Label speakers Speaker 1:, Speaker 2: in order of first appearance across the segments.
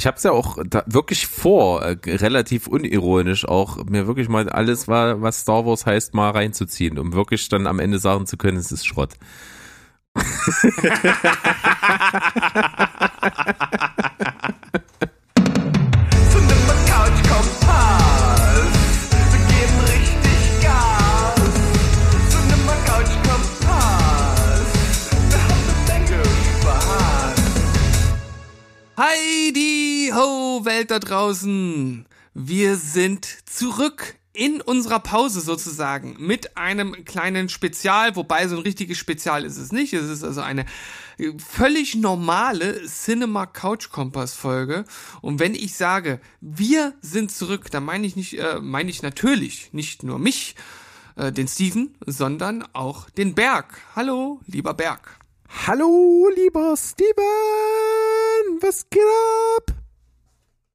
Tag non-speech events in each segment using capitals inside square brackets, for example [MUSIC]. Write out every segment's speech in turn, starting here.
Speaker 1: Ich habe es ja auch wirklich vor, äh, relativ unironisch auch mir wirklich mal alles, was Star Wars heißt, mal reinzuziehen, um wirklich dann am Ende sagen zu können, es ist Schrott. [LAUGHS]
Speaker 2: ho, Welt da draußen. Wir sind zurück in unserer Pause sozusagen mit einem kleinen Spezial, wobei so ein richtiges Spezial ist es nicht. Es ist also eine völlig normale Cinema Couch Kompass Folge. Und wenn ich sage, wir sind zurück, dann meine ich nicht, äh, meine ich natürlich nicht nur mich, äh, den Steven, sondern auch den Berg. Hallo, lieber Berg.
Speaker 3: Hallo, lieber Steven! Was geht ab?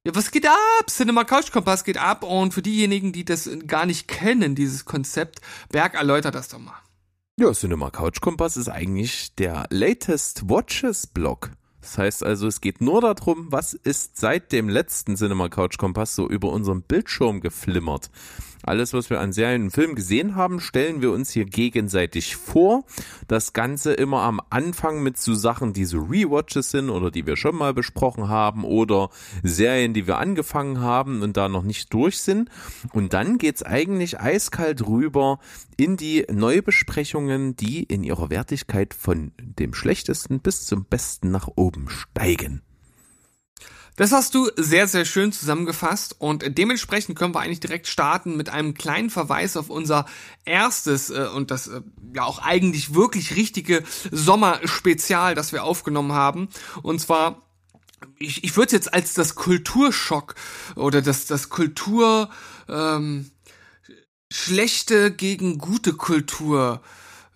Speaker 2: Ja, was geht ab? Cinema Couch Kompass geht ab und für diejenigen, die das gar nicht kennen, dieses Konzept, Berg erläutert das doch mal.
Speaker 1: Ja, Cinema Couch Kompass ist eigentlich der latest Watches Blog. Das heißt also, es geht nur darum, was ist seit dem letzten Cinema Couch Kompass so über unseren Bildschirm geflimmert. Alles, was wir an Serien und Filmen gesehen haben, stellen wir uns hier gegenseitig vor. Das Ganze immer am Anfang mit so Sachen, die so Rewatches sind oder die wir schon mal besprochen haben oder Serien, die wir angefangen haben und da noch nicht durch sind. Und dann geht's eigentlich eiskalt rüber in die Neubesprechungen, die in ihrer Wertigkeit von dem schlechtesten bis zum besten nach oben steigen.
Speaker 2: Das hast du sehr, sehr schön zusammengefasst und dementsprechend können wir eigentlich direkt starten mit einem kleinen Verweis auf unser erstes äh, und das äh, ja auch eigentlich wirklich richtige Sommerspezial, das wir aufgenommen haben. Und zwar ich, ich würde es jetzt als das Kulturschock oder das, das Kultur ähm, schlechte gegen gute Kultur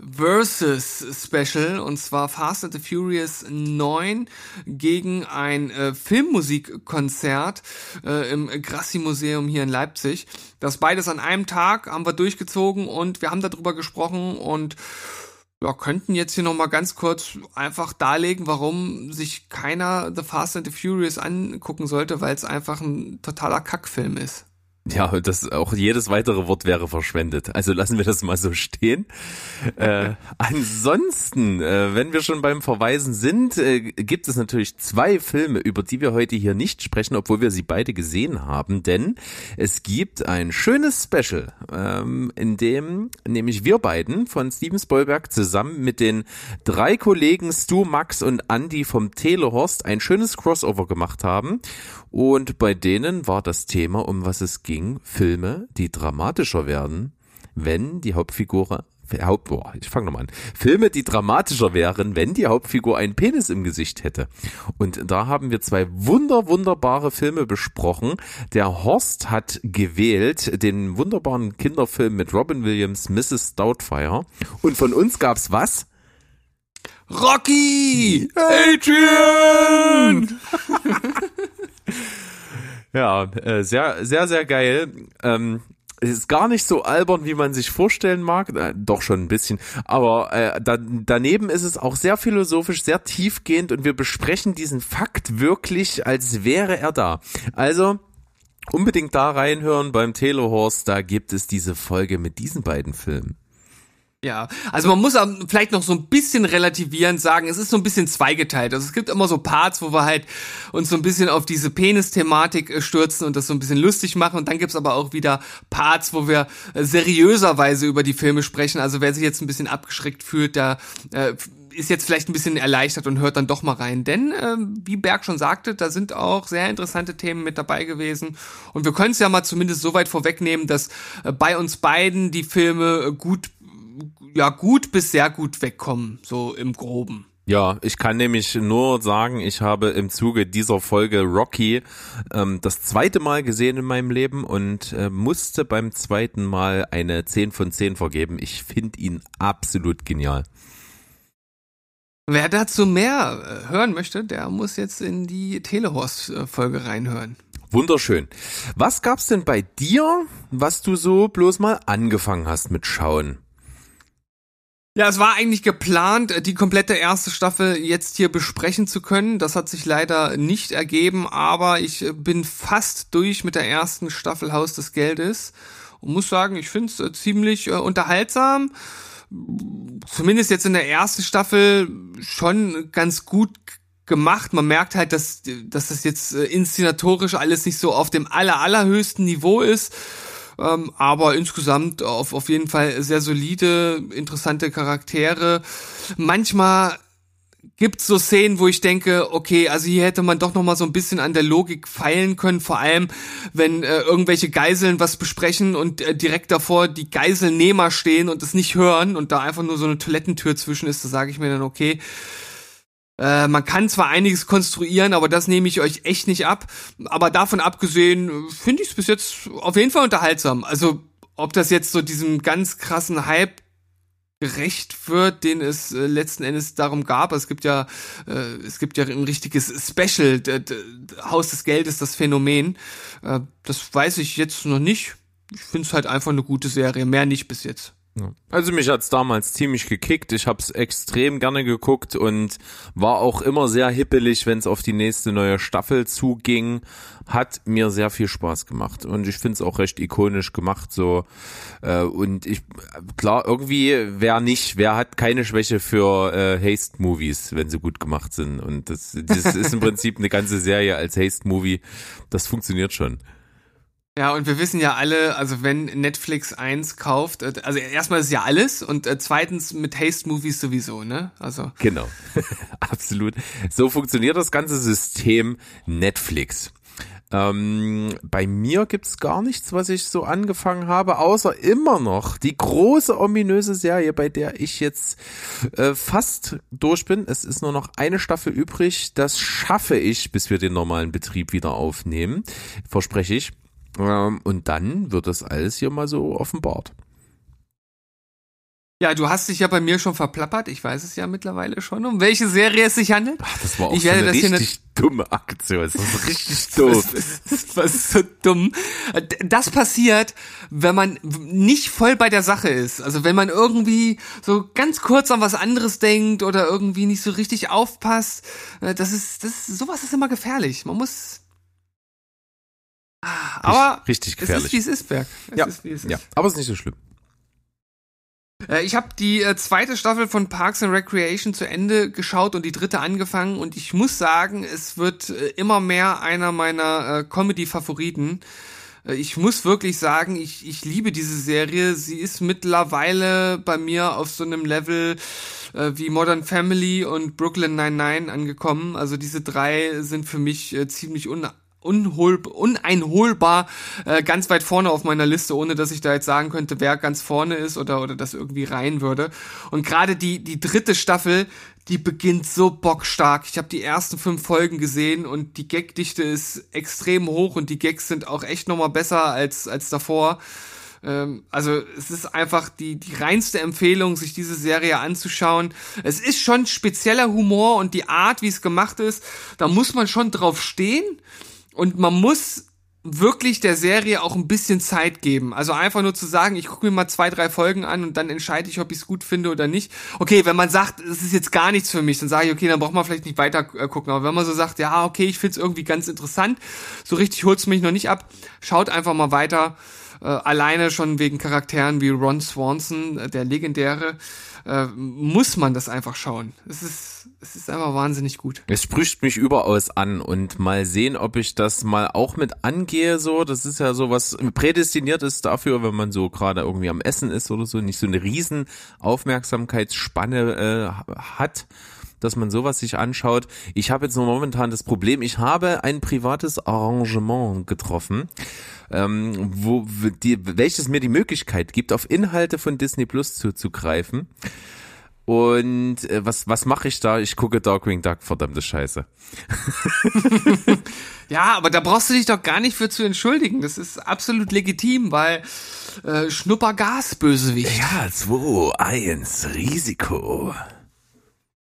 Speaker 2: Versus Special und zwar Fast and the Furious 9 gegen ein äh, Filmmusikkonzert äh, im Grassi Museum hier in Leipzig. Das beides an einem Tag haben wir durchgezogen und wir haben darüber gesprochen und ja, könnten jetzt hier nochmal ganz kurz einfach darlegen, warum sich keiner The Fast and the Furious angucken sollte, weil es einfach ein totaler Kackfilm ist.
Speaker 1: Ja, das auch jedes weitere Wort wäre verschwendet. Also lassen wir das mal so stehen. äh, [LAUGHS] ansonsten, äh, wenn wir schon beim Verweisen sind, äh, gibt es natürlich zwei Filme, über die wir heute hier nicht sprechen, obwohl wir sie beide gesehen haben, denn es gibt ein schönes Special, ähm, in dem nämlich wir beiden von Steven Spielberg zusammen mit den drei Kollegen Stu, Max und Andy vom Telehorst ein schönes Crossover gemacht haben und bei denen war das Thema, um was es ging, Filme, die dramatischer werden, wenn die Hauptfigur Haupt, boah, ich fange nochmal an. Filme, die dramatischer wären, wenn die Hauptfigur einen Penis im Gesicht hätte. Und da haben wir zwei wunder, wunderbare Filme besprochen. Der Horst hat gewählt den wunderbaren Kinderfilm mit Robin Williams, Mrs. Doubtfire. Und von uns gab's was?
Speaker 2: Rocky! Adrian! [LAUGHS]
Speaker 1: ja, äh, sehr, sehr, sehr geil. Ähm, es ist gar nicht so albern, wie man sich vorstellen mag. Äh, doch schon ein bisschen. Aber äh, da, daneben ist es auch sehr philosophisch, sehr tiefgehend und wir besprechen diesen Fakt wirklich, als wäre er da. Also unbedingt da reinhören beim Telehorst. Da gibt es diese Folge mit diesen beiden Filmen.
Speaker 2: Ja, also man muss vielleicht noch so ein bisschen relativierend sagen, es ist so ein bisschen zweigeteilt. Also es gibt immer so Parts, wo wir halt uns so ein bisschen auf diese Penis-Thematik äh, stürzen und das so ein bisschen lustig machen. Und dann gibt's aber auch wieder Parts, wo wir äh, seriöserweise über die Filme sprechen. Also wer sich jetzt ein bisschen abgeschreckt fühlt, da äh, ist jetzt vielleicht ein bisschen erleichtert und hört dann doch mal rein. Denn, äh, wie Berg schon sagte, da sind auch sehr interessante Themen mit dabei gewesen. Und wir können es ja mal zumindest so weit vorwegnehmen, dass äh, bei uns beiden die Filme gut ja gut bis sehr gut wegkommen, so im groben.
Speaker 1: Ja, ich kann nämlich nur sagen, ich habe im Zuge dieser Folge Rocky ähm, das zweite Mal gesehen in meinem Leben und äh, musste beim zweiten Mal eine 10 von 10 vergeben. Ich finde ihn absolut genial.
Speaker 2: Wer dazu mehr äh, hören möchte, der muss jetzt in die Telehorst-Folge reinhören.
Speaker 1: Wunderschön. Was gab's denn bei dir, was du so bloß mal angefangen hast mit Schauen?
Speaker 2: Ja, es war eigentlich geplant, die komplette erste Staffel jetzt hier besprechen zu können. Das hat sich leider nicht ergeben, aber ich bin fast durch mit der ersten Staffel Haus des Geldes und muss sagen, ich finde es äh, ziemlich äh, unterhaltsam. Zumindest jetzt in der ersten Staffel schon ganz gut gemacht. Man merkt halt, dass, dass das jetzt äh, inszenatorisch alles nicht so auf dem aller, allerhöchsten Niveau ist ähm, aber insgesamt auf, auf jeden Fall sehr solide, interessante Charaktere. Manchmal gibt's so Szenen, wo ich denke, okay, also hier hätte man doch noch mal so ein bisschen an der Logik feilen können, vor allem wenn äh, irgendwelche Geiseln was besprechen und äh, direkt davor die Geiselnehmer stehen und es nicht hören und da einfach nur so eine Toilettentür zwischen ist, da sage ich mir dann, okay, äh, man kann zwar einiges konstruieren, aber das nehme ich euch echt nicht ab. Aber davon abgesehen finde ich es bis jetzt auf jeden Fall unterhaltsam. Also ob das jetzt so diesem ganz krassen Hype gerecht wird, den es äh, letzten Endes darum gab. Es gibt ja, äh, es gibt ja ein richtiges Special, Haus des Geldes, das Phänomen. Äh, das weiß ich jetzt noch nicht. Ich finde es halt einfach eine gute Serie, mehr nicht bis jetzt.
Speaker 1: Also mich hat's damals ziemlich gekickt. Ich habe es extrem gerne geguckt und war auch immer sehr hippelig, wenn es auf die nächste neue Staffel zuging. Hat mir sehr viel Spaß gemacht und ich finde es auch recht ikonisch gemacht so. Äh, und ich klar irgendwie wer nicht, wer hat keine Schwäche für äh, Haste Movies, wenn sie gut gemacht sind. Und das, das ist im [LAUGHS] Prinzip eine ganze Serie als Haste Movie. Das funktioniert schon.
Speaker 2: Ja, und wir wissen ja alle, also wenn Netflix eins kauft, äh, also erstmal ist ja alles und äh, zweitens mit Haste Movies sowieso, ne? Also
Speaker 1: genau, [LAUGHS] absolut. So funktioniert das ganze System Netflix. Ähm, bei mir gibt's gar nichts, was ich so angefangen habe, außer immer noch die große ominöse Serie, bei der ich jetzt äh, fast durch bin. Es ist nur noch eine Staffel übrig. Das schaffe ich, bis wir den normalen Betrieb wieder aufnehmen. Verspreche ich. Und dann wird das alles hier mal so offenbart.
Speaker 2: Ja, du hast dich ja bei mir schon verplappert. Ich weiß es ja mittlerweile schon, um welche Serie es sich handelt.
Speaker 1: Ach, das war auch ich so eine richtig dumme Aktion. Das ist richtig [LAUGHS] doof.
Speaker 2: das war so dumm. Das passiert, wenn man nicht voll bei der Sache ist. Also wenn man irgendwie so ganz kurz an was anderes denkt oder irgendwie nicht so richtig aufpasst. Äh, das ist, das ist, sowas ist immer gefährlich. Man muss aber
Speaker 1: richtig gefährlich.
Speaker 2: Es ist wie es ist, Berg. Es
Speaker 1: ja.
Speaker 2: ist wie es ist.
Speaker 1: Ja, aber es ist nicht so schlimm.
Speaker 2: Äh, ich habe die äh, zweite Staffel von Parks and Recreation zu Ende geschaut und die dritte angefangen und ich muss sagen, es wird äh, immer mehr einer meiner Comedy-Favoriten. Ich muss wirklich sagen, ich, ich liebe diese Serie. Sie ist mittlerweile bei mir auf so einem Level wie Modern Family und Brooklyn 99 angekommen. Also diese drei sind für mich ziemlich un unhol uneinholbar äh, ganz weit vorne auf meiner Liste, ohne dass ich da jetzt sagen könnte, wer ganz vorne ist oder oder das irgendwie rein würde. Und gerade die die dritte Staffel, die beginnt so bockstark. Ich habe die ersten fünf Folgen gesehen und die Gagdichte ist extrem hoch und die Gags sind auch echt noch mal besser als als davor. Ähm, also es ist einfach die die reinste Empfehlung, sich diese Serie anzuschauen. Es ist schon spezieller Humor und die Art, wie es gemacht ist, da muss man schon drauf stehen. Und man muss wirklich der Serie auch ein bisschen Zeit geben. Also einfach nur zu sagen, ich gucke mir mal zwei, drei Folgen an und dann entscheide ich, ob ich es gut finde oder nicht. Okay, wenn man sagt, es ist jetzt gar nichts für mich, dann sage ich, okay, dann braucht man vielleicht nicht weiter äh, gucken. Aber wenn man so sagt, ja, okay, ich finde es irgendwie ganz interessant, so richtig holt's mich noch nicht ab, schaut einfach mal weiter. Äh, alleine schon wegen Charakteren wie Ron Swanson, äh, der legendäre, äh, muss man das einfach schauen. Es ist, es ist einfach wahnsinnig gut.
Speaker 1: Es spricht mich überaus an und mal sehen, ob ich das mal auch mit angehe. So, das ist ja so was prädestiniert ist dafür, wenn man so gerade irgendwie am Essen ist oder so, nicht so eine riesen Aufmerksamkeitsspanne äh, hat dass man sowas sich anschaut. Ich habe jetzt nur momentan das Problem, ich habe ein privates Arrangement getroffen, ähm, wo die, welches mir die Möglichkeit gibt, auf Inhalte von Disney Plus zuzugreifen. Und äh, was, was mache ich da? Ich gucke Darkwing Duck, verdammte Scheiße. [LAUGHS] [LAUGHS]
Speaker 2: ja, aber da brauchst du dich doch gar nicht für zu entschuldigen. Das ist absolut legitim, weil äh, Schnuppergas Bösewicht.
Speaker 1: Ja, 2, 1, Risiko.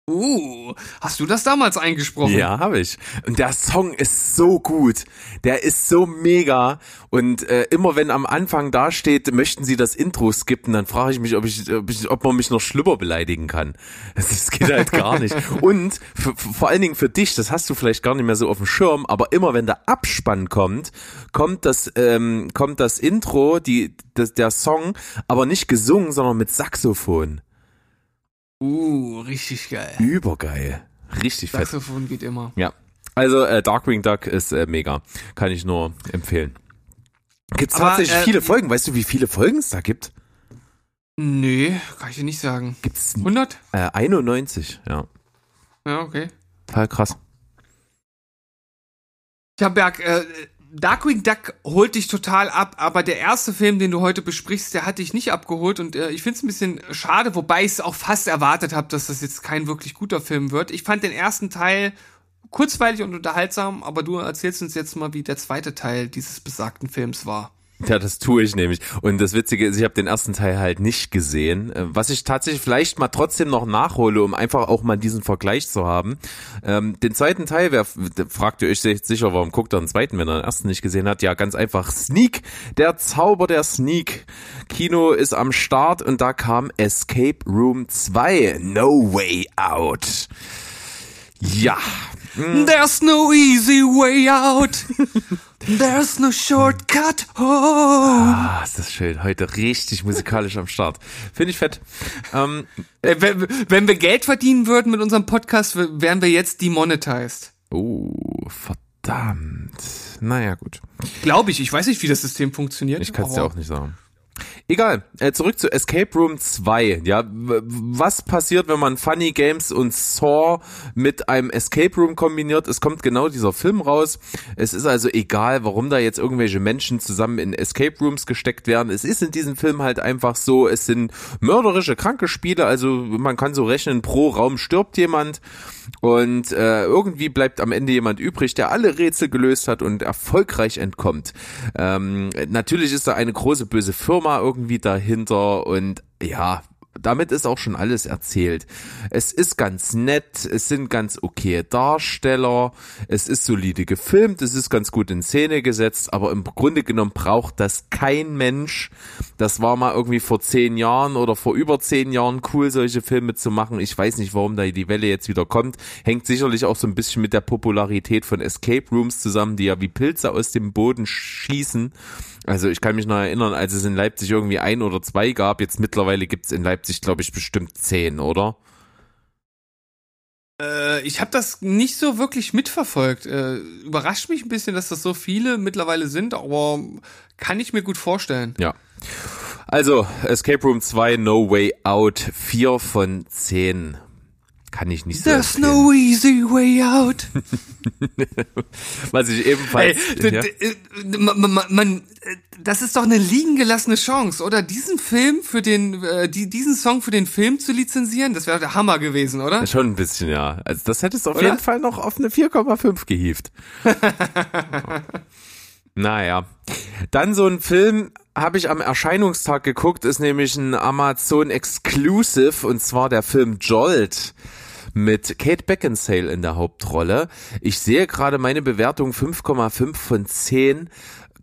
Speaker 2: Uh, hast du das damals eingesprochen?
Speaker 1: Ja, habe ich. Und der Song ist so gut. Der ist so mega. Und äh, immer wenn am Anfang da steht, möchten Sie das Intro skippen, dann frage ich mich, ob ich, ob ich, ob man mich noch schlimmer beleidigen kann. [LAUGHS] Das geht halt gar nicht. Und vor allen Dingen für dich, das hast du vielleicht gar nicht mehr so auf dem Schirm, aber immer wenn der Abspann kommt, kommt das, ähm, kommt das Intro, die, das, der Song, aber nicht gesungen, sondern mit Saxophon.
Speaker 2: Uh, richtig geil.
Speaker 1: Übergeil. Richtig fett.
Speaker 2: Saxophon geht immer.
Speaker 1: Ja. Also äh, Darkwing Duck ist äh, mega. Kann ich nur empfehlen. Gibt's
Speaker 2: Aber,
Speaker 1: tatsächlich
Speaker 2: äh,
Speaker 1: viele Folgen? Weißt du, wie viele Folgen es da gibt?
Speaker 2: Nee, kann ich dir nicht sagen.
Speaker 1: Gibt's
Speaker 2: 100?
Speaker 1: äh, 91, ja.
Speaker 2: Ja, okay.
Speaker 1: Total krass.
Speaker 2: Ja, Berg, äh, Darkwing Duck holt dich total ab, aber der erste Film, den du heute besprichst, der hat dich nicht abgeholt und äh, ich finde es ein bisschen schade, wobei ich es auch fast erwartet habe, dass das jetzt kein wirklich guter Film wird. Ich fand den ersten Teil kurzweilig und unterhaltsam, aber du erzählst uns jetzt mal, wie der zweite Teil dieses besagten Films war. [LAUGHS]
Speaker 1: Ja, das tue ich nämlich. Und das Witzige ist, ich habe den ersten Teil halt nicht gesehen. Äh, Was ich tatsächlich vielleicht mal trotzdem noch nachhole, um einfach auch mal diesen Vergleich zu haben. Ähm, den zweiten Teil, wer fragt ihr euch sicher, warum guckt er den zweiten, wenn er den ersten nicht gesehen hat? Ja, ganz einfach. Sneak, der Zauber der Sneak. Kino ist am Start und da kam Escape Room 2. No Way Out. Ja,
Speaker 2: There's no easy way out. [LAUGHS] There's no shortcut home.
Speaker 1: ah, ist das schön. Heute richtig musikalisch am Start. Finde ich fett. Ähm,
Speaker 2: Äh, wenn, wenn wir Geld verdienen würden mit unserem Podcast, wären wir jetzt demonetized.
Speaker 1: Oh, verdammt. Naja, gut.
Speaker 2: Glaube ich. Ich weiß nicht, wie das System funktioniert.
Speaker 1: Ich kann es dir auch nicht sagen. Egal, äh, zurück zu Escape Room 2. Ja, was passiert, wenn man Funny Games und Saw mit einem Escape Room kombiniert? Es kommt genau dieser Film raus. Es ist also egal, warum da jetzt irgendwelche Menschen zusammen in Escape Rooms gesteckt werden. Es ist in diesem Film halt einfach so, es sind mörderische kranke Spiele, also man kann so rechnen, pro Raum stirbt jemand und äh, irgendwie bleibt am Ende jemand übrig, der alle Rätsel gelöst hat und erfolgreich entkommt. Ähm, natürlich ist da eine große böse Firma irgendwie dahinter und ja, damit ist auch schon alles erzählt. Es ist ganz nett, es sind ganz okay Darsteller, es ist solide gefilmt, es ist ganz gut in Szene gesetzt, aber im Grunde genommen braucht das kein Mensch. Das war mal irgendwie vor zehn Jahren oder vor über zehn Jahren cool, solche Filme zu machen. Ich weiß nicht, warum da die Welle jetzt wieder kommt. Hängt sicherlich auch so ein bisschen mit der Popularität von Escape Rooms zusammen, die ja wie Pilze aus dem Boden schießen. Also ich kann mich noch erinnern, als es in Leipzig irgendwie ein oder zwei gab, jetzt mittlerweile gibt's in Leipzig, glaube ich, bestimmt zehn, oder?
Speaker 2: Äh, ich habe das nicht so wirklich mitverfolgt. Äh, überrascht mich ein bisschen, dass das so viele mittlerweile sind, aber kann ich mir gut vorstellen.
Speaker 1: Ja. Also, Escape Room 2, No Way Out, 4 von 10. Kann ich nicht so
Speaker 2: There's
Speaker 1: empfehlen.
Speaker 2: no easy way out. [LAUGHS]
Speaker 1: Was ich
Speaker 2: Ey,
Speaker 1: ebenfalls...
Speaker 2: d-
Speaker 1: ja.
Speaker 2: äh, man, man, äh, das ist doch eine liegen gelassene Chance, oder? Diesen Film für den, äh, die, diesen Song für den Film zu lizenzieren, das wäre der Hammer gewesen, oder?
Speaker 1: Schon ein bisschen, ja. Also das hättest du auf
Speaker 2: Oder?
Speaker 1: jeden Fall noch auf eine 4,5 gehievt. [LAUGHS] naja. Dann so ein Film habe ich am Erscheinungstag geguckt, ist nämlich ein Amazon Exclusive und zwar der Film Jolt mit Kate Beckinsale in der Hauptrolle. Ich sehe gerade meine Bewertung 5,5 von 10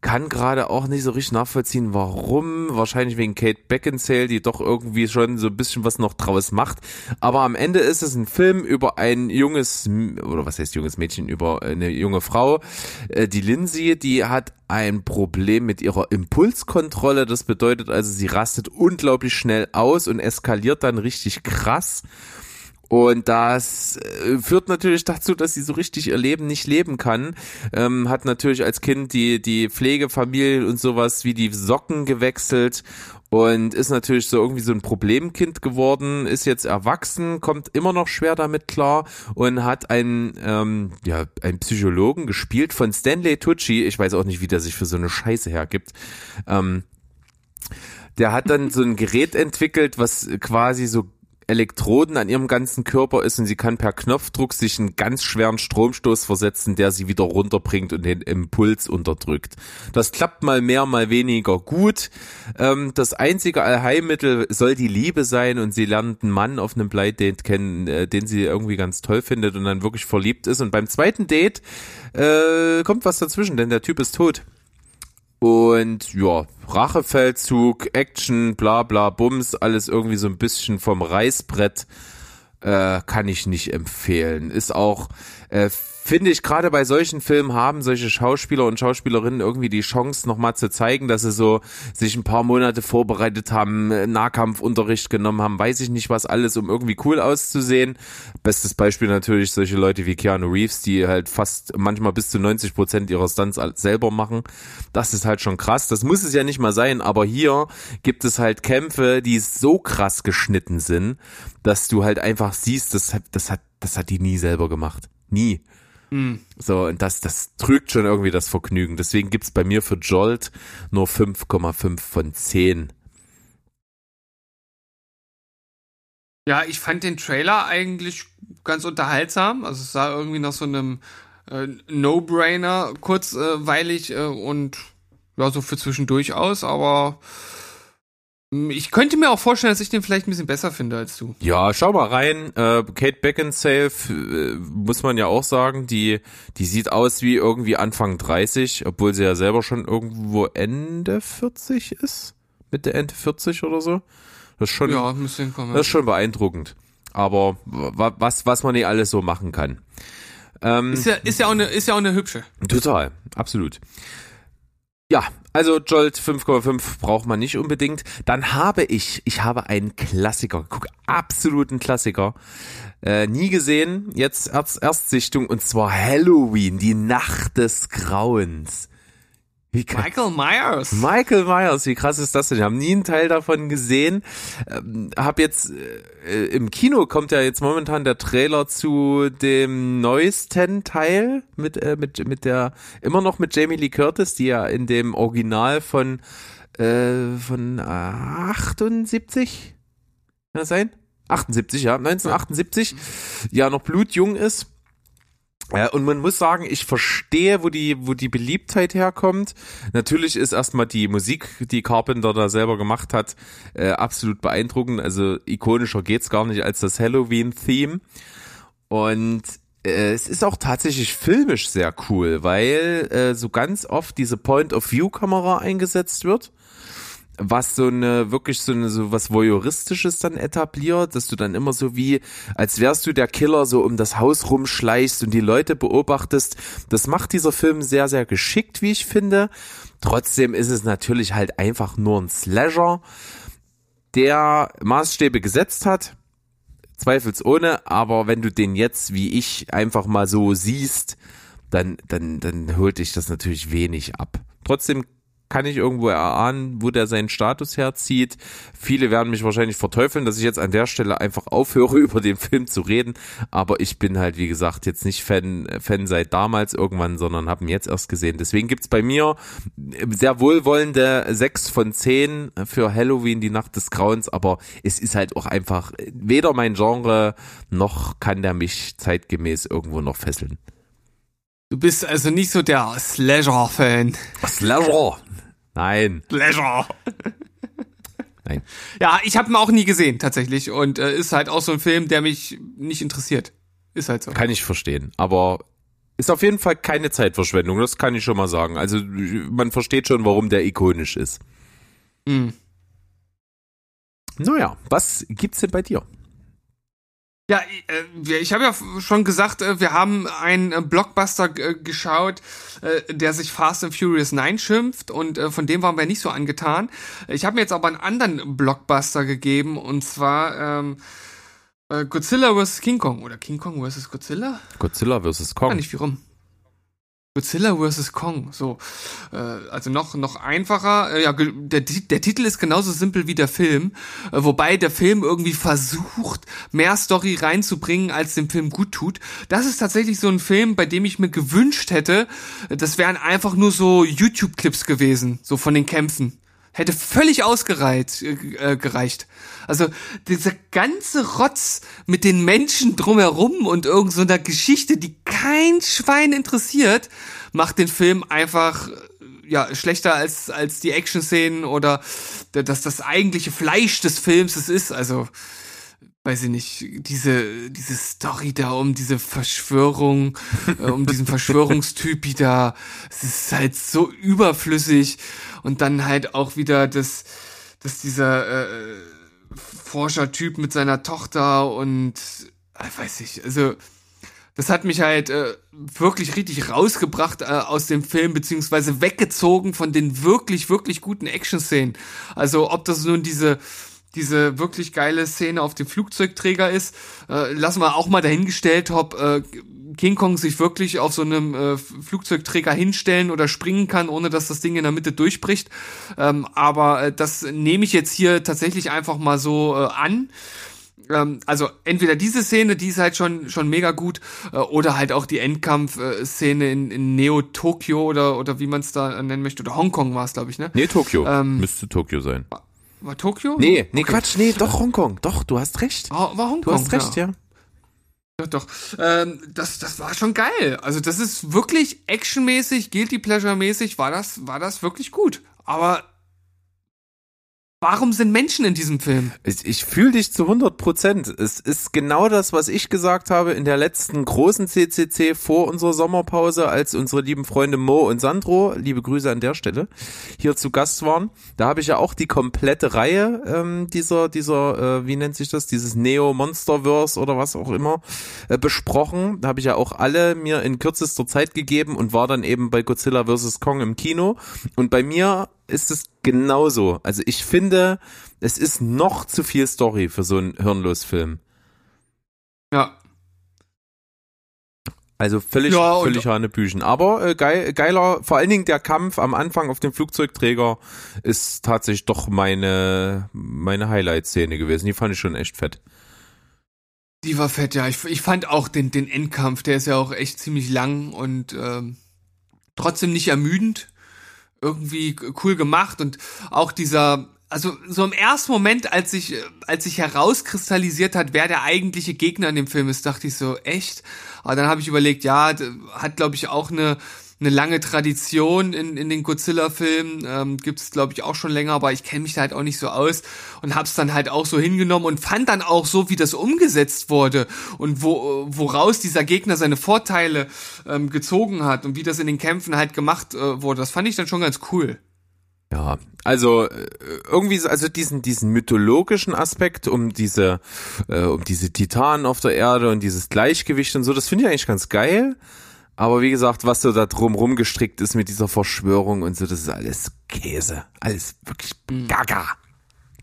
Speaker 1: kann gerade auch nicht so richtig nachvollziehen, warum. Wahrscheinlich wegen Kate Beckinsale, die doch irgendwie schon so ein bisschen was noch draus macht. Aber am Ende ist es ein Film über ein junges, oder was heißt junges Mädchen, über eine junge Frau, äh, die Lindsay, die hat ein Problem mit ihrer Impulskontrolle. Das bedeutet also, sie rastet unglaublich schnell aus und eskaliert dann richtig krass. Und das äh, führt natürlich dazu, dass sie so richtig ihr Leben nicht leben kann. Ähm, hat natürlich als Kind die, die Pflegefamilie und sowas wie die Socken gewechselt und ist natürlich so irgendwie so ein Problemkind geworden, ist jetzt erwachsen, kommt immer noch schwer damit klar und hat einen, ähm, ja, einen Psychologen gespielt von Stanley Tucci. Ich weiß auch nicht, wie der sich für so eine Scheiße hergibt. Ähm, der hat dann so ein Gerät entwickelt, was quasi so Elektroden an ihrem ganzen Körper ist und sie kann per Knopfdruck sich einen ganz schweren Stromstoß versetzen, der sie wieder runterbringt und den Impuls unterdrückt. Das klappt mal mehr, mal weniger gut. Ähm, das einzige Allheilmittel soll die Liebe sein und sie lernt einen Mann auf einem Blind Date kennen, äh, den sie irgendwie ganz toll findet und dann wirklich verliebt ist. Und beim zweiten Date äh, kommt was dazwischen, denn der Typ ist tot. Und ja, Rachefeldzug, Action, bla bla Bums, alles irgendwie so ein bisschen vom Reißbrett äh, kann ich nicht empfehlen. Ist auch, äh, finde ich, gerade bei solchen Filmen haben solche Schauspieler und Schauspielerinnen irgendwie die Chance, nochmal zu zeigen, dass sie so sich ein paar Monate vorbereitet haben, Nahkampfunterricht genommen haben, weiß ich nicht was alles, um irgendwie cool auszusehen. Bestes Beispiel natürlich solche Leute wie Keanu Reeves, die halt fast manchmal bis zu 90 Prozent ihrer Stunts selber machen. Das ist halt schon krass. Das muss es ja nicht mal sein, aber hier gibt es halt Kämpfe, die so krass geschnitten sind, dass du halt einfach siehst, das hat, das hat, das hat die nie selber gemacht. Nie. So, und das, das trügt schon irgendwie das Vergnügen. Deswegen gibt's bei mir für Jolt nur 5,5 von 10.
Speaker 2: Ja, ich fand den Trailer eigentlich ganz unterhaltsam. Also es sah irgendwie nach so einem äh, No-Brainer kurzweilig äh, und ja, so für zwischendurch aus, aber ich könnte mir auch vorstellen, dass ich den vielleicht ein bisschen besser finde als du.
Speaker 1: Ja, schau mal rein. Äh, Kate Beckinsale, äh, muss man ja auch sagen, die, die sieht aus wie irgendwie Anfang 30, obwohl sie ja selber schon irgendwo Ende 40 ist. Mitte Ende 40 oder so. Das ist schon,
Speaker 2: Ja, müsste hinkommen.
Speaker 1: das ist schon beeindruckend. Aber wa- was, was man nicht alles so machen kann. Ähm,
Speaker 2: Ist ja, ist ja auch eine, ist ja auch eine hübsche.
Speaker 1: Total, absolut. Ja, also Jolt 5,5 braucht man nicht unbedingt. Dann habe ich, ich habe einen Klassiker, guck, absoluten Klassiker. Äh, nie gesehen, jetzt Erst, Erstsichtung und zwar Halloween, die Nacht des Grauens.
Speaker 2: Michael Myers.
Speaker 1: Michael Myers, wie krass ist das denn? Ich habe nie einen Teil davon gesehen. Ähm, hab jetzt äh, im Kino kommt ja jetzt momentan der Trailer zu dem neuesten Teil mit äh, mit mit der immer noch mit Jamie Lee Curtis, die ja in dem Original von äh, von 78 kann das sein? 78, ja, 1978, ja noch blutjung ist. Ja, und man muss sagen, ich verstehe, wo die, wo die Beliebtheit herkommt. Natürlich ist erstmal die Musik, die Carpenter da selber gemacht hat, äh, absolut beeindruckend. Also ikonischer geht's gar nicht als das Halloween-Theme. Und äh, es ist auch tatsächlich filmisch sehr cool, weil äh, so ganz oft diese Point-of-View-Kamera eingesetzt wird was so eine wirklich so eine so was voyeuristisches dann etabliert, dass du dann immer so wie als wärst du der Killer so um das Haus rumschleichst und die Leute beobachtest. Das macht dieser Film sehr sehr geschickt, wie ich finde. Trotzdem ist es natürlich halt einfach nur ein Slasher, der Maßstäbe gesetzt hat. Zweifelsohne, aber wenn du den jetzt wie ich einfach mal so siehst, dann dann dann holt dich das natürlich wenig ab. Trotzdem kann ich irgendwo erahnen, wo der seinen Status herzieht. Viele werden mich wahrscheinlich verteufeln, dass ich jetzt an der Stelle einfach aufhöre, [LAUGHS] über den Film zu reden. Aber ich bin halt, wie gesagt, jetzt nicht Fan, Fan seit damals irgendwann, sondern habe ihn jetzt erst gesehen. Deswegen gibt's bei mir sehr wohlwollende sechs von zehn für Halloween, die Nacht des Grauens. Aber es ist halt auch einfach weder mein Genre, noch kann der mich zeitgemäß irgendwo noch fesseln.
Speaker 2: Du bist also nicht so der Slasher-Fan.
Speaker 1: Slasher! Nein,
Speaker 2: Slasher.
Speaker 1: nein.
Speaker 2: Ja, ich habe ihn auch nie gesehen tatsächlich und äh, ist halt auch so ein Film, der mich nicht interessiert. Ist halt so.
Speaker 1: Kann ich verstehen. Aber ist auf jeden Fall keine Zeitverschwendung, das kann ich schon mal sagen. Also man versteht schon, warum der ikonisch ist.
Speaker 2: Mhm.
Speaker 1: Naja, was gibt's denn bei dir?
Speaker 2: Ja, äh, ich habe ja schon gesagt, äh, wir haben einen äh, Blockbuster geschaut, der sich Fast and Furious 9 schimpft und von dem waren wir nicht so angetan. Ich habe mir jetzt aber einen anderen Blockbuster gegeben und zwar ähm, äh, Godzilla vs. King Kong oder King Kong vs. Godzilla?
Speaker 1: Godzilla vs. Kong.
Speaker 2: nicht wie rum. Godzilla vs. Kong, so. Äh, also noch, noch einfacher. Äh, ja, der, der Titel ist genauso simpel wie der Film, äh, wobei der Film irgendwie versucht, mehr Story reinzubringen, als dem Film gut tut. Das ist tatsächlich so ein Film, bei dem ich mir gewünscht hätte, das wären einfach nur so YouTube-Clips gewesen, so von den Kämpfen. Hätte völlig ausgereicht, äh, gereicht. Also dieser ganze Rotz mit den Menschen drumherum und irgend so Geschichte, die kein Schwein interessiert, macht den Film einfach ja schlechter als als die Action-Szenen oder dass das eigentliche Fleisch des Films es ist. Also weiß ich nicht, diese, diese Story da um diese Verschwörung, äh, um diesen Verschwörungstypi da, es ist halt so überflüssig und dann halt auch wieder das, dass dieser äh, Forschertyp mit seiner Tochter und äh, weiß ich, also das hat mich halt äh, wirklich richtig rausgebracht äh, aus dem Film, beziehungsweise weggezogen von den wirklich, wirklich guten Action-Szenen. Also ob das nun diese diese wirklich geile Szene auf dem Flugzeugträger ist, äh, lassen wir auch mal dahingestellt, ob äh, King Kong sich wirklich auf so einem äh, Flugzeugträger hinstellen oder springen kann, ohne dass das Ding in der Mitte durchbricht. Ähm, aber äh, das nehme ich jetzt hier tatsächlich einfach mal so äh, an ähm, also entweder diese Szene, die ist halt schon schon mega gut, äh, oder halt auch die Endkampf-Szene in, in Neo Tokyo oder oder wie man es da nennen möchte oder Hongkong war es, glaube ich, ne?
Speaker 1: Nee, Tokio. Ähm, Müsste Tokio sein.
Speaker 2: War, Tokio?
Speaker 1: Nee, nee, okay. Quatsch, nee, doch Hongkong. Doch, du hast recht.
Speaker 2: War, war Hongkong.
Speaker 1: Du hast recht, ja. ja.
Speaker 2: Doch, doch. Ähm, das, das war schon geil. Also das ist wirklich actionmäßig, guilty pleasure mäßig, war das, war das wirklich gut. Aber Warum sind Menschen in diesem Film?
Speaker 1: Ich, ich fühle dich zu 100 Prozent. Es ist genau das, was ich gesagt habe in der letzten großen CCC vor unserer Sommerpause, als unsere lieben Freunde Mo und Sandro, liebe Grüße an der Stelle, hier zu Gast waren. Da habe ich ja auch die komplette Reihe ähm, dieser, dieser, äh, wie nennt sich das, dieses Neo Monsterverse oder was auch immer äh, besprochen. Da habe ich ja auch alle mir in kürzester Zeit gegeben und war dann eben bei Godzilla vs. Kong im Kino. Und bei mir ist es genauso. Also ich finde, es ist noch zu viel Story für so einen Hirnlos-Film.
Speaker 2: Ja.
Speaker 1: Also völlig, ja, völlig Hanebüchen. Aber äh, geil, geiler, vor allen Dingen der Kampf am Anfang auf dem Flugzeugträger ist tatsächlich doch meine, meine Highlight-Szene gewesen. Die fand ich schon echt fett.
Speaker 2: Die war fett, ja. Ich, ich fand auch den, den Endkampf, der ist ja auch echt ziemlich lang und ähm, trotzdem nicht ermüdend irgendwie cool gemacht und auch dieser also so im ersten Moment, als sich als sich herauskristallisiert hat, wer der eigentliche Gegner in dem Film ist, dachte ich so echt. Aber dann habe ich überlegt, ja, hat glaube ich auch eine eine lange Tradition in, in den Godzilla-Filmen. Ähm, Gibt es, glaube ich, auch schon länger, aber ich kenne mich da halt auch nicht so aus und hab's dann halt auch so hingenommen und fand dann auch so, wie das umgesetzt wurde und wo, woraus dieser Gegner seine Vorteile ähm, gezogen hat und wie das in den Kämpfen halt gemacht äh, wurde. Das fand ich dann schon ganz cool.
Speaker 1: Ja, also äh, irgendwie also diesen diesen mythologischen Aspekt um diese äh, um diese Titanen auf der Erde und dieses Gleichgewicht und so, das finde ich eigentlich ganz geil. Aber wie gesagt, was so da drum rumgestrickt ist mit dieser Verschwörung und so, das ist alles Käse. Alles wirklich mhm. gaga.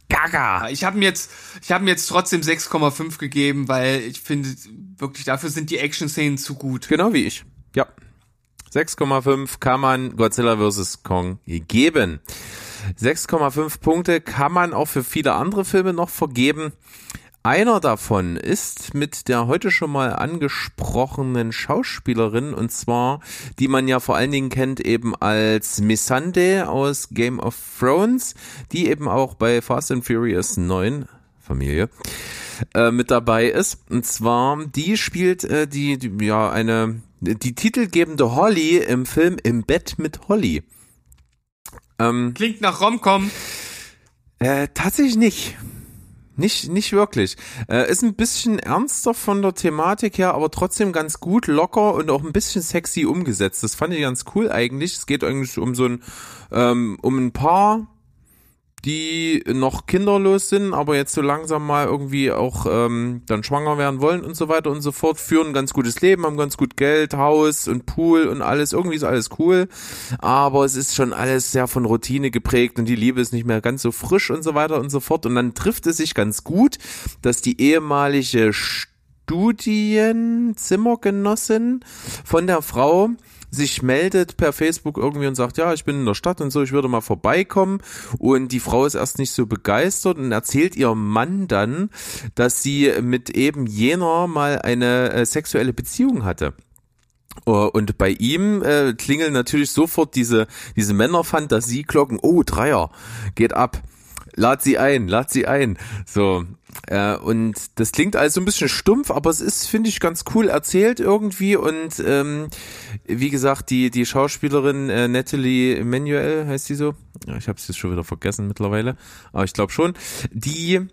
Speaker 1: Gaga.
Speaker 2: Ich habe mir jetzt, ich habe mir jetzt trotzdem 6,5 gegeben, weil ich finde wirklich dafür sind die Action-Szenen zu gut.
Speaker 1: Genau wie ich. Ja. 6,5 kann man Godzilla vs. Kong geben. 6,5 Punkte kann man auch für viele andere Filme noch vergeben. Einer davon ist mit der heute schon mal angesprochenen Schauspielerin und zwar, die man ja vor allen Dingen kennt eben als Missande aus Game of Thrones, die eben auch bei Fast and Furious 9 Familie äh, mit dabei ist. Und zwar, die spielt äh, die, die ja eine die titelgebende Holly im Film Im Bett mit Holly.
Speaker 2: Ähm, Klingt nach Romcom.
Speaker 1: Äh, tatsächlich nicht. Nicht, nicht wirklich. Äh, ist ein bisschen ernster von der Thematik her, aber trotzdem ganz gut, locker und auch ein bisschen sexy umgesetzt. Das fand ich ganz cool eigentlich. Es geht eigentlich um so ein, ähm, um ein Paar, die noch kinderlos sind, aber jetzt so langsam mal irgendwie auch ähm, dann schwanger werden wollen und so weiter und so fort, führen ein ganz gutes Leben, haben ganz gut Geld, Haus und Pool und alles, irgendwie ist alles cool, aber es ist schon alles sehr von Routine geprägt und die Liebe ist nicht mehr ganz so frisch und so weiter und so fort. Und dann trifft es sich ganz gut, dass die ehemalige Studienzimmergenossin von der Frau sich meldet per Facebook irgendwie und sagt, ja, ich bin in der Stadt und so, ich würde mal vorbeikommen. Und die Frau ist erst nicht so begeistert und erzählt ihrem Mann dann, dass sie mit eben jener mal eine äh, sexuelle Beziehung hatte. Oh, Und bei ihm äh, klingeln natürlich sofort diese, diese Männerfantasieglocken. Oh, Dreier, geht ab. Lad sie ein, lad sie ein. So. Äh, und das klingt also ein bisschen stumpf, aber es ist, finde ich, ganz cool erzählt irgendwie. Und ähm, wie gesagt, die, die Schauspielerin äh, Natalie Emanuel, heißt die so? Ja, ich habe es jetzt schon wieder vergessen mittlerweile, aber ich glaube schon. Die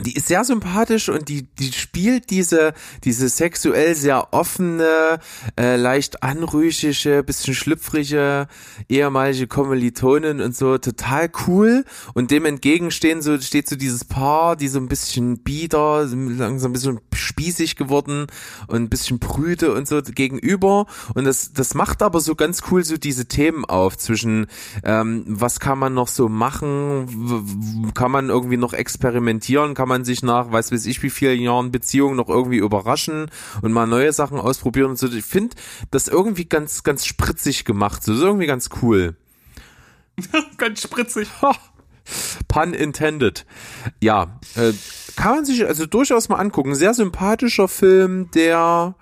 Speaker 1: die ist sehr sympathisch und die die spielt diese diese sexuell sehr offene, äh, leicht anrüchige, bisschen schlüpfrige ehemalige Kommilitonin und so. Total cool. Und dem entgegenstehen so steht so dieses Paar, die so ein bisschen bieder, langsam ein bisschen spießig geworden und ein bisschen prüde und so gegenüber. Und das das macht aber so ganz cool so diese Themen auf zwischen ähm, was kann man noch so machen, kann man irgendwie noch experimentieren, kann man sich nach weiß weiß ich wie vielen Jahren Beziehung noch irgendwie überraschen und mal neue Sachen ausprobieren und so. Ich finde das irgendwie ganz ganz spritzig gemacht, so ist irgendwie ganz cool. [LAUGHS]
Speaker 2: Ganz spritzig.
Speaker 1: Pun intended. Ja, äh, kann man sich also durchaus mal angucken. Sehr sympathischer Film, der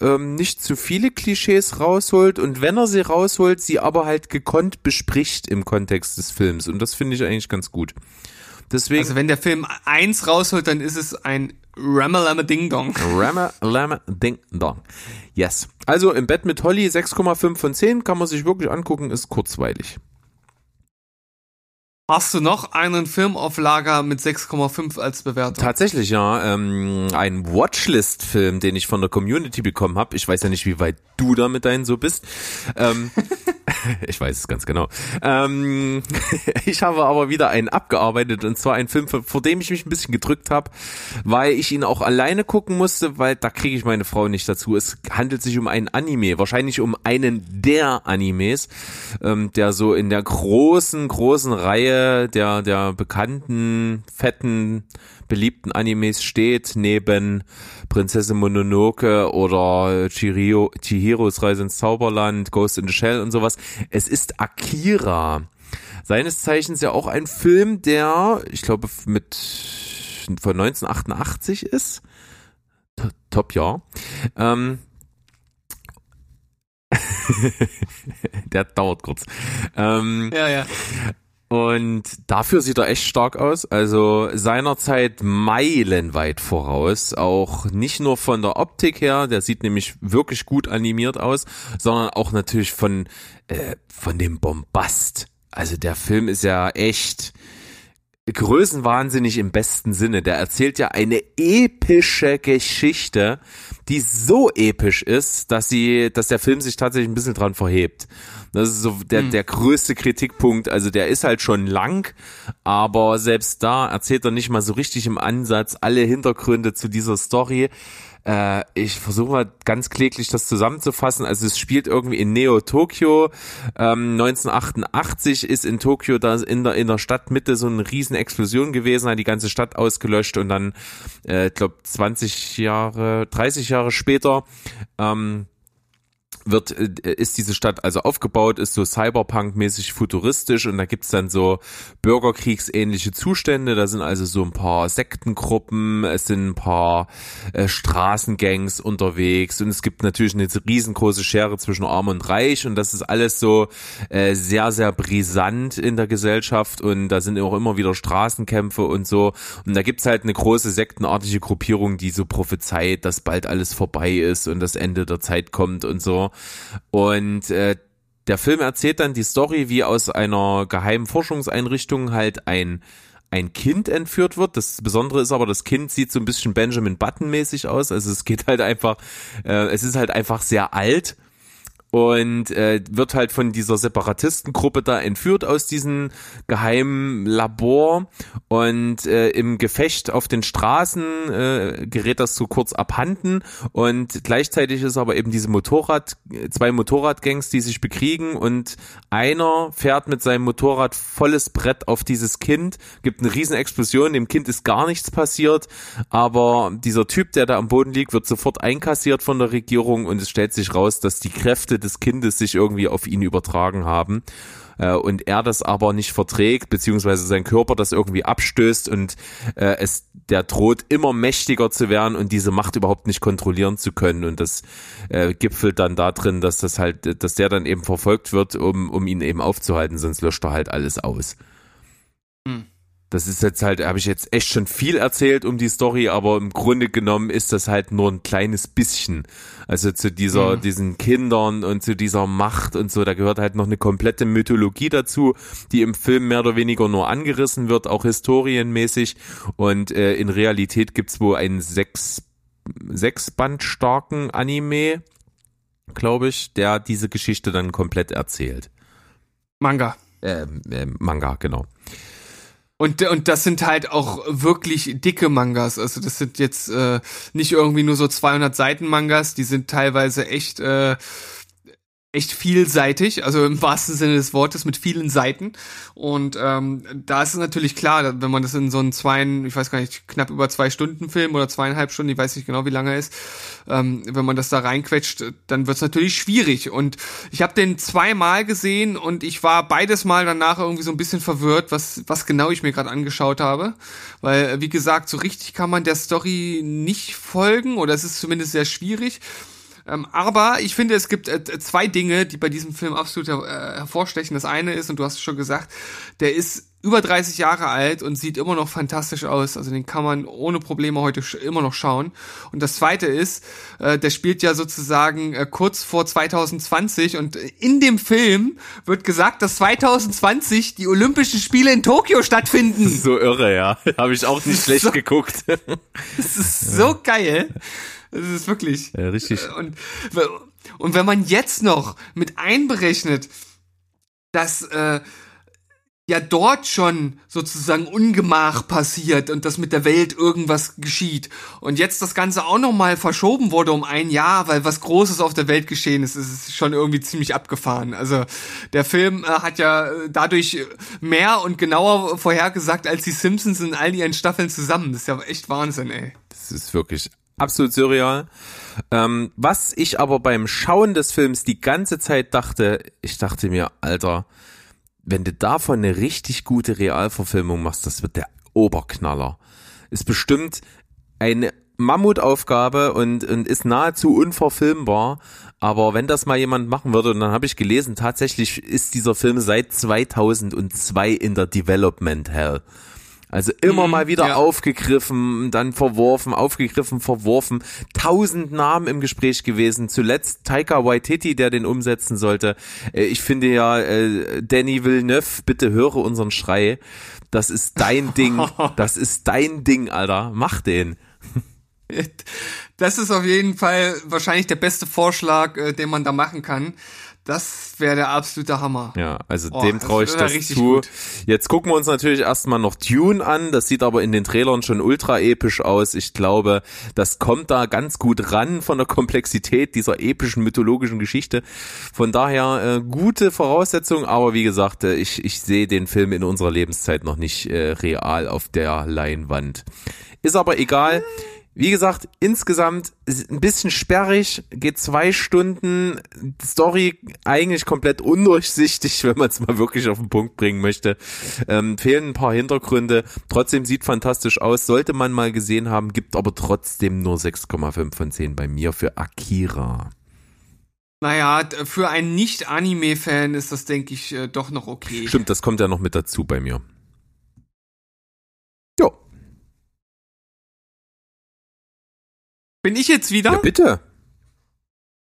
Speaker 1: ähm, nicht zu viele Klischees rausholt und wenn er sie rausholt, sie aber halt gekonnt bespricht im Kontext des Films und das finde ich eigentlich ganz gut. Deswegen
Speaker 2: Also wenn der Film eins rausholt, dann ist es ein Ramalama Ding Dong.
Speaker 1: Rammer, Lammer, Ding, Dong. Yes. Also im Bett mit Holly 6,5 von 10 kann man sich wirklich angucken, ist kurzweilig.
Speaker 2: Hast du noch einen Film auf Lager mit 6,5 als Bewertung?
Speaker 1: Tatsächlich, ja. Ähm, ein Watchlist-Film, den ich von der Community bekommen habe. Ich weiß ja nicht, wie weit du da mit deinen so bist. Ähm, [LAUGHS] ich weiß es ganz genau. Ähm, [LAUGHS] ich habe aber wieder einen abgearbeitet und zwar einen Film, vor dem ich mich ein bisschen gedrückt habe, weil ich ihn auch alleine gucken musste, weil da kriege ich meine Frau nicht dazu. Es handelt sich um einen Anime, wahrscheinlich um einen der Animes, ähm, der so in der großen, großen Reihe der, der bekannten, fetten, beliebten Animes steht, neben Prinzessin Mononoke oder Chihiro, Chihiros Reise ins Zauberland, Ghost in the Shell und sowas. Es ist Akira. Seines Zeichens ja auch ein Film, der, ich glaube, mit von 1988 ist. T- Top-Jahr. Ähm, [LAUGHS] der dauert kurz. Ähm,
Speaker 2: Ja, ja.
Speaker 1: Und dafür sieht er echt stark aus. Also seinerzeit meilenweit voraus. Auch nicht nur von der Optik her, der sieht nämlich wirklich gut animiert aus, sondern auch natürlich von, äh, von dem Bombast. Also der Film ist ja echt größenwahnsinnig im besten Sinne. Der erzählt ja eine epische Geschichte, die so episch ist, dass sie, dass der Film sich tatsächlich ein bisschen dran verhebt. Das ist so der, der größte Kritikpunkt. Also der ist halt schon lang, aber selbst da erzählt er nicht mal so richtig im Ansatz alle Hintergründe zu dieser Story. Äh, ich versuche mal ganz kläglich das zusammenzufassen. Also es spielt irgendwie in Neo Tokio. Ähm, 1988 ist in Tokio da in der in der Stadtmitte so eine riesen Explosion gewesen, hat die ganze Stadt ausgelöscht und dann, äh, ich glaube 20 Jahre, 30 Jahre später ähm, wird äh, ist diese Stadt also aufgebaut, ist so Cyberpunk-mäßig futuristisch und da gibt's dann so Bürgerkriegsähnliche Zustände. Da sind also so ein paar Sektengruppen, es sind ein paar äh, Straßengangs unterwegs und es gibt natürlich eine riesengroße Schere zwischen Arm und Reich und das ist alles so äh, sehr, sehr brisant in der Gesellschaft und da sind auch immer wieder Straßenkämpfe und so. Und da gibt's halt eine große sektenartige Gruppierung, die so prophezeit, dass bald alles vorbei ist und das Ende der Zeit kommt und so. Und äh, der Film erzählt dann die Story, wie aus einer geheimen Forschungseinrichtung halt ein ein Kind entführt wird. Das Besondere ist aber, das Kind sieht so ein bisschen Benjamin Button mäßig aus. Also es geht halt einfach, äh, es ist halt einfach sehr alt und äh, wird halt von dieser Separatistengruppe da entführt aus diesem geheimen Labor. Und äh, im Gefecht auf den Straßen äh, gerät das so kurz abhanden. Und gleichzeitig ist aber eben diese Motorrad zwei Motorradgangs, die sich bekriegen. Und einer fährt mit seinem Motorrad volles Brett auf dieses Kind, gibt eine riesen Explosion, dem Kind ist gar nichts passiert, aber dieser Typ, der da am Boden liegt, wird sofort einkassiert von der Regierung. Und es stellt sich raus, dass die Kräfte des Kindes sich irgendwie auf ihn übertragen haben äh, und er das aber nicht verträgt, beziehungsweise sein Körper das irgendwie abstößt und äh, es der droht immer mächtiger zu werden und diese Macht überhaupt nicht kontrollieren zu können und das äh, gipfelt dann da drin, dass das halt, dass der dann eben verfolgt wird, um, um ihn eben aufzuhalten, sonst löscht er halt alles aus. Hm das ist jetzt halt, habe ich jetzt echt schon viel erzählt um die Story, aber im Grunde genommen ist das halt nur ein kleines bisschen. Also zu dieser, mhm. diesen Kindern und zu dieser Macht und so, da gehört halt noch eine komplette Mythologie dazu, die im Film mehr oder weniger nur angerissen wird, auch historienmäßig. Und äh, in Realität gibt's wohl einen sechs, sechs Band starken Anime, glaube ich, der diese Geschichte dann komplett erzählt.
Speaker 2: Manga.
Speaker 1: Äh, äh, Manga, genau.
Speaker 2: Und, und das sind halt auch wirklich dicke Mangas. Also das sind jetzt äh, nicht irgendwie nur so 200 Seiten Mangas, die sind teilweise echt äh, echt vielseitig, also im wahrsten Sinne des Wortes mit vielen Seiten. Und ähm, da ist es natürlich klar, wenn man das in so einen zwei, ich weiß gar nicht, knapp über zwei Stunden Film oder zweieinhalb Stunden, ich weiß nicht genau, wie lange er ist, ähm, wenn man das da reinquetscht, dann wird es natürlich schwierig. Und ich habe den zweimal gesehen und ich war beides Mal danach irgendwie so ein bisschen verwirrt, was, was genau ich mir gerade angeschaut habe. Weil, wie gesagt, so richtig kann man der Story nicht folgen oder es ist zumindest sehr schwierig. Ähm, aber ich finde, es gibt äh, zwei Dinge, die bei diesem Film absolut her äh, hervorstechen. Das eine ist, und du hast es schon gesagt, der ist über 30 Jahre alt und sieht immer noch fantastisch aus. Also den kann man ohne Probleme heute immer noch schauen. Und das zweite ist, äh, der spielt ja sozusagen äh, kurz vor 2020 und in dem Film wird gesagt, dass 2020 die Olympischen Spiele in Tokio stattfinden. [LAUGHS]
Speaker 1: So irre, ja. [LAUGHS] Habe ich auch nicht [LAUGHS] schlecht so, geguckt.
Speaker 2: Das ist so geil. Das ist wirklich.
Speaker 1: Ja, richtig.
Speaker 2: Und, und wenn man jetzt noch mit einberechnet, dass äh, ja dort schon sozusagen Ungemach passiert und dass mit der Welt irgendwas geschieht und jetzt das Ganze auch nochmal verschoben wurde um ein Jahr, weil was Großes auf der Welt geschehen ist, ist es schon irgendwie ziemlich abgefahren. Also der Film äh, hat ja dadurch mehr und genauer vorhergesagt als die Simpsons in all ihren Staffeln zusammen. Das ist ja echt Wahnsinn, ey.
Speaker 1: Das ist wirklich absolut surreal. Ähm, was ich aber beim Schauen des Films die ganze Zeit dachte, ich dachte mir, Alter, wenn du davon eine richtig gute Realverfilmung machst, das wird der Oberknaller. Ist bestimmt eine Mammutaufgabe und, und ist nahezu unverfilmbar. Aber wenn das mal jemand machen würde, und dann habe ich gelesen, tatsächlich ist dieser Film seit 2002 in der Development Hell. Also immer mhm, mal wieder ja. aufgegriffen, dann verworfen, aufgegriffen, verworfen. Tausend Namen im Gespräch gewesen. Zuletzt Taika Waititi, der den umsetzen sollte. Äh, ich finde ja, äh, Danny Villeneuve, bitte höre unseren Schrei. Das ist dein Ding. [LAUGHS] Das ist dein Ding, Alter. Mach den. [LAUGHS]
Speaker 2: Das ist auf jeden Fall wahrscheinlich der beste Vorschlag, äh, den man da machen kann. Das wäre der absolute Hammer.
Speaker 1: Ja, also oh, dem traue ich das, das zu. Gut. Jetzt gucken wir uns natürlich erstmal noch Dune an. Das sieht aber in den Trailern schon ultra episch aus. Ich glaube, das kommt da ganz gut ran von der Komplexität dieser epischen mythologischen Geschichte. Von daher äh, gute Voraussetzung, aber wie gesagt, äh, ich, ich sehe den Film in unserer Lebenszeit noch nicht äh, real auf der Leinwand. Ist aber egal. Wie gesagt, insgesamt ein bisschen sperrig, geht zwei Stunden, Story eigentlich komplett undurchsichtig, [LAUGHS] wenn man es mal wirklich auf den Punkt bringen möchte. Ähm, fehlen ein paar Hintergründe, trotzdem sieht fantastisch aus, sollte man mal gesehen haben, gibt aber trotzdem nur 6,5 von 10 bei mir für Akira.
Speaker 2: Naja, für einen Nicht-Anime-Fan ist das, denke ich, äh, doch noch okay.
Speaker 1: Stimmt, das kommt ja noch mit dazu bei mir.
Speaker 2: Bin ich jetzt wieder?
Speaker 1: Ja, bitte.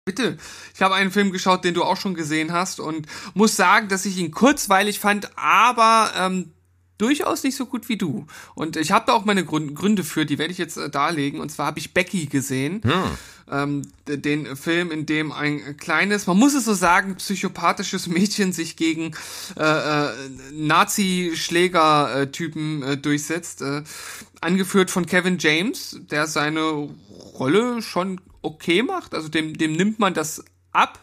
Speaker 2: Bitte. Ich habe einen Film geschaut, den du auch schon gesehen hast und muss sagen, dass ich ihn kurzweilig fand, aber ähm, durchaus nicht so gut wie du. Und ich habe da auch meine Gründe für, die werde ich jetzt äh, darlegen. Und zwar habe ich Becky gesehen. Hm. Ähm, den Film, in dem ein kleines, man muss es so sagen, psychopathisches Mädchen sich gegen äh, äh, Nazi-Schläger-Typen äh, durchsetzt. Äh, angeführt von Kevin James, der seine Rolle schon okay macht. Also dem, dem nimmt man das ab.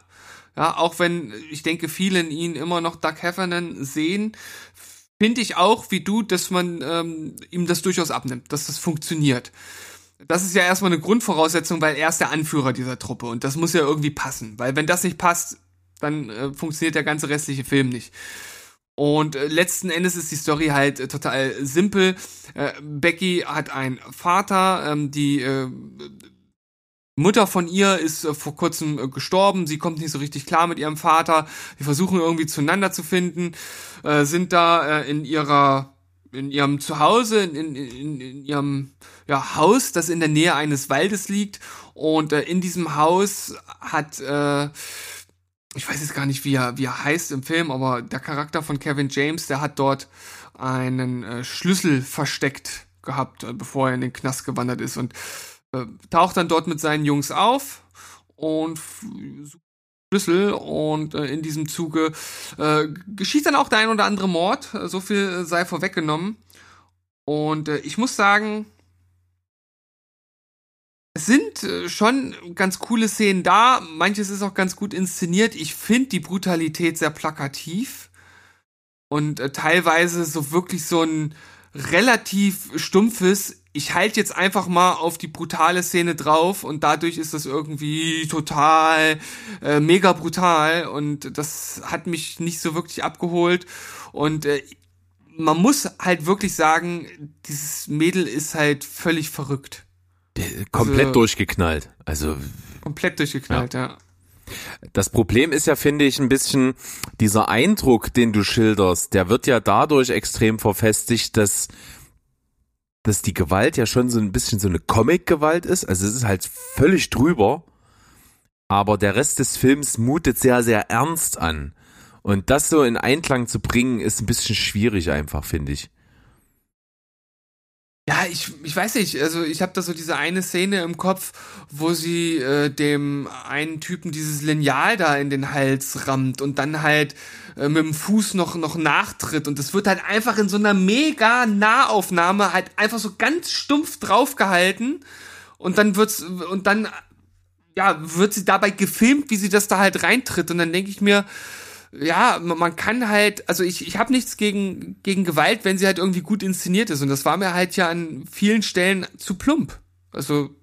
Speaker 2: Ja, auch wenn ich denke, viele in ihn immer noch Doug Heffernan sehen, finde ich auch, wie du, dass man ähm, ihm das durchaus abnimmt, dass das funktioniert. Das ist ja erstmal eine Grundvoraussetzung, weil er ist der Anführer dieser Truppe und das muss ja irgendwie passen. Weil wenn das nicht passt, dann äh, funktioniert der ganze restliche Film nicht. Und äh, letzten Endes ist die Story halt äh, total simpel. Äh, Becky hat einen Vater, ähm, die äh, Mutter von ihr ist äh, vor kurzem äh, gestorben, sie kommt nicht so richtig klar mit ihrem Vater. Die versuchen irgendwie zueinander zu finden, äh, sind da in ihrer in ihrem Zuhause, in, in, in ihrem ja, Haus, das in der Nähe eines Waldes liegt. Und äh, in diesem Haus hat, äh, ich weiß jetzt gar nicht, wie er, wie er heißt im Film, aber der Charakter von Kevin James, der hat dort einen äh, Schlüssel versteckt gehabt, bevor er in den Knast gewandert ist. Und äh, taucht dann dort mit seinen Jungs auf und Schlüssel und äh, in diesem Zuge äh, geschieht dann auch der ein oder andere Mord. So viel sei vorweggenommen. Und äh, ich muss sagen, es sind äh, schon ganz coole Szenen da. Manches ist auch ganz gut inszeniert. Ich finde die Brutalität sehr plakativ und äh, teilweise so wirklich so ein relativ stumpfes ich halte jetzt einfach mal auf die brutale Szene drauf und dadurch ist das irgendwie total äh, mega brutal und das hat mich nicht so wirklich abgeholt und äh, man muss halt wirklich sagen, dieses Mädel ist halt völlig verrückt.
Speaker 1: Komplett also, durchgeknallt. Also
Speaker 2: komplett durchgeknallt, ja. ja.
Speaker 1: Das Problem ist ja, finde ich, ein bisschen dieser Eindruck, den du schilderst, der wird ja dadurch extrem verfestigt, dass dass die Gewalt ja schon so ein bisschen so eine Comic-Gewalt ist. Also es ist halt völlig drüber. Aber der Rest des Films mutet sehr, sehr ernst an. Und das so in Einklang zu bringen, ist ein bisschen schwierig einfach, finde ich.
Speaker 2: Ja, ich, ich weiß nicht, also ich habe da so diese eine Szene im Kopf, wo sie äh, dem einen Typen dieses Lineal da in den Hals rammt und dann halt äh, mit dem Fuß noch, noch nachtritt und das wird halt einfach in so einer mega Nahaufnahme halt einfach so ganz stumpf draufgehalten und dann wird's, und dann, ja, wird sie dabei gefilmt, wie sie das da halt reintritt und dann denke ich mir, ja, man kann halt, also ich, ich habe nichts gegen, gegen Gewalt, wenn sie halt irgendwie gut inszeniert ist. Und das war mir halt ja an vielen Stellen zu plump. Also,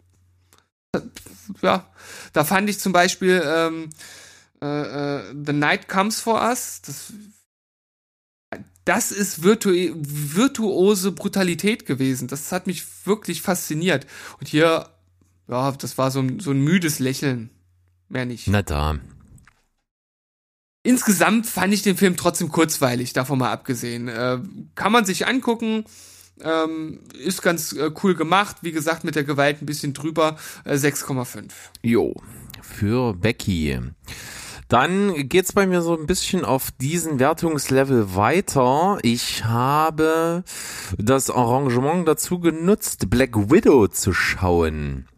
Speaker 2: ja, da fand ich zum Beispiel ähm, äh, äh, The Night Comes for Us, das, das ist virtu virtuose Brutalität gewesen. Das hat mich wirklich fasziniert. Und hier, ja, das war so ein, so ein müdes Lächeln. Mehr nicht.
Speaker 1: Na da.
Speaker 2: Insgesamt fand ich den Film trotzdem kurzweilig, davon mal abgesehen. Äh, kann man sich angucken. Ähm, ist ganz äh, cool gemacht. Wie gesagt, mit der Gewalt ein bisschen drüber. Äh, 6,5.
Speaker 1: Jo, für Becky. Dann geht's bei mir so ein bisschen auf diesen Wertungslevel weiter. Ich habe das Arrangement dazu genutzt, Black Widow zu schauen.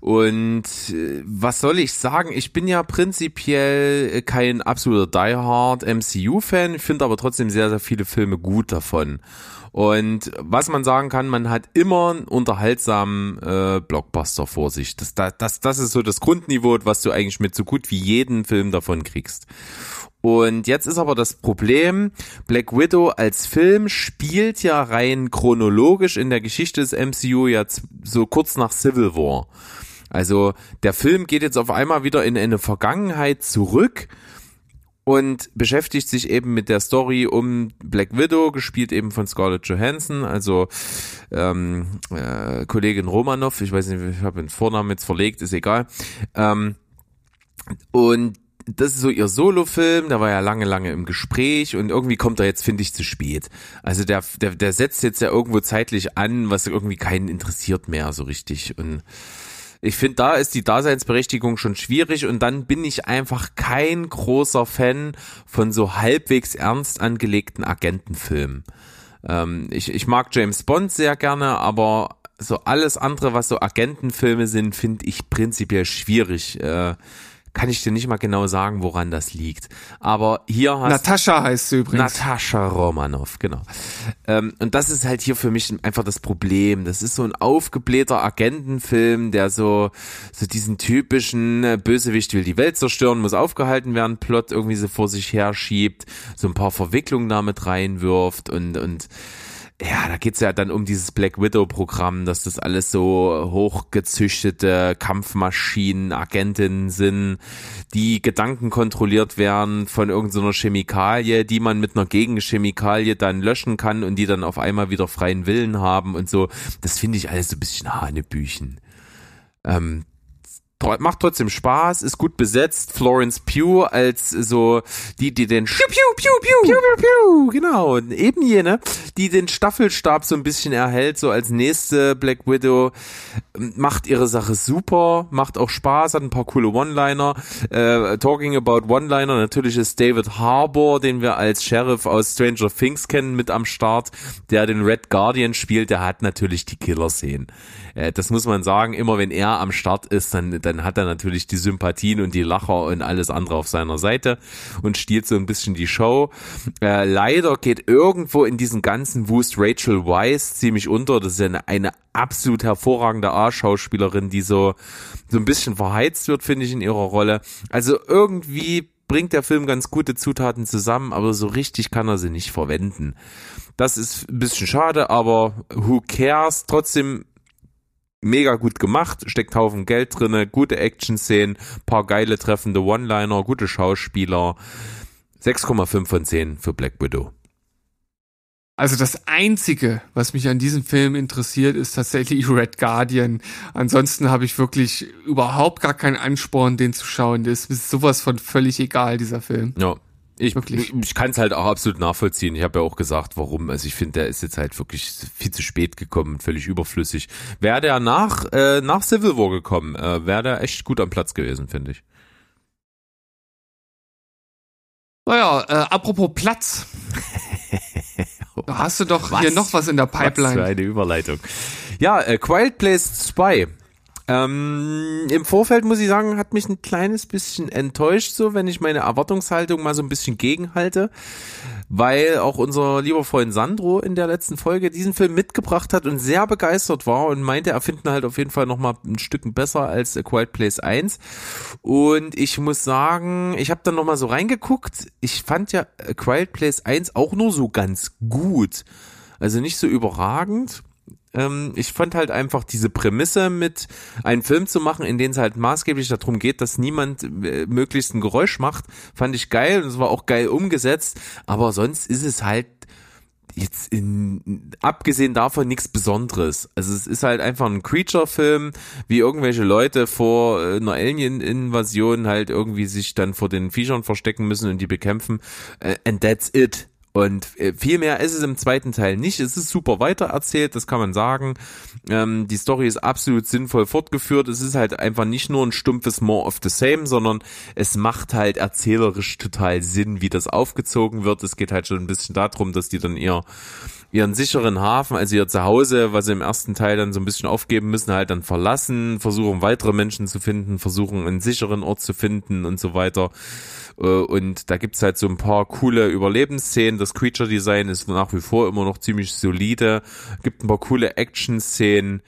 Speaker 1: Und äh, was soll ich sagen? Ich bin ja prinzipiell kein absoluter Die Hard MCU-Fan, finde aber trotzdem sehr, sehr viele Filme gut davon. Und was man sagen kann, man hat immer einen unterhaltsamen äh, Blockbuster vor sich. Das, das, das ist so das Grundniveau, was du eigentlich mit so gut wie jedem Film davon kriegst. Und jetzt ist aber das Problem, Black Widow als Film spielt ja rein chronologisch in der Geschichte des MCU jetzt so kurz nach Civil War. Also der Film geht jetzt auf einmal wieder in eine Vergangenheit zurück und beschäftigt sich eben mit der Story um Black Widow, gespielt eben von Scarlett Johansson, also ähm, äh, Kollegin Romanov, ich weiß nicht, ich habe den Vornamen jetzt verlegt, ist egal. Ähm, und das ist so ihr Solo-Film, der war ja lange, lange im Gespräch und irgendwie kommt er jetzt, finde ich, zu spät. Also der, der, der setzt jetzt ja irgendwo zeitlich an, was irgendwie keinen interessiert mehr so richtig. Und ich finde, da ist die Daseinsberechtigung schon schwierig und dann bin ich einfach kein großer Fan von so halbwegs ernst angelegten Agentenfilmen. Ähm, ich, ich mag James Bond sehr gerne, aber so alles andere, was so Agentenfilme sind, finde ich prinzipiell schwierig. Äh, kann ich dir nicht mal genau sagen, woran das liegt. Aber hier hast
Speaker 2: Natascha heißt sie übrigens.
Speaker 1: Natascha Romanov, genau. Ähm, und das ist halt hier für mich einfach das Problem. Das ist so ein aufgeblähter Agentenfilm, der so, so diesen typischen äh, Bösewicht will die Welt zerstören, muss aufgehalten werden, Plot irgendwie so vor sich her schiebt, so ein paar Verwicklungen damit reinwirft und, und ja, da geht's ja dann um dieses Black Widow-Programm, dass das alles so hochgezüchtete Kampfmaschinen, Agentinnen sind, die Gedanken kontrolliert werden von irgendeiner Chemikalie, die man mit einer Gegenchemikalie dann löschen kann und die dann auf einmal wieder freien Willen haben und so. Das finde ich alles so ein bisschen Hanebüchen. Ähm, macht trotzdem Spaß, ist gut besetzt. Florence Pugh als so die, die den Piu, Piu, Piu, Piu, Piu, Piu, Piu, genau, eben jene, die den Staffelstab so ein bisschen erhält, so als nächste Black Widow, macht ihre Sache super, macht auch Spaß, hat ein paar coole One-Liner. Äh, talking about One-Liner, natürlich ist David Harbour, den wir als Sheriff aus Stranger Things kennen, mit am Start, der den Red Guardian spielt, der hat natürlich die Killer-Szenen. Äh, das muss man sagen, immer wenn er am Start ist, dann, dann hat er natürlich die Sympathien und die Lacher und alles andere auf seiner Seite und stiehlt so ein bisschen die Show. Äh, leider geht irgendwo in diesem ganzen Wust Rachel Weisz ziemlich unter. Das ist eine, eine absolut hervorragende A-Schauspielerin, die so, so ein bisschen verheizt wird, finde ich, in ihrer Rolle. Also irgendwie bringt der Film ganz gute Zutaten zusammen, aber so richtig kann er sie nicht verwenden. Das ist ein bisschen schade, aber who cares? Trotzdem mega gut gemacht, steckt Haufen Geld drinne, gute Action-Szenen, paar geile treffende One-Liner, gute Schauspieler. 6,5 von 10 für Black Widow.
Speaker 2: Also das Einzige, was mich an diesem Film interessiert, ist tatsächlich [LAUGHS] Red Guardian. Ansonsten habe ich wirklich überhaupt gar keinen Ansporn, den zu schauen. Das ist sowas von völlig egal, dieser Film.
Speaker 1: Ja, ich, wirklich. ich kann es halt auch absolut nachvollziehen. Ich habe ja auch gesagt, warum. Also ich finde, der ist jetzt halt wirklich viel zu spät gekommen, völlig überflüssig. Wäre der nach, äh, nach Civil War gekommen, äh, wäre der echt gut am Platz gewesen, finde ich.
Speaker 2: Naja, äh, apropos Platz. [LAUGHS] da hast du doch was? hier noch was in der Pipeline. Was
Speaker 1: für eine Überleitung. Ja, äh, Quiet Place 2 ähm, Im Vorfeld muss ich sagen, hat mich ein kleines bisschen enttäuscht, so wenn ich meine Erwartungshaltung mal so ein bisschen gegenhalte, weil auch unser lieber Freund Sandro in der letzten Folge diesen Film mitgebracht hat und sehr begeistert war und meinte, er findet halt auf jeden Fall noch mal ein Stück besser als A Quiet Place 1. Und ich muss sagen, ich habe dann noch mal so reingeguckt. Ich fand ja A Quiet Place 1 auch nur so ganz gut. Also nicht so überragend. Ähm, ich fand halt einfach diese Prämisse mit einen Film zu machen, in dem es halt maßgeblich darum geht, dass niemand äh, möglichst ein Geräusch macht, fand ich geil und es war auch geil umgesetzt, aber sonst ist es halt jetzt in, abgesehen davon nichts Besonderes. Also es ist halt einfach ein Creature-Film, wie irgendwelche Leute vor äh, einer Alien-Invasion halt irgendwie sich dann vor den Viechern verstecken müssen und die bekämpfen. Äh, and that's it. Und äh, viel mehr ist es im zweiten Teil nicht. Es ist super weitererzählt, das kann man sagen. Ähm, die Story ist absolut sinnvoll fortgeführt. Es ist halt einfach nicht nur ein stumpfes More of the Same, sondern es macht halt erzählerisch total Sinn, wie das aufgezogen wird. Es geht halt schon ein bisschen darum, dass die dann ihr ihren sicheren Hafen, also ihr Zuhause, was sie im ersten Teil dann so ein bisschen aufgeben müssen, halt dann verlassen, versuchen weitere Menschen zu finden, versuchen einen sicheren Ort zu finden und so weiter. Äh, und da gibt's halt so ein paar coole Überlebensszenen. Das Creature Design ist nach wie vor immer noch ziemlich solide. Gibt ein paar coole Action-Szenen.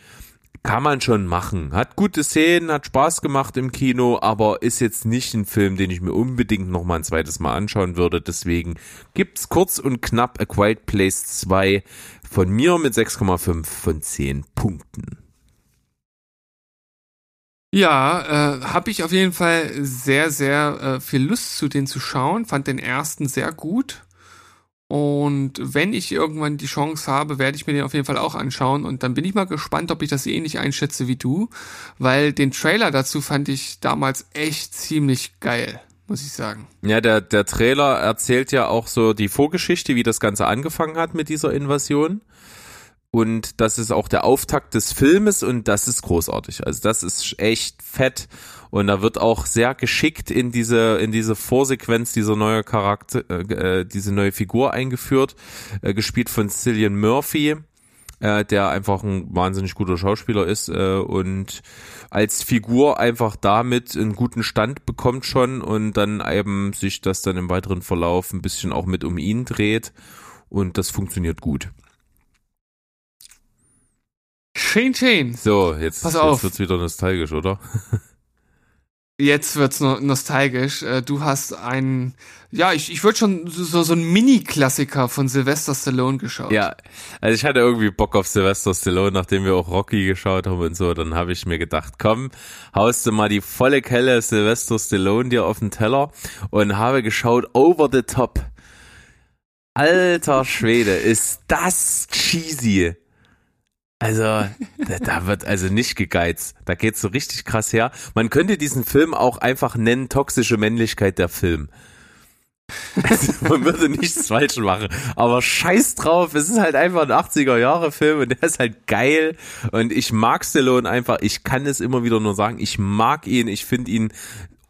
Speaker 1: Kann man schon machen. Hat gute Szenen, hat Spaß gemacht im Kino, aber ist jetzt nicht ein Film, den ich mir unbedingt noch mal ein zweites Mal anschauen würde. Deswegen gibt's kurz und knapp A Quiet Place 2 von mir mit 6,5 von 10 Punkten.
Speaker 2: Ja, äh, habe ich auf jeden Fall sehr, sehr äh, viel Lust zu den zu schauen. Fand den ersten sehr gut. Und wenn ich irgendwann die Chance habe, werde ich mir den auf jeden Fall auch anschauen. Und dann bin ich mal gespannt, ob ich das ähnlich einschätze wie du. Weil den Trailer dazu fand ich damals echt ziemlich geil, muss ich sagen.
Speaker 1: Ja, der, der Trailer erzählt ja auch so die Vorgeschichte, wie das Ganze angefangen hat mit dieser Invasion. Und das ist auch der Auftakt des Filmes und das ist großartig. Also das ist echt fett und da wird auch sehr geschickt in diese in diese Vorsequenz dieser neue Charakter, äh, äh, diese neue Figur eingeführt, äh, gespielt von Cillian Murphy, äh, der einfach ein wahnsinnig guter Schauspieler ist äh, und als Figur einfach damit einen guten Stand bekommt schon und dann eben sich das dann im weiteren Verlauf ein bisschen auch mit um ihn dreht und das funktioniert gut.
Speaker 2: Chain Chain.
Speaker 1: So, jetzt,
Speaker 2: Pass auf.
Speaker 1: jetzt wird's wieder nostalgisch, oder? [LAUGHS]
Speaker 2: Jetzt wird's no nostalgisch. Äh, du hast einen, ja, ich, ich würde schon so, so ein Mini-Klassiker von Sylvester Stallone geschaut.
Speaker 1: Ja, also ich hatte irgendwie Bock auf Sylvester Stallone, nachdem wir auch Rocky geschaut haben und so. Dann habe ich mir gedacht, komm, haust du mal die volle Kelle Sylvester Stallone dir auf den Teller und habe geschaut Over the Top. Alter Schwede, ist das cheesy. Also, da, wird also nicht gegeizt. Da geht's so richtig krass her. Man könnte diesen Film auch einfach nennen, toxische Männlichkeit der Film. Also, man würde nichts falsch machen. Aber scheiß drauf, es ist halt einfach ein 80er-Jahre-Film und der ist halt geil. Und ich mag Stallone einfach. Ich kann es immer wieder nur sagen. Ich mag ihn. Ich finde ihn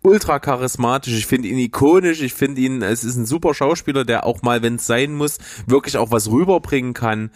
Speaker 1: ultra charismatisch, ich finde ihn ikonisch, ich finde ihn, es ist ein super Schauspieler, der auch mal, wenn es sein muss, wirklich auch was rüberbringen kann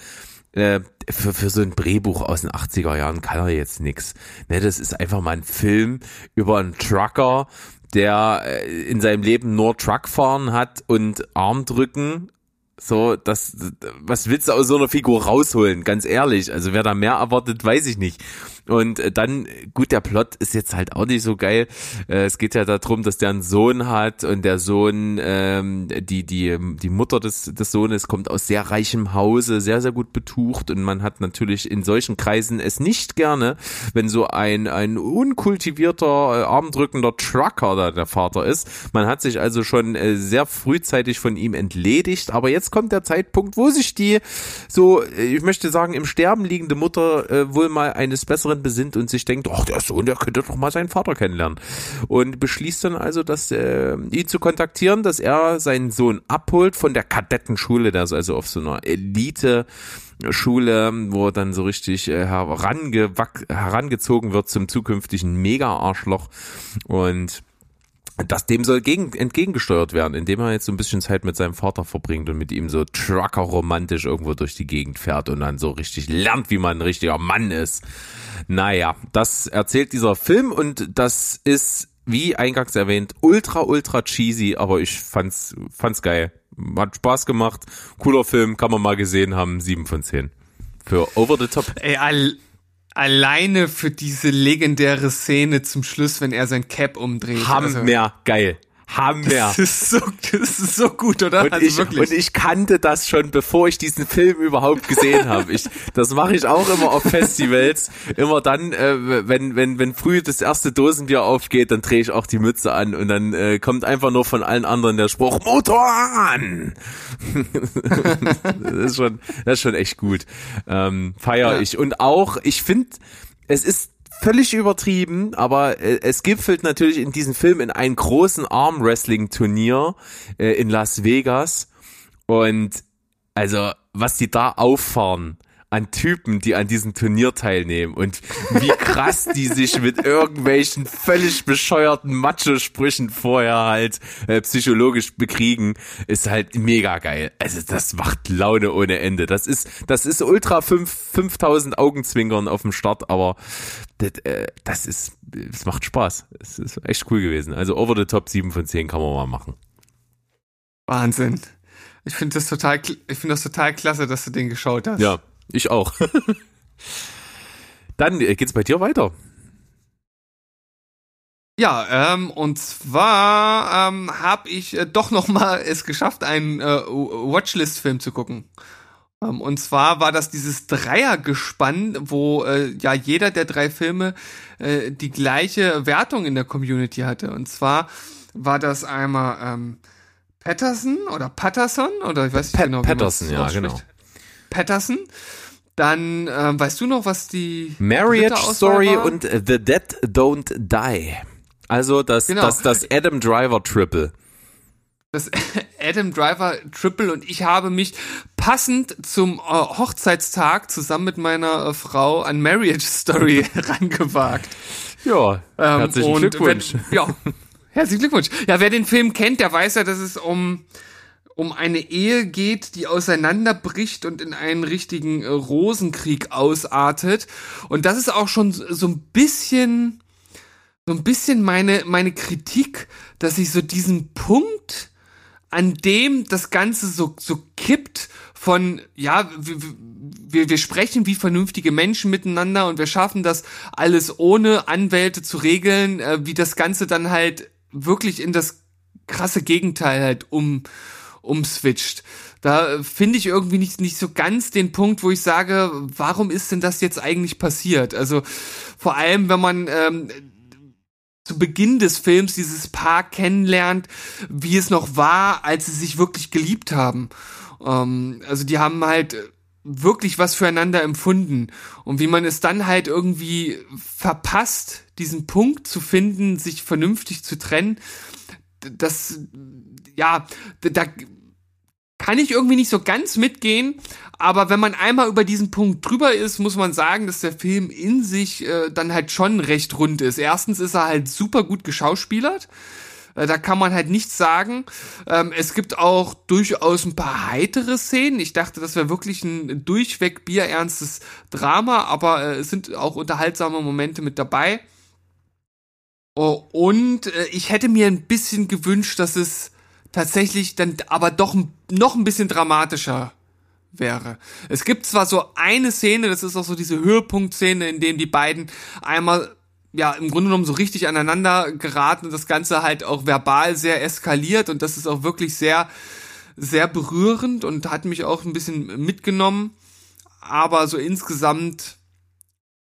Speaker 1: äh, für, für so ein Drehbuch aus den 80er Jahren kann er jetzt nix. Ne, das ist einfach mal ein Film über einen Trucker, der äh, in seinem Leben nur Truck fahren hat und Armdrücken. So, das, was willst du aus so einer Figur rausholen? Ganz ehrlich. Also wer da mehr erwartet, weiß ich nicht. Und äh, dann, gut, der Plot ist jetzt halt auch nicht so geil. Äh, es geht ja darum, dass der einen Sohn hat und der Sohn, ähm, die, die, die Mutter des, des Sohnes kommt aus sehr reichem Hause, sehr, sehr gut betucht und man hat natürlich in solchen Kreisen es nicht gerne, wenn so ein, ein unkultivierter, äh, armdrückender Trucker da der Vater ist. Man hat sich also schon äh, sehr frühzeitig von ihm entledigt, aber jetzt kommt der Zeitpunkt, wo sich die so, äh, ich möchte sagen, im Sterben liegende Mutter äh, wohl mal eines besseren Partnerin besinnt und sich denkt, ach, der Sohn, der könnte doch mal seinen Vater kennenlernen. Und beschließt dann also, dass äh, ihn zu kontaktieren, dass er seinen Sohn abholt von der Kadettenschule, der ist also auf so einer Elite Schule, wo er dann so richtig äh, herangezogen wird zum zukünftigen Mega-Arschloch und das dem soll gegen, entgegengesteuert werden, indem er jetzt so ein bisschen Zeit mit seinem Vater verbringt und mit ihm so trucker romantisch irgendwo durch die Gegend fährt und dann so richtig lernt, wie man ein richtiger Mann ist. Naja, das erzählt dieser Film und das ist, wie eingangs erwähnt, ultra, ultra cheesy, aber ich fand's, fand's geil. Hat Spaß gemacht. Cooler Film, kann man mal gesehen haben. Sieben von zehn. Für Over the Top.
Speaker 2: Ey, alleine für diese legendäre Szene zum Schluss, wenn er sein Cap umdreht.
Speaker 1: Hammer, also. geil. Hammer.
Speaker 2: Das ist so, das ist so gut, oder?
Speaker 1: Und, also ich, wirklich. und ich kannte das schon, bevor ich diesen Film überhaupt gesehen habe. Ich, das mache ich auch immer auf Festivals. Immer dann, äh, wenn, wenn, wenn früh das erste Dosenbier aufgeht, dann drehe ich auch die Mütze an und dann äh, kommt einfach nur von allen anderen der Spruch, Motor an! [LAUGHS] das, ist schon, das ist schon echt gut. Ähm, feier ja. ich. Und auch, ich finde, es ist völlig übertrieben, aber äh, es gipfelt natürlich in diesem Film in einem großen Arm-Wrestling-Turnier äh, in Las Vegas. Und also, was die da auffahren, an Typen, die an diesem Turnier teilnehmen und wie krass die [LAUGHS] sich mit irgendwelchen völlig bescheuerten Macho-Sprüchen vorher halt äh, psychologisch bekriegen, ist halt mega geil. Also das macht Laune ohne Ende. Das ist, das ist ultra 5, 5000 Augenzwinkern auf dem Start, aber das, äh, das ist, es macht Spaß. Es ist echt cool gewesen. Also over the top 7 von 10 kann man mal machen.
Speaker 2: Wahnsinn. Ich finde das total, ich finde das total klasse, dass du den geschaut hast.
Speaker 1: Ja, ich auch. [LAUGHS] Dann äh, geht's bei dir weiter.
Speaker 2: Ja, ähm, und zwar ähm, habe ich äh, doch noch mal es geschafft, einen äh, Watchlist-Film zu gucken. Ähm, und zwar war das dieses Dreiergespann, wo äh, ja jeder der drei Filme äh, die gleiche Wertung in der Community hatte. Und zwar war das einmal ähm, Patterson oder Patterson oder ich weiß nicht
Speaker 1: Pat
Speaker 2: genau.
Speaker 1: Wie Patterson, ja, genau.
Speaker 2: Patterson. Dann ähm, weißt du noch, was die
Speaker 1: Marriage Story war? und The Dead Don't Die. Also das, genau. das, das Adam Driver Triple.
Speaker 2: Das [LAUGHS] Adam Driver Triple und ich habe mich passend zum äh, Hochzeitstag zusammen mit meiner äh, Frau an Marriage Story [LAUGHS] rangewagt.
Speaker 1: Ja, ähm, herzlichen Glückwunsch.
Speaker 2: Wenn, [LAUGHS] ja, herzlichen Glückwunsch. Ja, wer den Film kennt, der weiß ja, dass es um um eine Ehe geht, die auseinanderbricht und in einen richtigen äh, Rosenkrieg ausartet. Und das ist auch schon so ein bisschen, so ein bisschen meine, meine Kritik, dass ich so diesen Punkt, an dem das Ganze so, so kippt, von, ja, wir, wir, sprechen wie vernünftige Menschen miteinander und wir schaffen das alles ohne Anwälte zu regeln, äh, wie das Ganze dann halt wirklich in das krasse Gegenteil halt um, umswitcht. Da finde ich irgendwie nicht, nicht so ganz den Punkt, wo ich sage, warum ist denn das jetzt eigentlich passiert? Also vor allem, wenn man ähm, zu Beginn des Films dieses Paar kennenlernt, wie es noch war, als sie sich wirklich geliebt haben. Ähm, also die haben halt wirklich was füreinander empfunden und wie man es dann halt irgendwie verpasst, diesen Punkt zu finden, sich vernünftig zu trennen, das, ja, da kann ich irgendwie nicht so ganz mitgehen, aber wenn man einmal über diesen Punkt drüber ist, muss man sagen, dass der Film in sich äh, dann halt schon recht rund ist. Erstens ist er halt super gut geschauspielert. Äh, da kann man halt nichts sagen. Ähm, es gibt auch durchaus ein paar heitere Szenen. Ich dachte, das wäre wirklich ein durchweg bierernstes Drama, aber äh, es sind auch unterhaltsame Momente mit dabei. Oh, und äh, ich hätte mir ein bisschen gewünscht, dass es tatsächlich dann aber doch noch ein bisschen dramatischer wäre. Es gibt zwar so eine Szene, das ist auch so diese Höhepunktszene, in dem die beiden einmal ja im Grunde genommen so richtig aneinander geraten und das Ganze halt auch verbal sehr eskaliert und das ist auch wirklich sehr sehr berührend und hat mich auch ein bisschen mitgenommen. Aber so insgesamt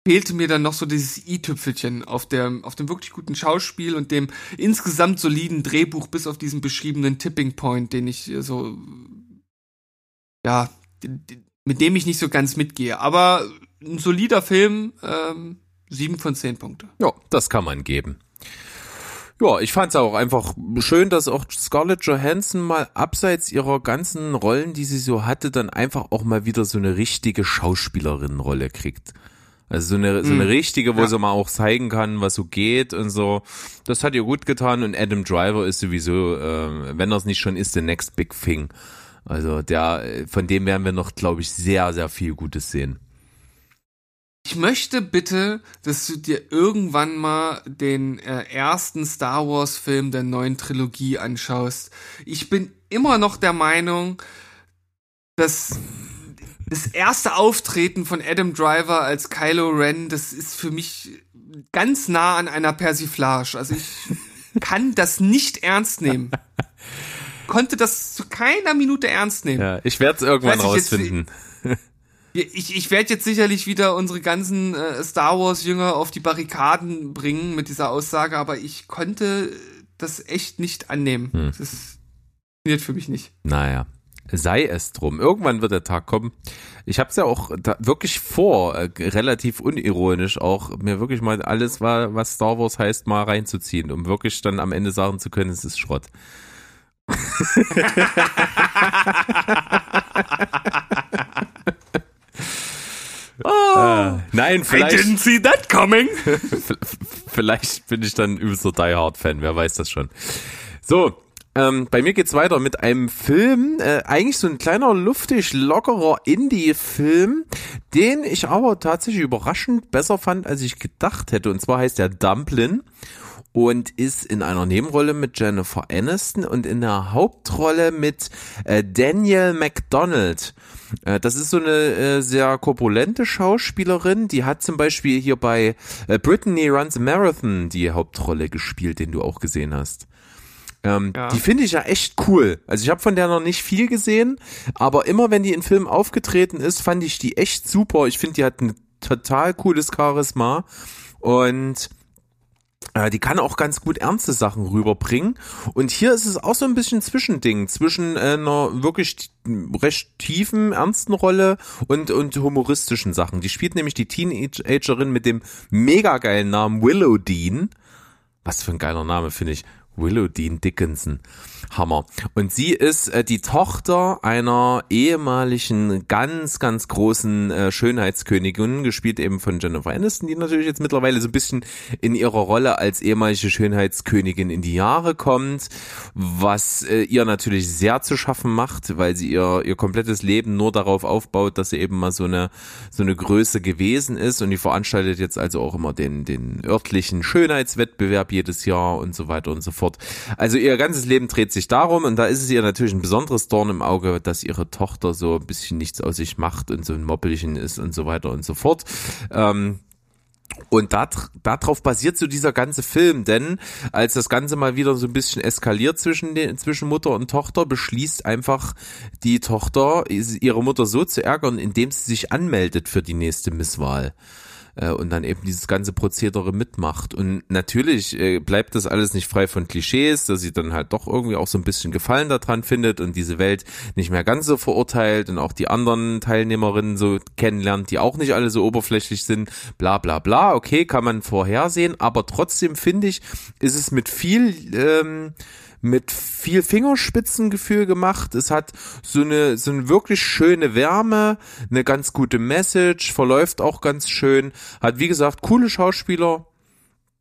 Speaker 2: fehlte mir dann noch so dieses i-Tüpfelchen auf dem, auf dem wirklich guten Schauspiel und dem insgesamt soliden Drehbuch bis auf diesen beschriebenen Tipping Point, den ich so, ja, mit dem ich nicht so ganz mitgehe. Aber ein solider Film, ähm, sieben von zehn Punkte.
Speaker 1: Ja, das kann man geben. Ja, ich fand es auch einfach schön, dass auch Scarlett Johansson mal abseits ihrer ganzen Rollen, die sie so hatte, dann einfach auch mal wieder so eine richtige Schauspielerin-Rolle kriegt. Also so eine, so eine hm. richtige, wo ja. sie mal auch zeigen kann, was so geht und so. Das hat ihr gut getan und Adam Driver ist sowieso, äh, wenn er es nicht schon ist, the next big thing. Also der, von dem werden wir noch, glaube ich, sehr, sehr viel Gutes sehen.
Speaker 2: Ich möchte bitte, dass du dir irgendwann mal den äh, ersten Star Wars Film der neuen Trilogie anschaust. Ich bin immer noch der Meinung, dass das erste Auftreten von Adam Driver als Kylo Ren, das ist für mich ganz nah an einer Persiflage. Also ich kann das nicht ernst nehmen. [LAUGHS] Konnte das zu keiner Minute ernst nehmen.
Speaker 1: Ja, ich werde es irgendwann rausfinden.
Speaker 2: Jetzt, ich ich werde jetzt sicherlich wieder unsere ganzen äh, Star Wars Jünger auf die Barrikaden bringen mit dieser Aussage, aber ich konnte das echt nicht annehmen. Hm. Das funktioniert für mich nicht.
Speaker 1: Naja, sei es drum. Irgendwann wird der Tag kommen. Ich habe es ja auch wirklich vor, äh, relativ unironisch auch, mir wirklich mal alles, was Star Wars heißt, mal reinzuziehen, um wirklich dann am Ende sagen zu können, es ist Schrott. [LAUGHS] oh, äh, nein, vielleicht. I
Speaker 2: didn't see that coming. [LAUGHS]
Speaker 1: vielleicht bin ich dann übelst so Die Hard Fan, wer weiß das schon. So, ähm, bei mir geht's weiter mit einem Film, äh, eigentlich so ein kleiner, luftig, lockerer Indie-Film, den ich aber tatsächlich überraschend besser fand, als ich gedacht hätte. Und zwar heißt der Dumplin und ist in einer Nebenrolle mit Jennifer Aniston und in der Hauptrolle mit äh, Daniel McDonald. Äh, das ist so eine äh, sehr korpulente Schauspielerin, die hat zum Beispiel hier bei äh, Brittany Runs a Marathon die Hauptrolle gespielt, den du auch gesehen hast. Ähm, ja. Die finde ich ja echt cool. Also ich habe von der noch nicht viel gesehen, aber immer wenn die in Filmen aufgetreten ist, fand ich die echt super. Ich finde, die hat ein total cooles Charisma und die kann auch ganz gut ernste Sachen rüberbringen. Und hier ist es auch so ein bisschen Zwischending zwischen äh, einer wirklich recht tiefen, ernsten Rolle und, und humoristischen Sachen. Die spielt nämlich die Teenagerin mit dem mega geilen Namen Willow Dean. Was für ein geiler Name, finde ich. Willow Dean Dickinson. Hammer. Und sie ist äh, die Tochter einer ehemaligen ganz, ganz großen äh, Schönheitskönigin, gespielt eben von Jennifer Aniston, die natürlich jetzt mittlerweile so ein bisschen in ihrer Rolle als ehemalige Schönheitskönigin in die Jahre kommt, was äh, ihr natürlich sehr zu schaffen macht, weil sie ihr, ihr komplettes Leben nur darauf aufbaut, dass sie eben mal so eine, so eine Größe gewesen ist und die veranstaltet jetzt also auch immer den, den örtlichen Schönheitswettbewerb jedes Jahr und so weiter und so fort fort. Also ihr ganzes Leben dreht sich darum und da ist es ihr natürlich ein besonderes Dorn im Auge, dass ihre Tochter so ein bisschen nichts aus sich macht und so ein Moppelchen ist und so weiter und so fort. Ähm, und dat, darauf basiert so dieser ganze Film, denn als das Ganze mal wieder so ein bisschen eskaliert zwischen, den, zwischen Mutter und Tochter, beschließt einfach die Tochter, ihre Mutter so zu ärgern, indem sie sich anmeldet für die nächste Misswahl äh, und dann eben dieses ganze Prozedere mitmacht. Und natürlich äh, bleibt das alles nicht frei von Klischees, dass sie dann halt doch irgendwie auch so ein bisschen Gefallen daran findet und diese Welt nicht mehr ganz so verurteilt und auch die anderen Teilnehmerinnen so kennenlernt, die auch nicht alle so oberflächlich sind, bla bla bla. Okay, kann man vorhersehen, aber trotzdem finde ich, ist es mit viel ähm, mit viel Fingerspitzengefühl gemacht. Es hat so eine, so eine wirklich schöne Wärme, eine ganz gute Message, verläuft auch ganz schön, hat wie gesagt coole Schauspieler,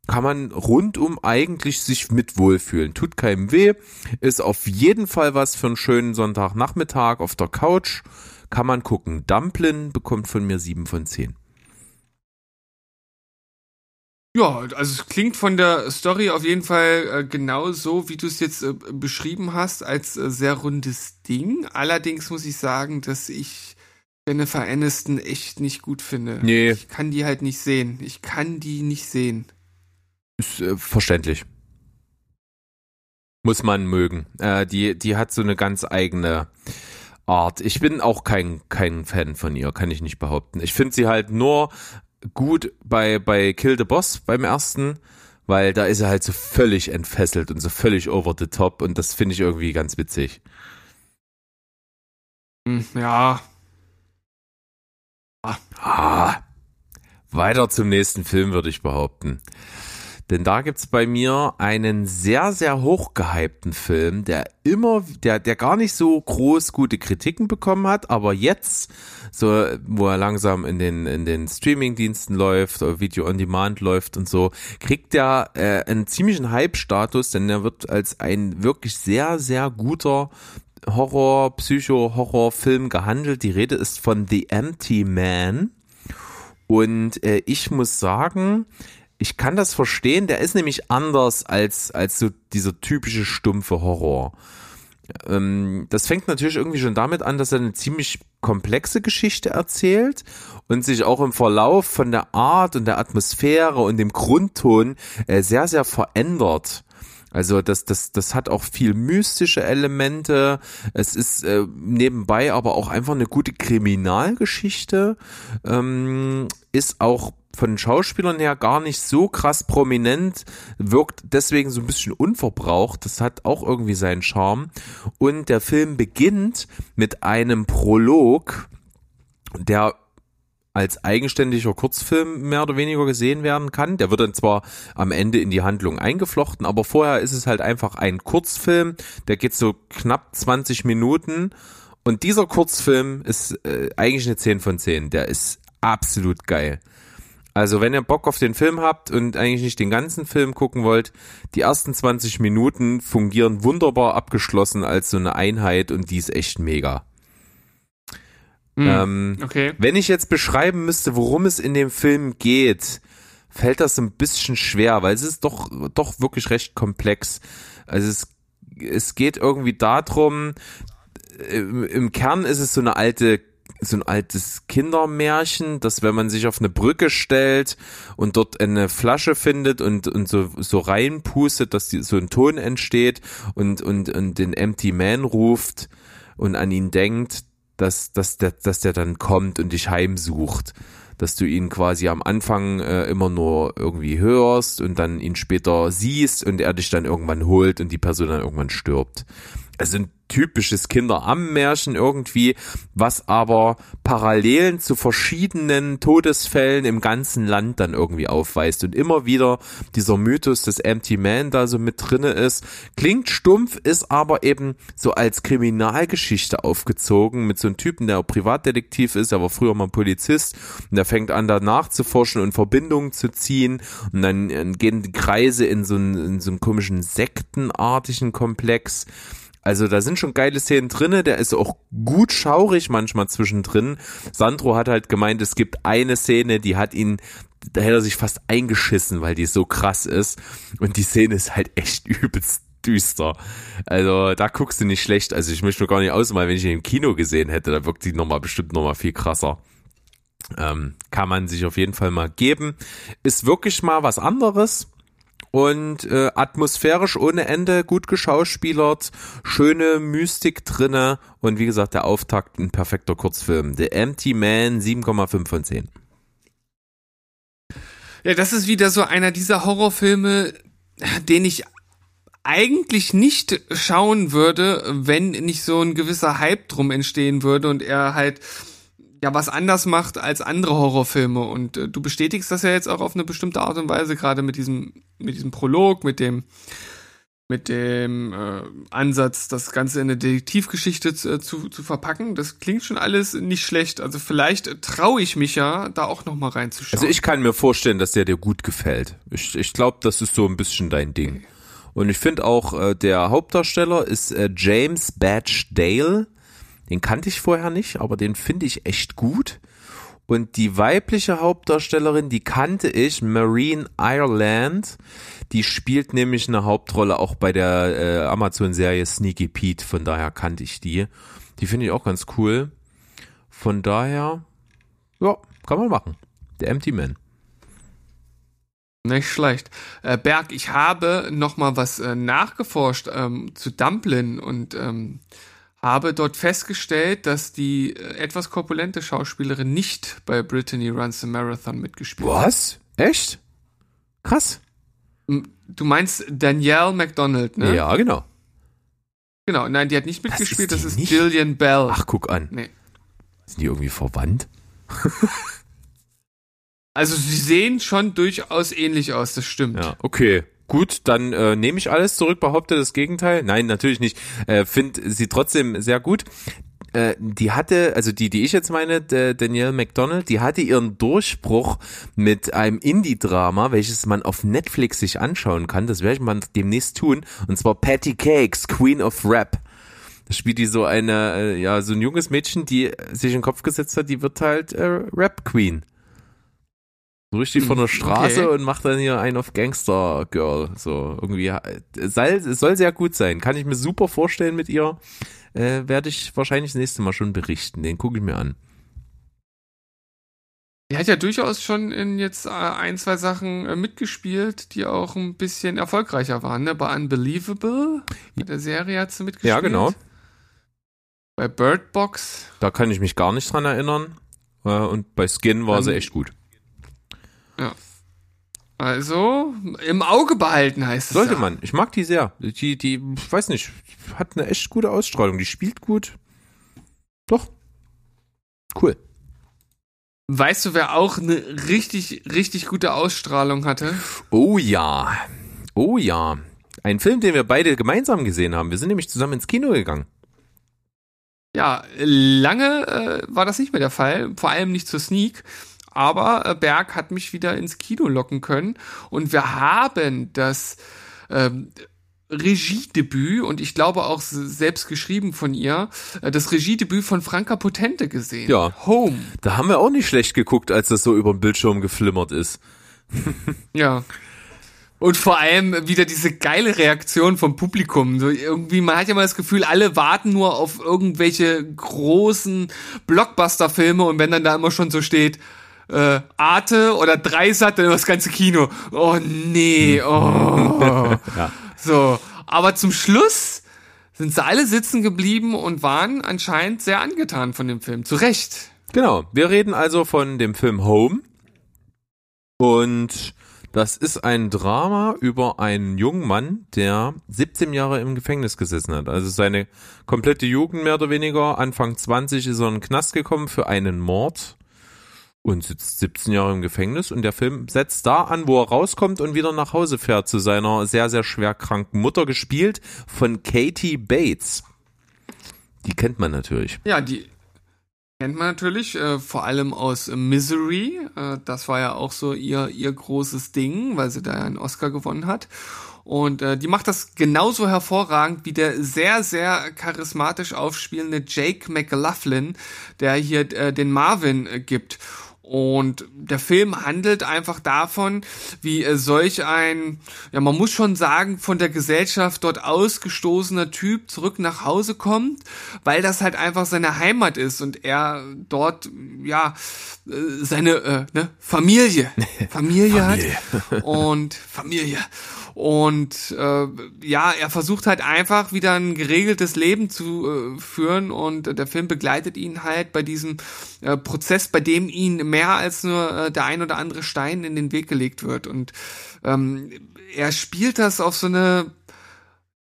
Speaker 1: kann man rundum eigentlich sich mit wohlfühlen. Tut keinem weh, ist auf jeden Fall was für einen schönen Sonntagnachmittag auf der Couch. Kann man gucken. Dumplin bekommt von mir sieben von zehn.
Speaker 2: Ja, also es klingt von der Story auf jeden Fall äh, genau so, wie du es jetzt äh, beschrieben hast, als äh, sehr rundes Ding. Allerdings muss ich sagen, dass ich Jennifer Aniston echt nicht gut finde.
Speaker 1: Nee.
Speaker 2: Ich kann die halt nicht sehen. Ich kann die nicht sehen.
Speaker 1: Ist äh, verständlich. Muss man mögen. Äh, die, die hat so eine ganz eigene Art. Ich bin auch kein, kein Fan von ihr, kann ich nicht behaupten. Ich finde sie halt nur gut bei, bei Kill the Boss beim ersten, weil da ist er halt so völlig entfesselt und so völlig over the top und das finde ich irgendwie ganz witzig.
Speaker 2: Hm, ja.
Speaker 1: Ah. ah. Weiter zum nächsten Film, würde ich behaupten. Denn da gibt's bei mir einen sehr, sehr hochgehypten Film, der immer, der, der gar nicht so groß gute Kritiken bekommen hat, aber jetzt, so, wo er langsam in den, in den Streaming-Diensten läuft, Video on Demand läuft und so, kriegt er äh, einen ziemlichen Hype-Status, denn er wird als ein wirklich sehr, sehr guter Horror, Psycho-Horror-Film gehandelt. Die Rede ist von The Empty Man. Und äh, ich muss sagen, ich kann das verstehen, der ist nämlich anders als, als so dieser typische stumpfe Horror. Ähm, das fängt natürlich irgendwie schon damit an, dass er eine ziemlich komplexe Geschichte erzählt und sich auch im Verlauf von der Art und der Atmosphäre und dem Grundton äh, sehr, sehr verändert. Also das, das, das hat auch viel mystische Elemente. Es ist äh, nebenbei aber auch einfach eine gute Kriminalgeschichte. Ähm, ist auch von den Schauspielern her gar nicht so krass prominent, wirkt deswegen so ein bisschen unverbraucht. Das hat auch irgendwie seinen Charme. Und der Film beginnt mit einem Prolog, der als eigenständiger Kurzfilm mehr oder weniger gesehen werden kann. Der wird dann zwar am Ende in die Handlung eingeflochten, aber vorher ist es halt einfach ein Kurzfilm, der geht so knapp 20 Minuten und dieser Kurzfilm ist äh, eigentlich eine 10 von 10. Der ist absolut geil. Also wenn ihr Bock auf den Film habt und eigentlich nicht den ganzen Film gucken wollt, die ersten 20 Minuten fungieren wunderbar abgeschlossen als so eine Einheit und die ist echt mega.
Speaker 2: Mm, ähm, okay.
Speaker 1: Wenn ich jetzt beschreiben müsste, worum es in dem Film geht, fällt das ein bisschen schwer, weil es ist doch, doch wirklich recht komplex. Also es, es geht irgendwie darum, im, im Kern ist es so eine alte so ein altes Kindermärchen, dass wenn man sich auf eine Brücke stellt und dort eine Flasche findet und, und so, so reinpustet, dass die, so ein Ton entsteht und, und, und den Empty Man ruft und an ihn denkt, dass, dass, der, dass der dann kommt und dich heimsucht. Dass du ihn quasi am Anfang äh, immer nur irgendwie hörst und dann ihn später siehst und er dich dann irgendwann holt und die Person dann irgendwann stirbt. Also ein typisches Kinderammenmärchen irgendwie, was aber Parallelen zu verschiedenen Todesfällen im ganzen Land dann irgendwie aufweist und immer wieder dieser Mythos des Empty Man da so mit drinne ist. Klingt stumpf, ist aber eben so als Kriminalgeschichte aufgezogen mit so einem Typen, der Privatdetektiv ist, er war früher mal Polizist und der fängt an da nachzuforschen und Verbindungen zu ziehen und dann gehen die Kreise in so einen, in so einen komischen sektenartigen Komplex also da sind schon geile Szenen drinne, der ist auch gut schaurig manchmal zwischendrin. Sandro hat halt gemeint, es gibt eine Szene, die hat ihn da hätte er sich fast eingeschissen, weil die so krass ist. Und die Szene ist halt echt [LAUGHS] übelst düster. Also da guckst du nicht schlecht. Also ich möchte mir gar nicht ausmalen, wenn ich ihn im Kino gesehen hätte, da wirkt die nochmal bestimmt nochmal viel krasser. Ähm, kann man sich auf jeden Fall mal geben. Ist wirklich mal was anderes und äh, atmosphärisch ohne Ende, gut geschauspielert, schöne Mystik drinne und wie gesagt, der Auftakt ein perfekter Kurzfilm. The Empty Man 7,5 von 10.
Speaker 2: Ja, das ist wieder so einer dieser Horrorfilme, den ich eigentlich nicht schauen würde, wenn nicht so ein gewisser Hype drum entstehen würde und er halt ja was anders macht als andere Horrorfilme und äh, du bestätigst das ja jetzt auch auf eine bestimmte Art und Weise gerade mit diesem mit diesem Prolog, mit dem mit dem äh, Ansatz, das Ganze in eine Detektivgeschichte zu, äh, zu, zu verpacken. Das klingt schon alles nicht schlecht. Also vielleicht traue ich mich ja, da auch noch mal reinzuschauen.
Speaker 1: Also ich kann mir vorstellen, dass der dir gut gefällt. Ich, ich glaube, das ist so ein bisschen dein Ding. Und ich finde auch, äh, der Hauptdarsteller ist äh, James Badge Dale. Den kannte ich vorher nicht, aber den finde ich echt gut. Und die weibliche Hauptdarstellerin, die kannte ich, Marine Ireland. Die spielt nämlich eine Hauptrolle auch bei der äh, Amazon-Serie Sneaky Pete. Von daher kannte ich die. Die finde ich auch ganz cool. Von daher, ja, kann man machen. Der Empty Man.
Speaker 2: Nicht schlecht. Äh, Berg, ich habe noch mal was äh, nachgeforscht ähm, zu Dumplin und ähm, habe dort festgestellt, dass die äh, etwas korpulente Schauspielerin nicht bei Brittany Runs the Marathon mitgespielt hat.
Speaker 1: Was? Echt? Krass.
Speaker 2: Du meinst Danielle McDonald, ne?
Speaker 1: Ja, genau.
Speaker 2: Genau, nein, die hat nicht mitgespielt,
Speaker 1: ist
Speaker 2: das ist? Gillian Bell.
Speaker 1: Ach, guck an.
Speaker 2: Nee.
Speaker 1: Sind die irgendwie verwandt? [LAUGHS]
Speaker 2: Also sie sehen schon durchaus ähnlich aus, das stimmt.
Speaker 1: Ja, okay. Gut, dann äh, nehme ich alles zurück, behaupte das Gegenteil. Nein, natürlich nicht. Äh, Finde sie trotzdem sehr gut. Äh, die hatte, also die, die ich jetzt meine, Danielle McDonald, die hatte ihren Durchbruch mit einem Indie-Drama, welches man auf Netflix sich anschauen kann. Das werde ich mal demnächst tun. Und zwar Patty Cakes, Queen of Rap. Da spielt die so eine, äh, ja, so ein junges Mädchen, die sich in den Kopf gesetzt hat, die wird halt äh, Rap Queen. So richtig von der Straße
Speaker 2: Okay.
Speaker 1: und macht dann hier einen auf Gangster Girl. So irgendwie. Es soll, es soll sehr gut sein. Kann ich mir super vorstellen mit ihr. Äh, Werde ich wahrscheinlich das nächste Mal schon berichten. Den gucke ich mir an.
Speaker 2: Die hat ja durchaus schon in jetzt äh, ein, zwei Sachen äh, mitgespielt, die auch ein bisschen erfolgreicher waren. Ne? Bei Unbelievable, bei der Serie hat sie mitgespielt.
Speaker 1: Ja, genau.
Speaker 2: Bei Bird Box.
Speaker 1: Da kann ich mich gar nicht dran erinnern. Äh, und bei Skin war sie
Speaker 2: Ähm,
Speaker 1: echt gut.
Speaker 2: Also im Auge behalten heißt es.
Speaker 1: Sollte
Speaker 2: ja.
Speaker 1: man. Ich mag die sehr. Die, die, ich weiß nicht, hat eine echt gute Ausstrahlung. Die spielt gut. Doch. Cool.
Speaker 2: Weißt du, wer auch eine richtig, richtig gute Ausstrahlung hatte?
Speaker 1: Oh ja. Oh ja. Ein Film, den wir beide gemeinsam gesehen haben. Wir sind nämlich zusammen ins Kino gegangen.
Speaker 2: Ja, lange äh, war das nicht mehr der Fall, vor allem nicht zur Sneak. Aber äh, Berg hat mich wieder ins Kino locken können und wir haben das ähm, Regiedebüt und ich glaube auch selbst geschrieben von ihr, äh, das Regiedebüt von Franka Potente gesehen.
Speaker 1: Ja.
Speaker 2: Home.
Speaker 1: Da haben wir auch nicht schlecht geguckt, als das so über den Bildschirm geflimmert ist. [LAUGHS]
Speaker 2: Ja. Und vor allem wieder diese geile Reaktion vom Publikum. So irgendwie, man hat ja mal das Gefühl, alle warten nur auf irgendwelche großen Blockbuster-Filme und wenn dann da immer schon so steht, äh, Arte oder Dreisat, dann das ganze Kino. Oh nee, oh. [LAUGHS] So. Aber zum Schluss sind sie alle sitzen geblieben und waren anscheinend sehr angetan von dem Film. Zu Recht.
Speaker 1: Genau. Wir reden also von dem Film Home. Und das ist ein Drama über einen jungen Mann, der 17 Jahre im Gefängnis gesessen hat. Also seine komplette Jugend mehr oder weniger. Anfang 20 ist er in den Knast gekommen für einen Mord und sitzt 17 Jahre im Gefängnis. Und der Film setzt da an, wo er rauskommt und wieder nach Hause fährt zu seiner sehr, sehr schwer kranken Mutter, gespielt von Katie Bates. Die kennt man natürlich.
Speaker 2: Ja, die kennt man natürlich, äh, vor allem aus Misery. Äh, das war ja auch so ihr, ihr großes Ding, weil sie da ja einen Oscar gewonnen hat. Und äh, die macht das genauso hervorragend wie der sehr, sehr charismatisch aufspielende Jake McLaughlin, der hier äh, den Marvin äh, gibt. Und der Film handelt einfach davon, wie äh, solch ein, ja, man muss schon sagen, von der Gesellschaft dort ausgestoßener Typ zurück nach Hause kommt, weil das halt einfach seine Heimat ist und er dort, ja, äh, seine äh, ne, Familie, Familie, [LAUGHS] Familie. hat [LAUGHS] und Familie. Und äh, ja, er versucht halt einfach wieder ein geregeltes Leben zu äh, führen und der Film begleitet ihn halt bei diesem äh, Prozess, bei dem ihn mehr als nur äh, der ein oder andere Stein in den Weg gelegt wird. Und ähm, er spielt das auf so eine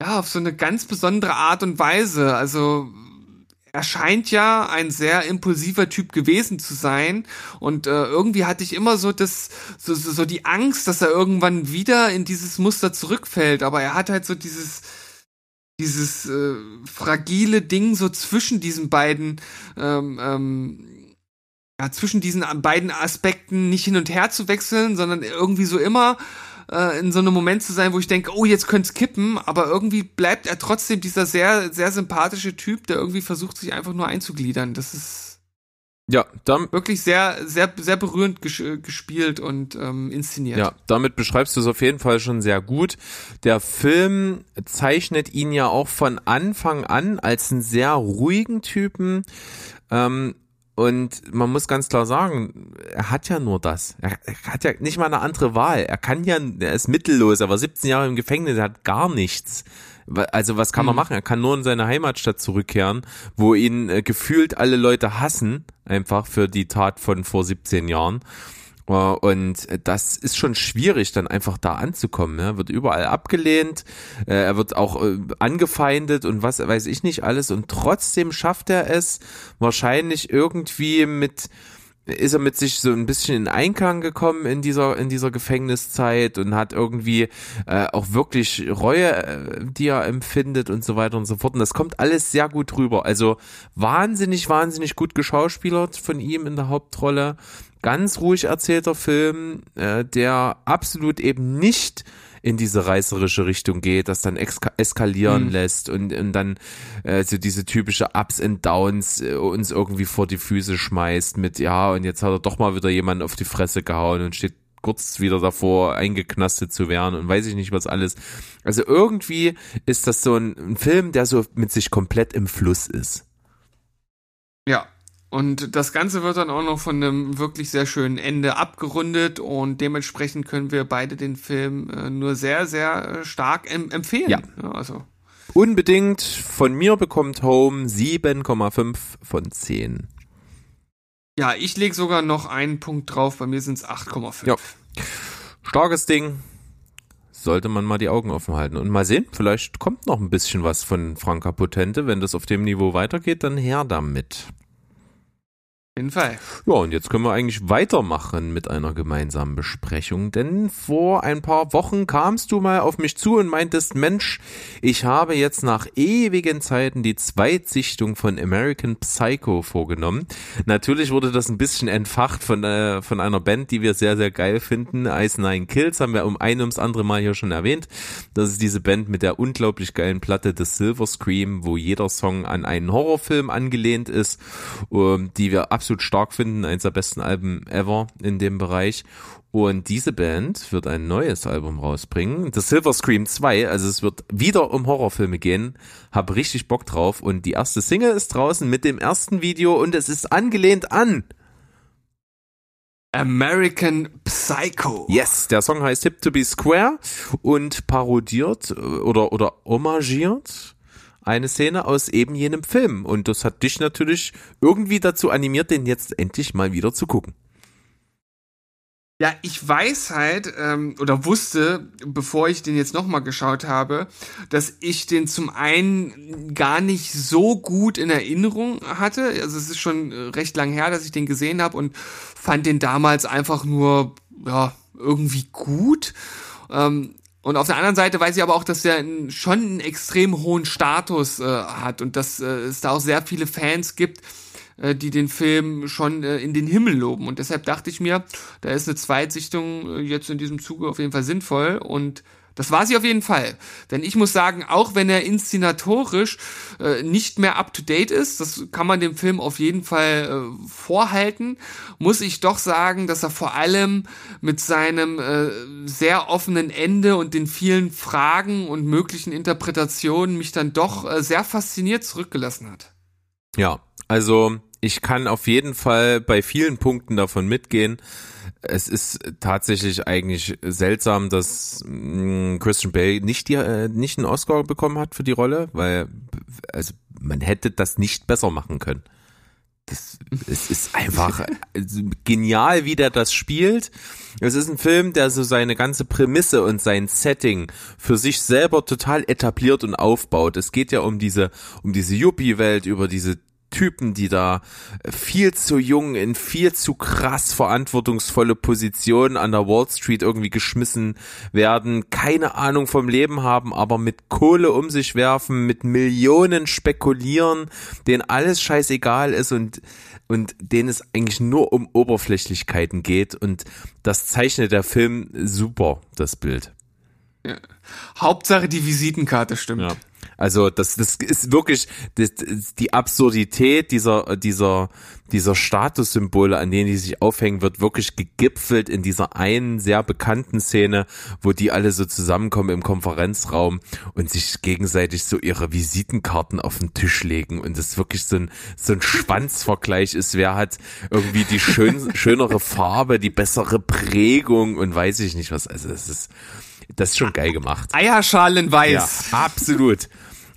Speaker 2: ja, auf so eine ganz besondere Art und Weise. Also er scheint ja ein sehr impulsiver Typ gewesen zu sein. Und äh, irgendwie hatte ich immer so das so, so, so die Angst, dass er irgendwann wieder in dieses Muster zurückfällt, aber er hat halt so dieses dieses äh, fragile Ding so zwischen diesen beiden ähm, ähm, ja, zwischen diesen beiden Aspekten nicht hin und her zu wechseln, sondern irgendwie so immer äh, in so einem Moment zu sein, wo ich denke, oh, jetzt könnte es kippen, aber irgendwie bleibt er trotzdem dieser sehr, sehr sympathische Typ, der irgendwie versucht, sich einfach nur einzugliedern. Das ist ja, dann wirklich sehr, sehr, sehr berührend ges gespielt und ähm, inszeniert. Ja,
Speaker 1: damit beschreibst du es auf jeden Fall schon sehr gut. Der Film zeichnet ihn ja auch von Anfang an als einen sehr ruhigen Typen. Ähm, und man muss ganz klar sagen, er hat ja nur das. Er, hat ja nicht mal eine andere Wahl. Er kann ja, er ist mittellos, er war 17 Jahre im Gefängnis, er hat gar nichts. Also was kann mhm. er machen? Er kann nur in seine Heimatstadt zurückkehren, wo ihn äh, gefühlt alle Leute hassen, einfach für die Tat von vor 17 Jahren. Äh, und das ist schon schwierig, dann einfach da anzukommen. Er wird überall abgelehnt, äh, er wird auch äh, angefeindet und was weiß ich nicht alles. Und trotzdem schafft er es wahrscheinlich irgendwie mit ist er mit sich so ein bisschen in Einklang gekommen in dieser in dieser Gefängniszeit und hat irgendwie äh, auch wirklich Reue, äh, die er empfindet und so weiter und so fort. Und das kommt alles sehr gut rüber. Also wahnsinnig, wahnsinnig gut geschauspielert von ihm in der Hauptrolle ganz ruhig erzählter Film, äh, der absolut eben nicht in diese reißerische Richtung geht, das dann eskalieren mhm. lässt und, und dann äh, so diese typische Ups and Downs äh, uns irgendwie vor die Füße schmeißt mit, ja, und jetzt hat er doch mal wieder jemanden auf die Fresse gehauen und steht kurz wieder davor, eingeknastet zu werden und weiß ich nicht was alles. Also irgendwie ist das so ein, ein Film, der so mit sich komplett im Fluss ist.
Speaker 2: Ja, und das Ganze wird dann auch noch von einem wirklich sehr schönen Ende abgerundet und dementsprechend können wir beide den Film äh, nur sehr, sehr äh, stark em empfehlen. Ja. ja. Also.
Speaker 1: Unbedingt von mir bekommt Home 7,5 von 10.
Speaker 2: Ja, ich lege sogar noch einen Punkt drauf, bei mir sind es 8,5. Ja.
Speaker 1: Starkes Ding. Sollte man mal die Augen offen halten und mal sehen, vielleicht kommt noch ein bisschen was von Franka Potente. Wenn das auf dem Niveau weitergeht, dann her damit
Speaker 2: jeden Fall.
Speaker 1: Ja, und jetzt können wir eigentlich weitermachen mit einer gemeinsamen Besprechung, denn vor ein paar Wochen kamst du mal auf mich zu und meintest, Mensch, ich habe jetzt nach ewigen Zeiten die Zweitsichtung von American Psycho vorgenommen. Natürlich wurde das ein bisschen entfacht von, äh, von einer Band, die wir sehr, sehr geil finden. Ice Nine Kills haben wir um ein ums andere Mal hier schon erwähnt. Das ist diese Band mit der unglaublich geilen Platte The Silver Scream, wo jeder Song an einen Horrorfilm angelehnt ist, ähm, die wir absolut stark finden, eins der besten Alben ever in dem Bereich. Und diese Band wird ein neues Album rausbringen, The Silver Scream 2, also es wird wieder um Horrorfilme gehen. Hab richtig Bock drauf und die erste Single ist draußen mit dem ersten Video und es ist angelehnt an
Speaker 2: American Psycho.
Speaker 1: Yes, der Song heißt Hip to be Square und parodiert äh, oder oder homagiert eine Szene aus eben jenem Film. Und das hat dich natürlich irgendwie dazu animiert, den jetzt endlich mal wieder zu gucken.
Speaker 2: Ja, ich weiß halt ähm, oder wusste, bevor ich den jetzt nochmal geschaut habe, dass ich den zum einen gar nicht so gut in Erinnerung hatte. Also es ist schon recht lang her, dass ich den gesehen habe und fand den damals einfach nur ja irgendwie gut. Ähm, und auf der anderen Seite weiß ich aber auch, dass er schon einen extrem hohen Status äh, hat und dass äh, es da auch sehr viele Fans gibt, äh, die den Film schon äh, in den Himmel loben. Und deshalb dachte ich mir, da ist eine Zweitsichtung äh, jetzt in diesem Zuge auf jeden Fall sinnvoll. Und Das war sie auf jeden Fall. Denn ich muss sagen, auch wenn er inszenatorisch äh, nicht mehr up-to-date ist, das kann man dem Film auf jeden Fall äh, vorhalten, muss ich doch sagen, dass er vor allem mit seinem äh, sehr offenen Ende und den vielen Fragen und möglichen Interpretationen mich dann doch äh, sehr fasziniert zurückgelassen hat.
Speaker 1: Ja, also ich kann auf jeden Fall bei vielen Punkten davon mitgehen es ist tatsächlich eigentlich seltsam, dass mm, Christian Bale nicht die äh, nicht einen Oscar bekommen hat für die Rolle, weil also man hätte das nicht besser machen können. Das, es ist einfach genial, wie der das spielt. Es ist ein Film, der so seine ganze Prämisse und sein Setting für sich selber total etabliert und aufbaut. Es geht ja um diese, um diese Yuppie-Welt, über diese Typen, die da viel zu jung in viel zu krass verantwortungsvolle Positionen an der Wall Street irgendwie geschmissen werden, keine Ahnung vom Leben haben, aber mit Kohle um sich werfen, mit Millionen spekulieren, denen alles scheißegal ist und und denen es eigentlich nur um Oberflächlichkeiten geht und das zeichnet der Film super, das Bild.
Speaker 2: Ja. Hauptsache die Visitenkarte stimmt. Ja.
Speaker 1: Also das, das ist wirklich das, die Absurdität dieser, dieser, dieser Statussymbole, an denen die sich aufhängen, wird wirklich gegipfelt in dieser einen sehr bekannten Szene, wo die alle so zusammenkommen im Konferenzraum und sich gegenseitig so ihre Visitenkarten auf den Tisch legen und es wirklich so ein, so ein Schwanzvergleich ist, wer hat irgendwie die schön, [LAUGHS] schönere Farbe, die bessere Prägung und weiß ich nicht was. Also es ist, das ist schon geil gemacht.
Speaker 2: Eierschalen weiß.
Speaker 1: Ja, absolut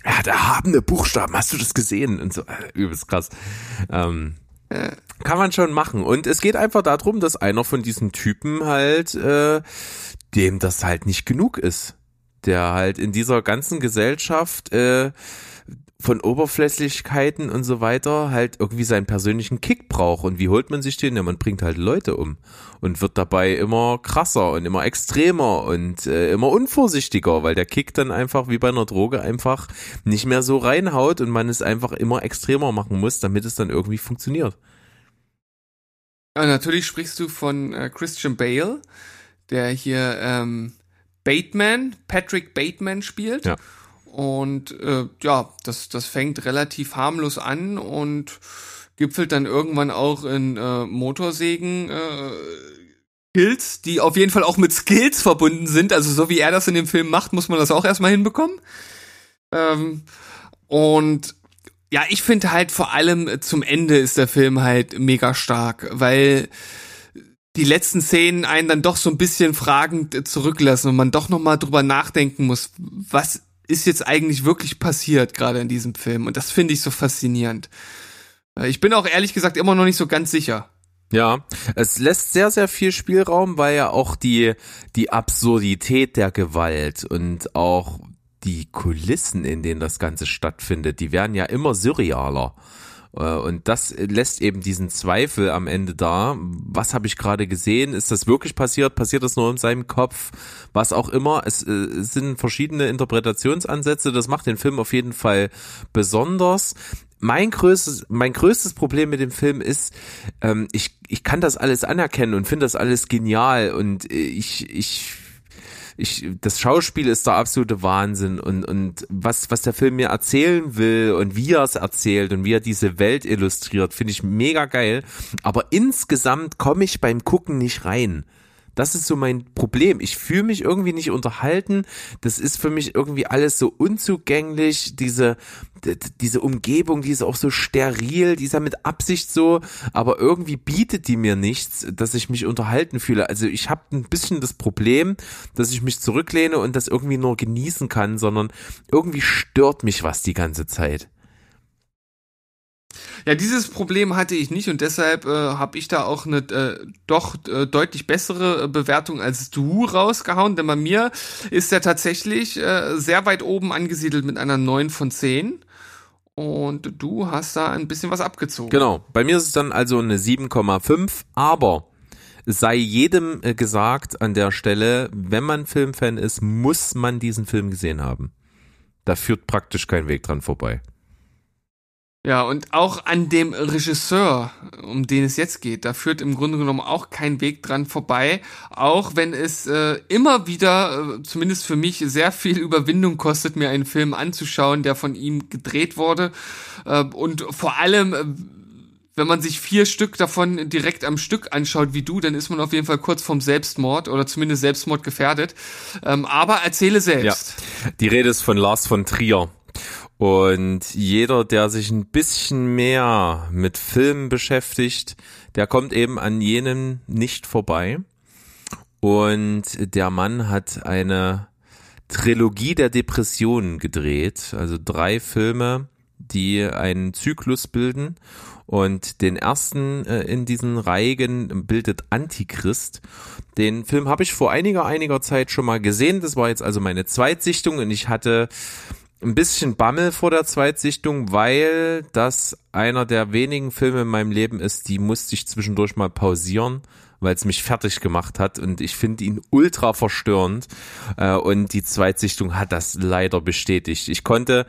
Speaker 1: ja, da haben eine Buchstaben, hast du das gesehen? Und so, äh, übelst krass. Ähm, kann man schon machen. Und es geht einfach darum, dass einer von diesen Typen halt, äh, dem das halt nicht genug ist. Der halt in dieser ganzen Gesellschaft äh, von Oberflächlichkeiten und so weiter halt irgendwie seinen persönlichen Kick braucht. Und wie holt man sich den? Ja, man bringt halt Leute um und wird dabei immer krasser und immer extremer und äh, immer unvorsichtiger, weil der Kick dann einfach wie bei einer Droge einfach nicht mehr so reinhaut und man es einfach immer extremer machen muss, damit es dann irgendwie funktioniert.
Speaker 2: Ja, natürlich sprichst du von äh, Christian Bale, der hier ähm, Bateman, Patrick Bateman spielt. Ja. Und äh, ja, das, das fängt relativ harmlos an und gipfelt dann irgendwann auch in äh, Motorsägen äh, Skills, die auf jeden Fall auch mit Skills verbunden sind. Also so wie er das in dem Film macht, muss man das auch erstmal hinbekommen. Ähm, und ja, ich finde halt vor allem zum Ende ist der Film halt mega stark, weil die letzten Szenen einen dann doch so ein bisschen fragend zurücklassen und man doch nochmal drüber nachdenken muss, was ist jetzt eigentlich wirklich passiert gerade in diesem Film. Und das finde ich so faszinierend. Äh, ich bin auch ehrlich gesagt immer noch nicht so ganz sicher.
Speaker 1: Ja, es lässt sehr, sehr viel Spielraum, weil ja auch die, die Absurdität der Gewalt und auch die Kulissen, in denen das Ganze stattfindet, die werden ja immer surrealer. Äh, und das lässt eben diesen Zweifel am Ende da. Was habe ich gerade gesehen? Ist das wirklich passiert? Passiert das nur in seinem Kopf? Was auch immer. Es, äh, es sind verschiedene Interpretationsansätze. Das macht den Film auf jeden Fall besonders. Mein größtes, mein größtes Problem mit dem Film ist, ähm, ich, ich kann das alles anerkennen und finde das alles genial und ich, ich ich, das Schauspiel ist der absolute Wahnsinn und, und was, was der Film mir erzählen will und wie er es erzählt und wie er diese Welt illustriert, finde ich mega geil. Aber insgesamt komme ich beim Gucken nicht rein. Das ist so mein Problem. Ich fühle mich irgendwie nicht unterhalten. Das ist für mich irgendwie alles so unzugänglich. Diese, diese Umgebung, die ist auch so steril, die ist ja mit Absicht so, aber irgendwie bietet die mir nichts, dass ich mich unterhalten fühle. Also ich habe ein bisschen das Problem, dass ich mich zurücklehne und das irgendwie nur genießen kann, sondern irgendwie stört mich was die ganze Zeit.
Speaker 2: Ja, dieses Problem hatte ich nicht und deshalb äh, habe ich da auch eine äh, doch äh, deutlich bessere äh, Bewertung als du rausgehauen, denn bei mir ist er tatsächlich äh, sehr weit oben angesiedelt mit einer 9 von 10. Und du hast da ein bisschen was abgezogen.
Speaker 1: Genau, bei mir ist es dann also eine 7,5, aber sei jedem äh, gesagt an der Stelle, wenn man Filmfan ist, muss man diesen Film gesehen haben. Da führt praktisch kein Weg dran vorbei.
Speaker 2: Ja, und auch an dem Regisseur, um den es jetzt geht, da führt im Grunde genommen auch kein Weg dran vorbei, auch wenn es äh, immer wieder, äh, zumindest für mich, sehr viel Überwindung kostet, mir einen Film anzuschauen, der von ihm gedreht wurde. Äh, und vor allem, äh, wenn man sich vier Stück davon direkt am Stück anschaut wie du, dann ist man auf jeden Fall kurz vom Selbstmord oder zumindest Selbstmord gefährdet. Ähm, aber erzähle selbst.
Speaker 1: Ja, die Rede ist von Lars von Trier. Und jeder, der sich ein bisschen mehr mit Filmen beschäftigt, der kommt eben an jenem nicht vorbei. Und der Mann hat eine Trilogie der Depressionen gedreht, also drei Filme, die einen Zyklus bilden. Und den ersten äh, in diesen Reigen bildet Antichrist. Den Film habe ich vor einiger, einiger Zeit schon mal gesehen. Das war jetzt also meine Zweitsichtung und ich hatte ein bisschen Bammel vor der Zweitsichtung, weil das einer der wenigen Filme in meinem Leben ist, die musste ich zwischendurch mal pausieren, weil es mich fertig gemacht hat. Und ich finde ihn ultra verstörend. Äh, und die Zweitsichtung hat das leider bestätigt. Ich konnte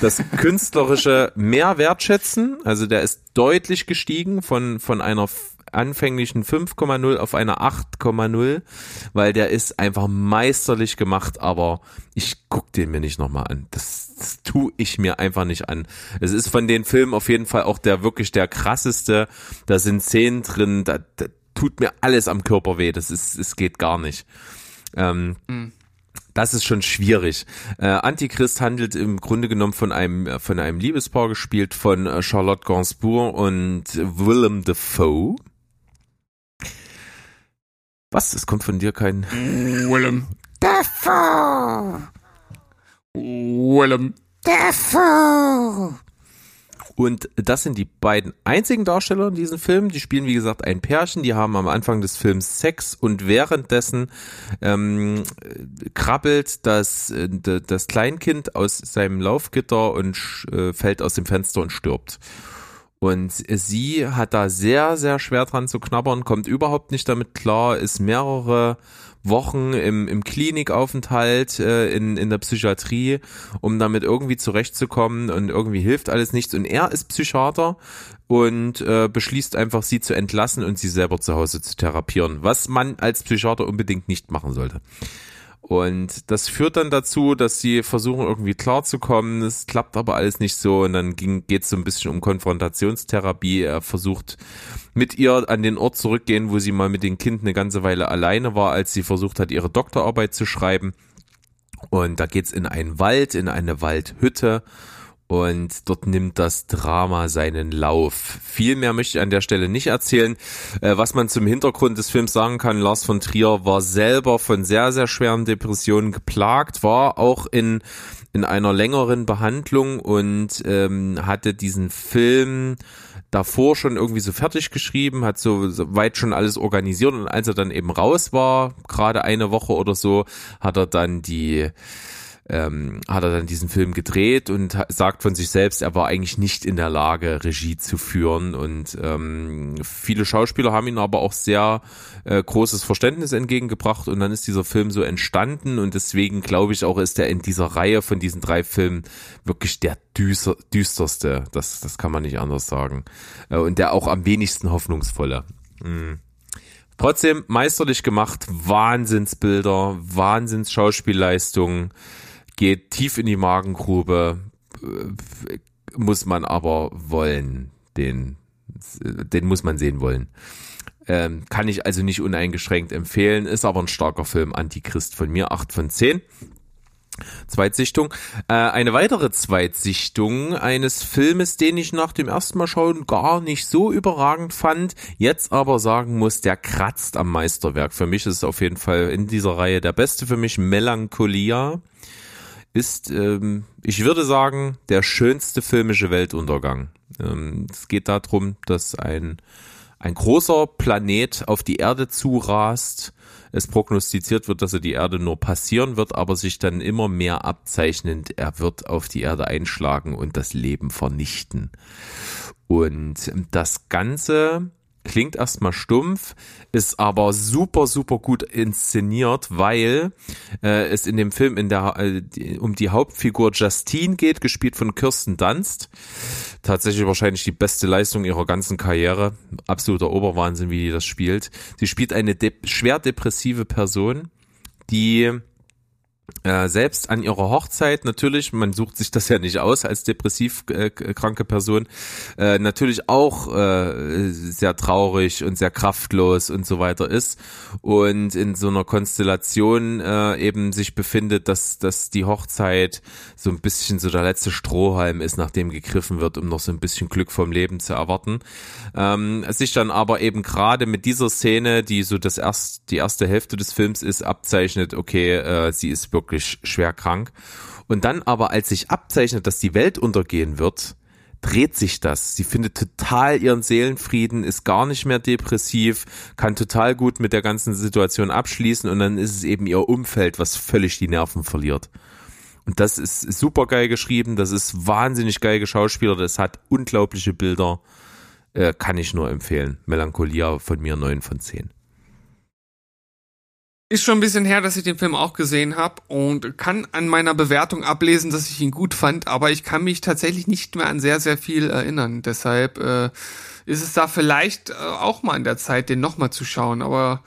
Speaker 1: das [LAUGHS] künstlerische mehr wertschätzen, also der ist deutlich gestiegen von von einer anfänglichen 5,0 auf eine 8,0, weil der ist einfach meisterlich gemacht, aber ich guck den mir nicht nochmal an. Das, das tue ich mir einfach nicht an. Es ist von den Filmen auf jeden Fall auch der wirklich der krasseste. Da sind Szenen drin, da, da tut mir alles am Körper weh. Das ist, es geht gar nicht. Ähm, mhm. Das ist schon schwierig. Äh, Antichrist handelt im Grunde genommen von einem von einem Liebespaar gespielt von äh, Charlotte Gainsbourg und Willem Dafoe. Was? Es kommt von dir kein.
Speaker 2: Willem.
Speaker 3: Dafoe.
Speaker 2: Willem.
Speaker 3: Dafoe.
Speaker 1: Und das sind die beiden einzigen Darsteller in diesem Film. Die spielen, wie gesagt, ein Pärchen. Die haben am Anfang des Films Sex und währenddessen ähm, krabbelt das, äh, das Kleinkind aus seinem Laufgitter und äh, fällt aus dem Fenster und stirbt. Und sie hat da sehr, sehr schwer dran zu knabbern, kommt überhaupt nicht damit klar, ist mehrere Wochen im, im Klinikaufenthalt äh, in, in der Psychiatrie, um damit irgendwie zurechtzukommen und irgendwie hilft alles nichts. Und er ist Psychiater und äh, beschließt einfach, sie zu entlassen und sie selber zu Hause zu therapieren, was man als Psychiater unbedingt nicht machen sollte. Und das führt dann dazu, dass sie versuchen irgendwie klarzukommen. Es klappt aber alles nicht so. Und dann geht es so ein bisschen um Konfrontationstherapie. Er versucht mit ihr an den Ort zurückgehen, wo sie mal mit den Kind eine ganze Weile alleine war, als sie versucht hat, ihre Doktorarbeit zu schreiben. Und da geht's in einen Wald, in eine Waldhütte und dort nimmt das Drama seinen Lauf. Viel mehr möchte ich an der Stelle nicht erzählen. Äh, was man zum Hintergrund des Films sagen kann, Lars von Trier war selber von sehr, sehr schweren Depressionen geplagt, war auch in, in einer längeren Behandlung und ähm, hatte diesen Film davor schon irgendwie so fertig geschrieben, hat so, so weit schon alles organisiert und als er dann eben raus war, gerade eine Woche oder so, hat er dann die ähm, hat er dann diesen Film gedreht und sagt von sich selbst, er war eigentlich nicht in der Lage, Regie zu führen. Und ähm, viele Schauspieler haben ihm aber auch sehr äh, großes Verständnis entgegengebracht und dann ist dieser Film so entstanden und deswegen glaube ich auch, ist er in dieser Reihe von diesen drei Filmen wirklich der düster, düsterste. Das, das kann man nicht anders sagen. Äh, und der auch am wenigsten hoffnungsvolle. Mhm. Trotzdem meisterlich gemacht, Wahnsinnsbilder, Wahnsinns-Schauspielleistungen geht tief in die Magengrube, äh, muss man aber wollen, den, den muss man sehen wollen. Ähm, kann ich also nicht uneingeschränkt empfehlen, ist aber ein starker Film, Antichrist von mir, 8 von 10. Zweitsichtung. Äh, eine weitere Zweitsichtung eines Filmes, den ich nach dem ersten Mal schauen gar nicht so überragend fand, jetzt aber sagen muss, der kratzt am Meisterwerk. Für mich ist es auf jeden Fall in dieser Reihe der beste für mich, Melancholia ist, ähm, ich würde sagen, der schönste filmische Weltuntergang. Ähm, es geht darum, dass ein, ein großer Planet auf die Erde zurast. Es prognostiziert wird, dass er die Erde nur passieren wird, aber sich dann immer mehr abzeichnend, er wird auf die Erde einschlagen und das Leben vernichten. Und das Ganze klingt erstmal stumpf, ist aber super, super gut inszeniert, weil äh, es in dem Film in der, äh, um die Hauptfigur Justine geht, gespielt von Kirsten Dunst. Tatsächlich wahrscheinlich die beste Leistung ihrer ganzen Karriere. Absoluter Oberwahnsinn, wie die das spielt. Sie spielt eine de schwer depressive Person, die äh, selbst an ihrer Hochzeit natürlich, man sucht sich das ja nicht aus als depressiv äh, kranke Person, äh, natürlich auch äh, sehr traurig und sehr kraftlos und so weiter ist und in so einer Konstellation äh, eben sich befindet, dass, dass die Hochzeit so ein bisschen so der letzte Strohhalm ist, nachdem gegriffen wird, um noch so ein bisschen Glück vom Leben zu erwarten. Ähm, sich dann aber eben gerade mit dieser Szene, die so das erst, die erste Hälfte des Films ist, abzeichnet, okay, äh, sie ist wirklich schwer krank. Und dann aber, als sich abzeichnet, dass die Welt untergehen wird, dreht sich das. Sie findet total ihren Seelenfrieden, ist gar nicht mehr depressiv, kann total gut mit der ganzen Situation abschließen und dann ist es eben ihr Umfeld, was völlig die Nerven verliert. Und das ist super geil geschrieben, das ist wahnsinnig geil geschauspielert, das hat unglaubliche Bilder, äh, kann ich nur empfehlen. Melancholia von mir neun von zehn.
Speaker 2: Ist schon ein bisschen her, dass ich den Film auch gesehen habe und kann an meiner Bewertung ablesen, dass ich ihn gut fand, aber ich kann mich tatsächlich nicht mehr an sehr, sehr viel erinnern. Deshalb äh, ist es da vielleicht äh, auch mal in der Zeit, den nochmal zu schauen, aber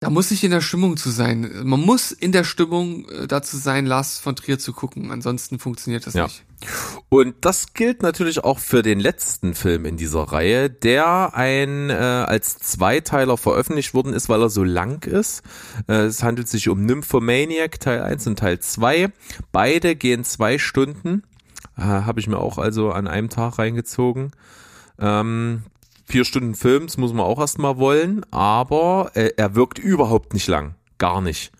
Speaker 2: da muss ich in der Stimmung zu sein. Man muss in der Stimmung äh, dazu sein, Lars von Trier zu gucken. Ansonsten funktioniert das ja. nicht.
Speaker 1: Und das gilt natürlich auch für den letzten Film in dieser Reihe, der ein äh, als Zweiteiler veröffentlicht worden ist, weil er so lang ist. Äh, es handelt sich um Nymphomaniac Teil 1 und Teil 2. Beide gehen zwei Stunden. Äh, Habe ich mir auch also an einem Tag reingezogen. Ähm, vier Stunden Films muss man auch erstmal wollen, aber äh, er wirkt überhaupt nicht lang. Gar nicht.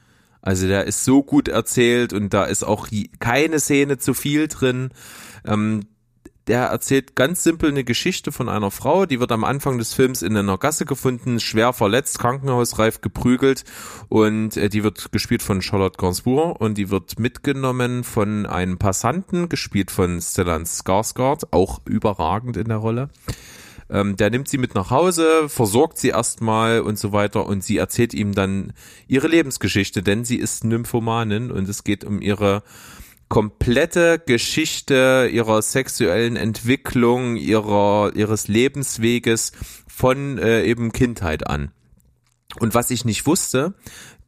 Speaker 1: Also der ist so gut erzählt und da ist auch keine Szene zu viel drin. Ähm, der erzählt ganz simpel eine Geschichte von einer Frau, die wird am Anfang des Films in einer Gasse gefunden, schwer verletzt, krankenhausreif geprügelt und äh, die wird gespielt von Charlotte Gainsbourg und die wird mitgenommen von einem Passanten, gespielt von Stellan Skarsgård, auch überragend in der Rolle. Ähm, der nimmt sie mit nach Hause, versorgt sie erstmal und so weiter und sie erzählt ihm dann ihre Lebensgeschichte, denn sie ist Nymphomanin und es geht um ihre komplette Geschichte ihrer sexuellen Entwicklung, ihrer, ihres Lebensweges von äh, eben Kindheit an. Und was ich nicht wusste,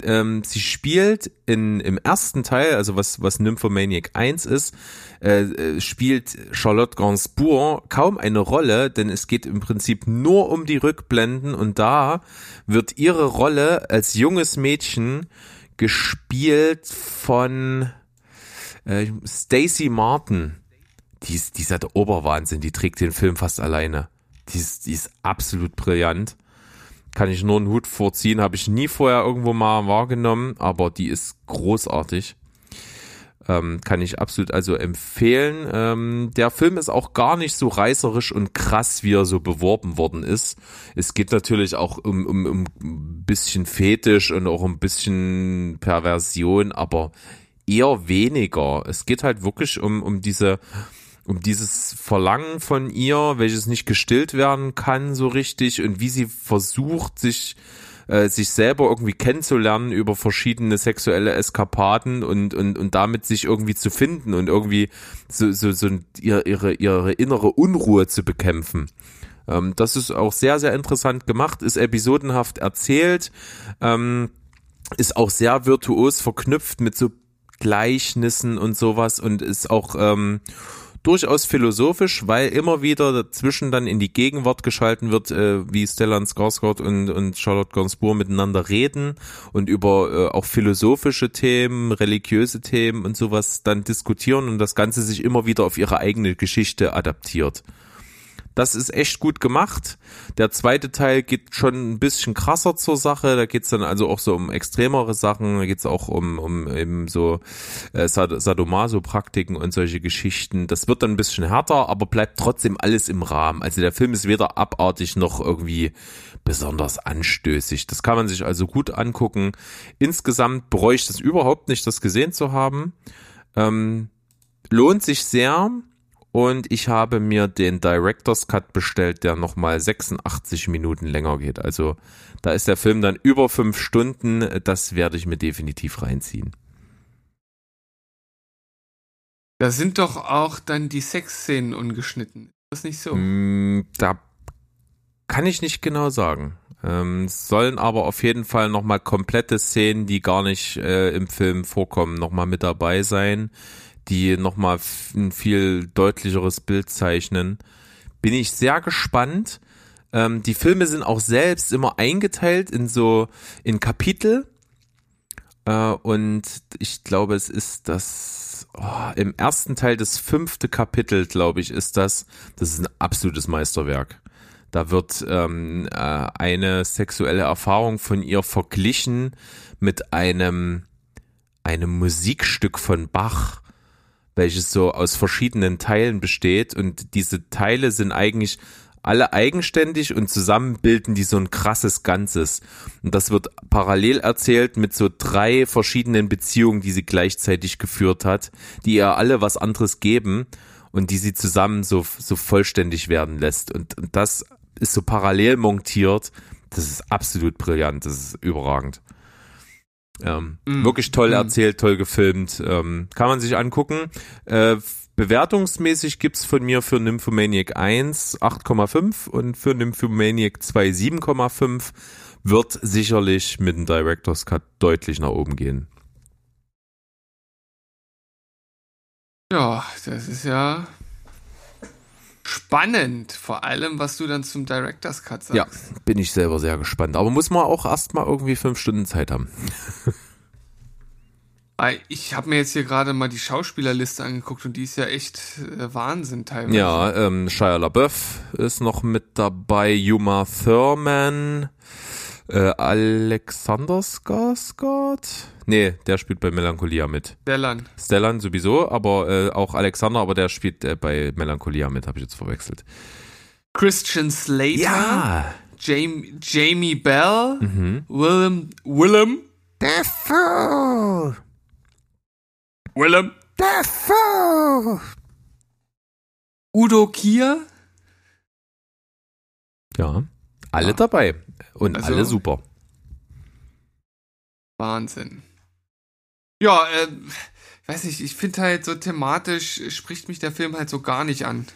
Speaker 1: ähm, sie spielt in, im ersten Teil, also was, was Nymphomaniac 1 ist, äh, äh, spielt Charlotte Gainsbourg kaum eine Rolle, denn es geht im Prinzip nur um die Rückblenden und da wird ihre Rolle als junges Mädchen gespielt von äh, Stacey Martin. Die ist, die ist halt der Oberwahnsinn, die trägt den Film fast alleine. Die ist, die ist absolut brillant kann ich nur einen Hut vorziehen, habe ich nie vorher irgendwo mal wahrgenommen, aber die ist großartig. Ähm, kann ich absolut also empfehlen. Ähm, der Film ist auch gar nicht so reißerisch und krass, wie er so beworben worden ist. Es geht natürlich auch um, um, um ein bisschen Fetisch und auch ein bisschen Perversion, aber eher weniger. Es geht halt wirklich um, um diese um dieses Verlangen von ihr, welches nicht gestillt werden kann so richtig und wie sie versucht, sich äh, sich selber irgendwie kennenzulernen über verschiedene sexuelle Eskapaden und und und damit sich irgendwie zu finden und irgendwie so so, so ihre ihre innere Unruhe zu bekämpfen. Ähm, das ist auch sehr sehr interessant gemacht, ist episodenhaft erzählt, ähm, ist auch sehr virtuos verknüpft mit so Gleichnissen und sowas und ist auch ähm, durchaus philosophisch, weil immer wieder dazwischen dann in die Gegenwart geschalten wird, äh, wie Stellan Skarsgård und, und Charlotte Gainsbourg miteinander reden und über äh, auch philosophische Themen, religiöse Themen und sowas dann diskutieren und das Ganze sich immer wieder auf ihre eigene Geschichte adaptiert. Das ist echt gut gemacht. Der zweite Teil geht schon ein bisschen krasser zur Sache. Da geht's dann also auch so um extremere Sachen. Da geht's auch um, um eben so äh, Sadomaso-Praktiken und solche Geschichten. Das wird dann ein bisschen härter, aber bleibt trotzdem alles im Rahmen. Also der Film ist weder abartig noch irgendwie besonders anstößig. Das kann man sich also gut angucken. Insgesamt ich das überhaupt nicht, das gesehen zu haben. Ähm, lohnt sich sehr und ich habe mir den Director's Cut bestellt, der nochmal 86 Minuten länger geht. Also da ist der Film dann über fünf Stunden. Das werde ich mir definitiv reinziehen.
Speaker 2: Da sind doch auch dann die Sexszenen ungeschnitten. Ist das nicht so?
Speaker 1: Mm, Da kann ich nicht genau sagen. Ähm, es sollen aber auf jeden Fall nochmal komplette Szenen, die gar nicht äh, im Film vorkommen, nochmal mit dabei sein, die nochmal ein viel deutlicheres Bild zeichnen. Bin ich sehr gespannt. Ähm, die Filme sind auch selbst immer eingeteilt in so, in Kapitel. Äh, und ich glaube, es ist das, oh, im ersten Teil das fünfte Kapitel, glaube ich, ist das. Das ist ein absolutes Meisterwerk. Da wird ähm, äh, eine sexuelle Erfahrung von ihr verglichen mit einem, einem Musikstück von Bach, welches so aus verschiedenen Teilen besteht. Und diese Teile sind eigentlich alle eigenständig und zusammen bilden die so ein krasses Ganzes. Und das wird parallel erzählt mit so drei verschiedenen Beziehungen, die sie gleichzeitig geführt hat, die ihr alle was anderes geben und die sie zusammen so, so vollständig werden lässt. Und, und das ist so parallel montiert. Das ist absolut brillant. Das ist überragend. Ähm,
Speaker 2: Mm.
Speaker 1: Wirklich toll
Speaker 2: Mm.
Speaker 1: erzählt, toll gefilmt. Ähm, kann man sich angucken. Äh, bewertungsmäßig gibt's von mir für Nymphomaniac 1 8,5 und für Nymphomaniac 2 7,5. Wird sicherlich mit dem Director's Cut deutlich nach oben gehen.
Speaker 2: Ja, das ist ja spannend. Vor allem, was du dann zum Director's Cut sagst.
Speaker 1: Ja, bin ich selber sehr gespannt. Aber muss man auch erstmal irgendwie fünf Stunden Zeit haben. [LAUGHS]
Speaker 2: Ich habe mir jetzt hier gerade mal die Schauspielerliste angeguckt und die ist ja echt äh, Wahnsinn teilweise.
Speaker 1: Ja, ähm, Shia LaBeouf ist noch mit dabei, Yuma Thurman, äh, Alexander Skarsgård? Nee, der spielt bei Melancholia mit.
Speaker 2: Stellan.
Speaker 1: Stellan sowieso, aber äh, auch Alexander, aber der spielt äh, bei Melancholia mit, habe ich jetzt verwechselt.
Speaker 2: Christian Slater. Jamie, Jamie Bell.
Speaker 1: Mhm.
Speaker 2: Willem. Willem.
Speaker 3: Dafoe!
Speaker 2: Willem.
Speaker 3: Dafoe!
Speaker 2: Udo Kier.
Speaker 1: Ja, alle
Speaker 2: Ja.
Speaker 1: dabei und
Speaker 2: Also-
Speaker 1: alle super.
Speaker 2: Wahnsinn. Ja, äh, weiß nicht, ich finde halt so thematisch spricht mich der Film halt so gar nicht an.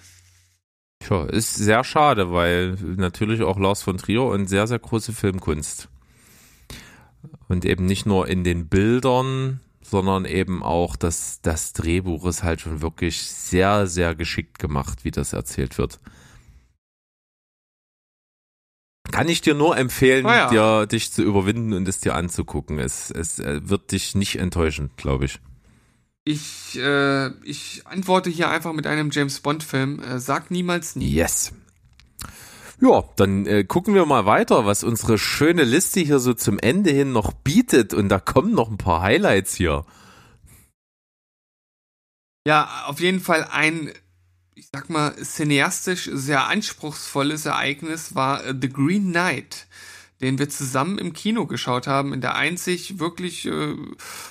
Speaker 1: Tja, ist sehr schade, weil natürlich auch Lars von Trier und sehr, sehr große Filmkunst. Und eben nicht nur in den Bildern, sondern eben auch das, das Drehbuch ist halt schon wirklich sehr, sehr geschickt gemacht, wie das erzählt wird. Kann ich dir nur empfehlen,
Speaker 2: Ah ja.
Speaker 1: dir, dich zu überwinden und es dir anzugucken. Es, es äh, wird dich nicht enttäuschen, glaube ich.
Speaker 2: Ich, äh, ich antworte hier einfach mit einem James Bond-Film. Äh, sag niemals nie.
Speaker 1: Yes. Ja, dann äh, gucken wir mal weiter, was unsere schöne Liste hier so zum Ende hin noch bietet. Und da kommen noch ein paar Highlights hier.
Speaker 2: Ja, auf jeden Fall ein, ich sag mal, cineastisch sehr anspruchsvolles Ereignis war äh, The Green Knight, den wir zusammen im Kino geschaut haben, in der einzig wirklich äh,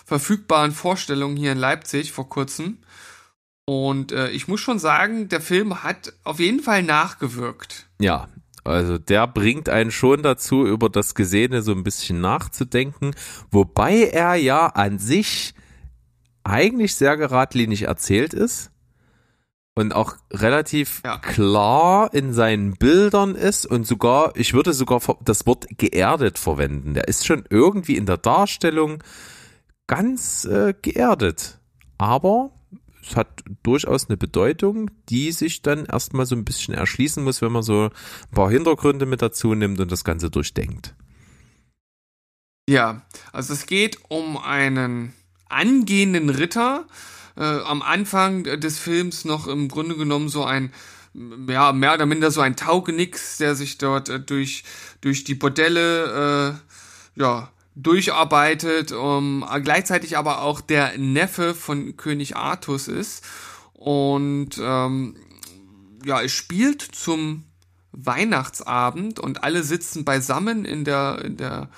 Speaker 2: verfügbaren Vorstellung hier in Leipzig vor kurzem. Und äh, ich muss schon sagen, der Film hat auf jeden Fall nachgewirkt.
Speaker 1: Ja, also der bringt einen schon dazu, über das Gesehene so ein bisschen nachzudenken. Wobei er ja an sich eigentlich sehr geradlinig erzählt ist. Und auch relativ
Speaker 2: Ja.
Speaker 1: klar in seinen Bildern ist und sogar, ich würde sogar das Wort geerdet verwenden. Der ist schon irgendwie in der Darstellung ganz äh, geerdet. Aber es hat durchaus eine Bedeutung, die sich dann erstmal so ein bisschen erschließen muss, wenn man so ein paar Hintergründe mit dazu nimmt und das Ganze durchdenkt.
Speaker 2: Ja, also es geht um einen angehenden Ritter, äh, am Anfang des Films noch im Grunde genommen so ein, ja, mehr oder minder so ein Taugenix, der sich dort äh, durch, durch die Bordelle, äh, ja, durcharbeitet, um, äh, gleichzeitig aber auch der Neffe von König Artus ist. Und ähm, ja, es spielt zum Weihnachtsabend und alle sitzen beisammen in der, in der,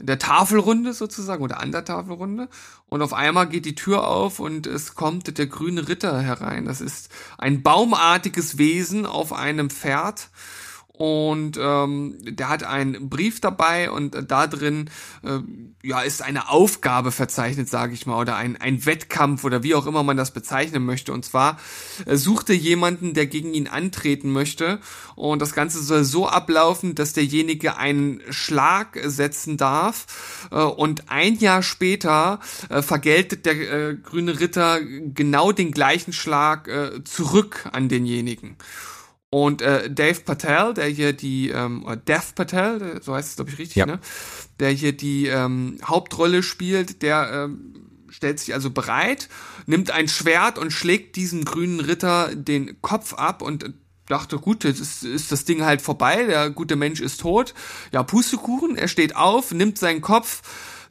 Speaker 2: in der Tafelrunde sozusagen oder an der Tafelrunde. Und auf einmal geht die Tür auf und es kommt der grüne Ritter herein. Das ist ein baumartiges Wesen auf einem Pferd und ähm, der hat einen Brief dabei und äh, da drin äh, ja ist eine Aufgabe verzeichnet, sage ich mal, oder ein, ein Wettkampf oder wie auch immer man das bezeichnen möchte. Und zwar äh, sucht er jemanden, der gegen ihn antreten möchte und das Ganze soll so ablaufen, dass derjenige einen Schlag setzen darf äh, und ein Jahr später äh, vergeltet der äh, grüne Ritter genau den gleichen Schlag äh, zurück an denjenigen. Und äh, Dave Patel, der hier die, ähm, Dev Patel, so heißt es glaube ich richtig,
Speaker 1: Ja.
Speaker 2: ne? Der hier die ähm, Hauptrolle spielt, der ähm, stellt sich also bereit, nimmt ein Schwert und schlägt diesem grünen Ritter den Kopf ab und dachte, gut, jetzt ist, ist das Ding halt vorbei, der gute Mensch ist tot. Ja, Pustekuchen, er steht auf, nimmt seinen Kopf,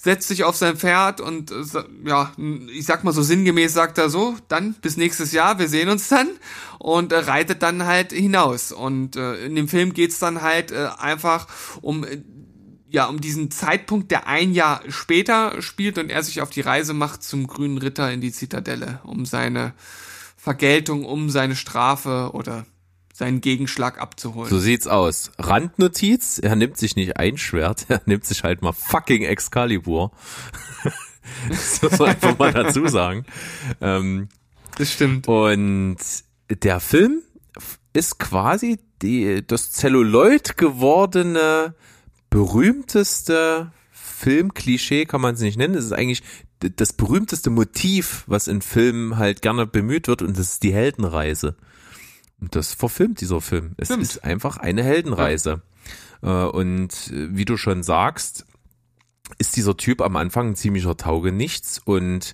Speaker 2: setzt sich auf sein Pferd und äh, ja, ich sag mal so sinngemäß sagt er so, dann bis nächstes Jahr, wir sehen uns dann und äh, reitet dann halt hinaus. Und äh, in dem Film geht's dann halt äh, einfach um äh, ja, um diesen Zeitpunkt, der ein Jahr später spielt und er sich auf die Reise macht zum grünen Ritter in die Zitadelle, um seine Vergeltung, um seine Strafe oder seinen Gegenschlag abzuholen.
Speaker 1: So sieht's aus. Randnotiz, er nimmt sich nicht ein Schwert, [LAUGHS] er nimmt sich halt mal fucking Excalibur. [LAUGHS] das muss man einfach mal dazu sagen. Ähm,
Speaker 2: Das stimmt.
Speaker 1: und der Film ist quasi die, das Zelluloid gewordene berühmteste Filmklischee, kann man es nicht nennen. Es ist eigentlich das berühmteste Motiv, was in Filmen halt gerne bemüht wird, und das ist die Heldenreise. Und das verfilmt dieser Film. Es
Speaker 2: Stimmt.
Speaker 1: ist einfach eine Heldenreise. Äh, Und äh, wie du schon sagst, ist dieser Typ am Anfang ein ziemlicher Taugenichts und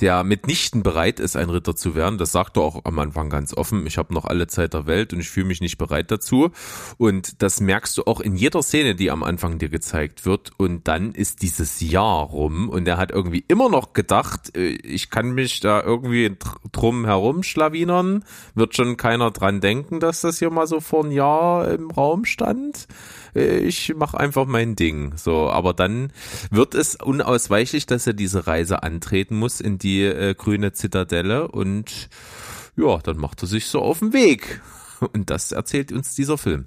Speaker 1: der mitnichten bereit ist, ein Ritter zu werden. Das sagt er auch am Anfang ganz offen. Ich habe noch alle Zeit der Welt und ich fühle mich nicht bereit dazu. Und das merkst du auch in jeder Szene, die am Anfang dir gezeigt wird. Und dann ist dieses Jahr rum und er hat irgendwie immer noch gedacht, äh, ich kann mich da irgendwie dr- drum herum schlawinern. Wird schon keiner dran denken, dass das hier mal so vor ein Jahr im Raum stand ich mache einfach mein Ding. So, aber dann wird es unausweichlich, dass er diese Reise antreten muss in die äh, grüne Zitadelle und ja, dann macht er sich so auf den Weg. [LAUGHS] Und das erzählt uns dieser Film.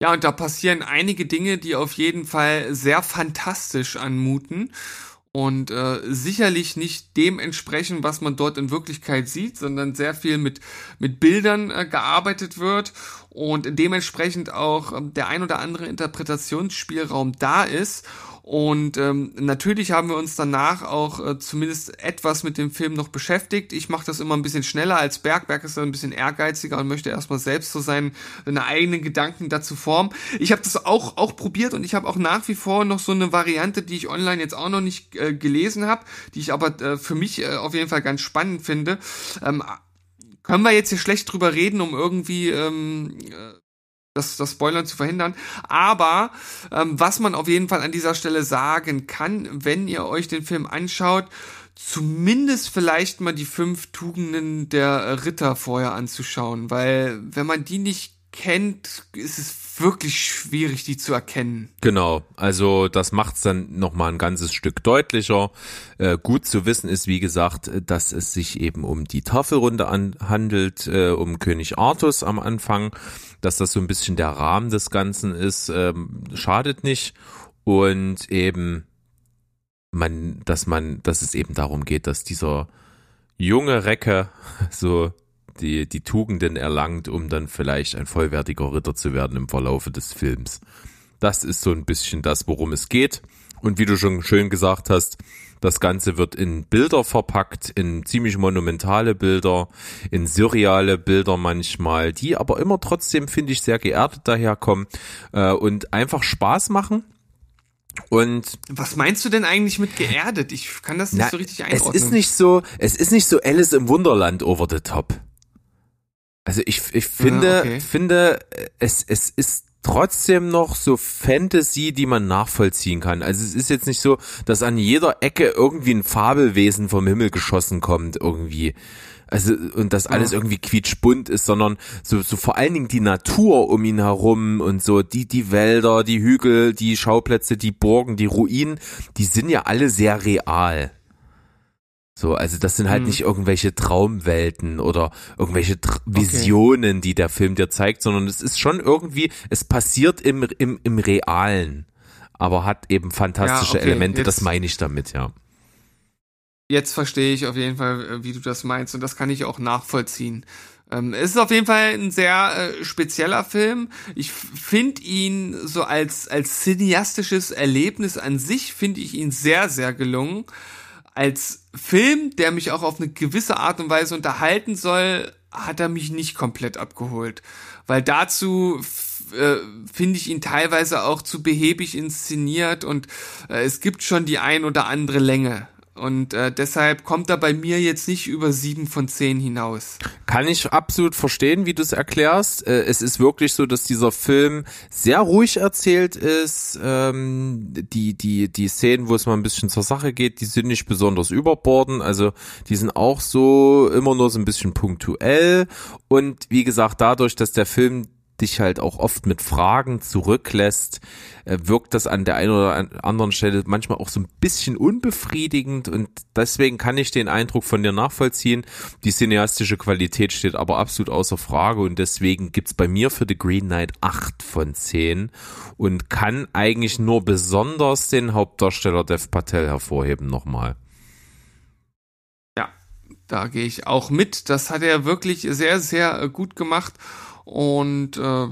Speaker 2: Ja, und da passieren einige Dinge, die auf jeden Fall sehr fantastisch anmuten und äh, sicherlich nicht dem entsprechen, was man dort in Wirklichkeit sieht, sondern sehr viel mit, mit Bildern äh, gearbeitet wird und dementsprechend auch ähm, der ein oder andere Interpretationsspielraum da ist. Und ähm, natürlich haben wir uns danach auch äh, zumindest etwas mit dem Film noch beschäftigt. Ich mache das immer ein bisschen schneller als Berg. Berg ist da ein bisschen ehrgeiziger und möchte erstmal selbst so seinen, seine eigenen Gedanken dazu formen. Ich habe das auch, auch probiert und ich habe auch nach wie vor noch so eine Variante, die ich online jetzt auch noch nicht äh, gelesen habe, die ich aber äh, für mich äh, auf jeden Fall ganz spannend finde. Ähm, können wir jetzt hier schlecht drüber reden, um irgendwie ähm, äh, das, das Spoilern zu verhindern. Aber ähm, was man auf jeden Fall an dieser Stelle sagen kann, wenn ihr euch den Film anschaut, zumindest vielleicht mal die fünf Tugenden der Ritter vorher anzuschauen, weil wenn man die nicht kennt, ist es wirklich schwierig, die zu erkennen.
Speaker 1: Genau, also das macht's dann nochmal ein ganzes Stück deutlicher. Äh, gut zu wissen ist, wie gesagt, dass es sich eben um die Tafelrunde an, handelt, äh, um König Artus am Anfang, dass das so ein bisschen der Rahmen des Ganzen ist, ähm, schadet nicht. Und eben man, dass man, dass es eben darum geht, dass dieser junge Recke [LAUGHS] so die, die Tugenden erlangt, um dann vielleicht ein vollwertiger Ritter zu werden im Verlaufe des Films. Das ist so ein bisschen das, worum es geht. Und wie du schon schön gesagt hast, das Ganze wird in Bilder verpackt, in ziemlich monumentale Bilder, in surreale Bilder manchmal, die aber immer trotzdem, finde ich, sehr geerdet daherkommen äh, und einfach Spaß machen. Und
Speaker 2: Was meinst du denn eigentlich mit geerdet? Ich kann das nicht
Speaker 1: na,
Speaker 2: so richtig
Speaker 1: es
Speaker 2: einordnen.
Speaker 1: ist nicht so, es ist nicht so Alice im Wunderland over the top. Also ich, ich finde,
Speaker 2: okay.
Speaker 1: finde, es, es ist trotzdem noch so Fantasy, die man nachvollziehen kann. Also es ist jetzt nicht so, dass an jeder Ecke irgendwie ein Fabelwesen vom Himmel geschossen kommt irgendwie. Also, und das alles irgendwie quietschbunt ist, sondern so, so vor allen Dingen die Natur um ihn herum und so, die, die Wälder, die Hügel, die Schauplätze, die Burgen, die Ruinen, die sind ja alle sehr real. So, also das sind halt
Speaker 2: Mhm.
Speaker 1: nicht irgendwelche Traumwelten oder irgendwelche Tr Visionen, die der Film dir zeigt, sondern es ist schon irgendwie, es passiert im, im, im Realen, aber hat eben fantastische
Speaker 2: Ja, okay,
Speaker 1: Elemente, das
Speaker 2: jetzt-
Speaker 1: meine ich damit, ja.
Speaker 2: Jetzt verstehe ich auf jeden Fall, äh, wie du das meinst und das kann ich auch nachvollziehen. Ähm, es ist auf jeden Fall ein sehr äh, spezieller Film. Ich finde ihn so als, als cineastisches Erlebnis an sich, finde ich ihn sehr, sehr gelungen. Als Film, der mich auch auf eine gewisse Art und Weise unterhalten soll, hat er mich nicht komplett abgeholt. Weil dazu äh, finde ich ihn teilweise auch zu behäbig inszeniert und äh, es gibt schon die ein oder andere Länge. Und äh, deshalb kommt er bei mir jetzt nicht über sieben von zehn hinaus.
Speaker 1: Kann ich absolut verstehen, wie du es erklärst. Äh, Es ist wirklich so, dass dieser Film sehr ruhig erzählt ist. Ähm, die, die, die Szenen, wo es mal ein bisschen zur Sache geht, die sind nicht besonders überborden. Also die sind auch so immer nur so ein bisschen punktuell. Und wie gesagt, dadurch, dass der Film dich halt auch oft mit Fragen zurücklässt, äh, wirkt das an der einen oder an- anderen Stelle manchmal auch so ein bisschen unbefriedigend und deswegen kann ich den Eindruck von dir nachvollziehen. Die cineastische Qualität steht aber absolut außer Frage und deswegen gibt's bei mir für The Green Knight 8 von 10 und kann eigentlich nur besonders den Hauptdarsteller Dev Patel hervorheben nochmal.
Speaker 2: Ja, da gehe ich auch mit. Das hat er wirklich sehr, sehr äh, gut gemacht. Und äh,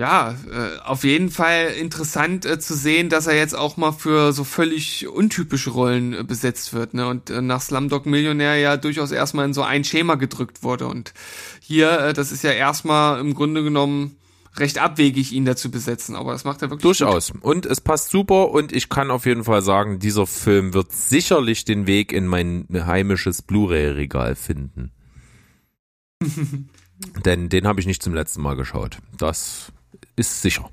Speaker 2: ja, äh, auf jeden Fall interessant äh, zu sehen, dass er jetzt auch mal für so völlig untypische Rollen äh, besetzt wird. Ne? Und äh, nach Slumdog Millionär ja durchaus erstmal in so ein Schema gedrückt wurde. Und hier, äh, das ist ja erstmal im Grunde genommen recht abwegig, ihn dazu besetzen. Aber das macht er wirklich gut.
Speaker 1: Durchaus. Und es passt super und ich kann auf jeden Fall sagen, dieser Film wird sicherlich den Weg in mein heimisches Blu-ray-Regal finden. [LAUGHS] Denn den habe ich nicht zum letzten Mal geschaut. Das ist sicher.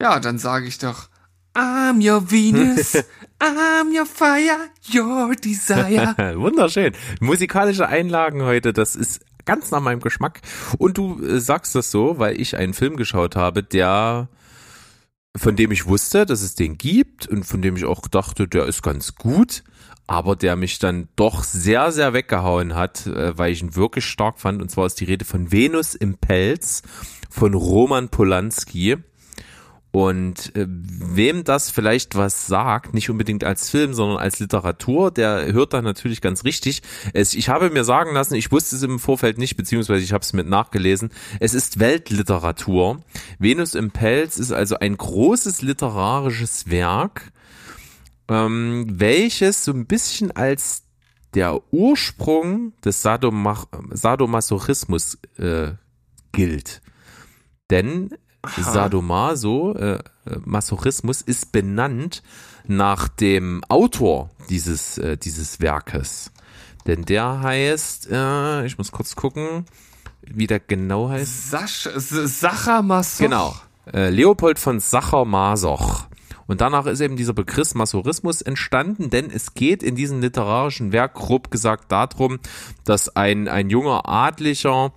Speaker 2: Ja, dann sage ich doch, I'm your Venus, [LAUGHS] I'm your fire, your desire. [LAUGHS]
Speaker 1: Wunderschön. Musikalische Einlagen heute, das ist ganz nach meinem Geschmack. Und du äh, sagst das so, weil ich einen Film geschaut habe, der von dem ich wusste, dass es den gibt und von dem ich auch dachte, der ist ganz gut, aber der mich dann doch sehr, sehr weggehauen hat, äh, weil ich ihn wirklich stark fand. Und zwar ist die Rede von Venus im Pelz von Roman Polanski. Und äh, wem das vielleicht was sagt, nicht unbedingt als Film, sondern als Literatur, der hört da natürlich ganz richtig. Es, ich habe mir sagen lassen, ich wusste es im Vorfeld nicht, beziehungsweise ich habe es mit nachgelesen. Es ist Weltliteratur. Venus im Pelz ist also ein großes literarisches Werk, ähm, welches so ein bisschen als der Ursprung des Sadomach Sadomasochismus äh, gilt. Denn Sadomaso, äh, äh, Masochismus, ist benannt nach dem Autor dieses, äh, dieses Werkes. Denn der heißt, äh, ich muss kurz gucken, wie der genau heißt.
Speaker 2: Sasch, Sacher Masoch.
Speaker 1: Genau. Äh, Leopold von Sacher-Masoch. Und danach ist eben dieser Begriff Masochismus entstanden, denn es geht in diesem literarischen Werk grob gesagt darum, dass ein, ein junger Adlicher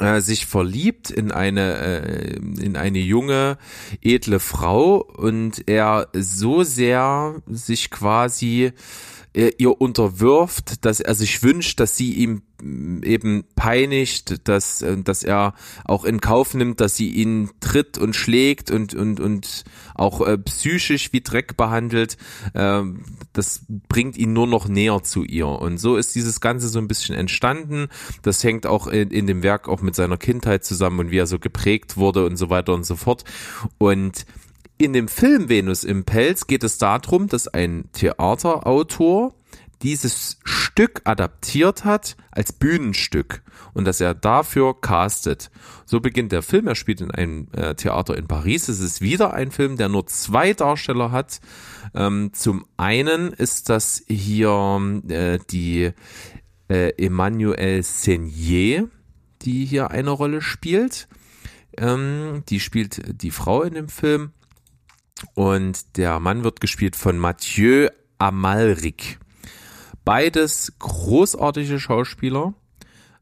Speaker 1: äh, sich verliebt in eine äh, in eine junge edle Frau und er so sehr sich quasi ihr unterwirft, dass er sich wünscht, dass sie ihm mm, eben peinigt, dass äh, dass er auch in Kauf nimmt, dass sie ihn tritt und schlägt und und und auch äh, psychisch wie Dreck behandelt. Ähm, das bringt ihn nur noch näher zu ihr und so ist dieses Ganze so ein bisschen entstanden. Das hängt auch in, in dem Werk auch mit seiner Kindheit zusammen und wie er so geprägt wurde und so weiter und so fort. Und in dem Film Venus im Pelz geht es darum, dass ein Theaterautor dieses Stück adaptiert hat als Bühnenstück und dass er dafür castet. So beginnt der Film. Er spielt in einem äh, Theater in Paris. Es ist wieder ein Film, der nur zwei Darsteller hat. Ähm, zum einen ist das hier äh, die äh, Emmanuelle Seignier, die hier eine Rolle spielt. Ähm, die spielt die Frau in dem Film. Und der Mann wird gespielt von Mathieu Amalric. beides großartige Schauspieler.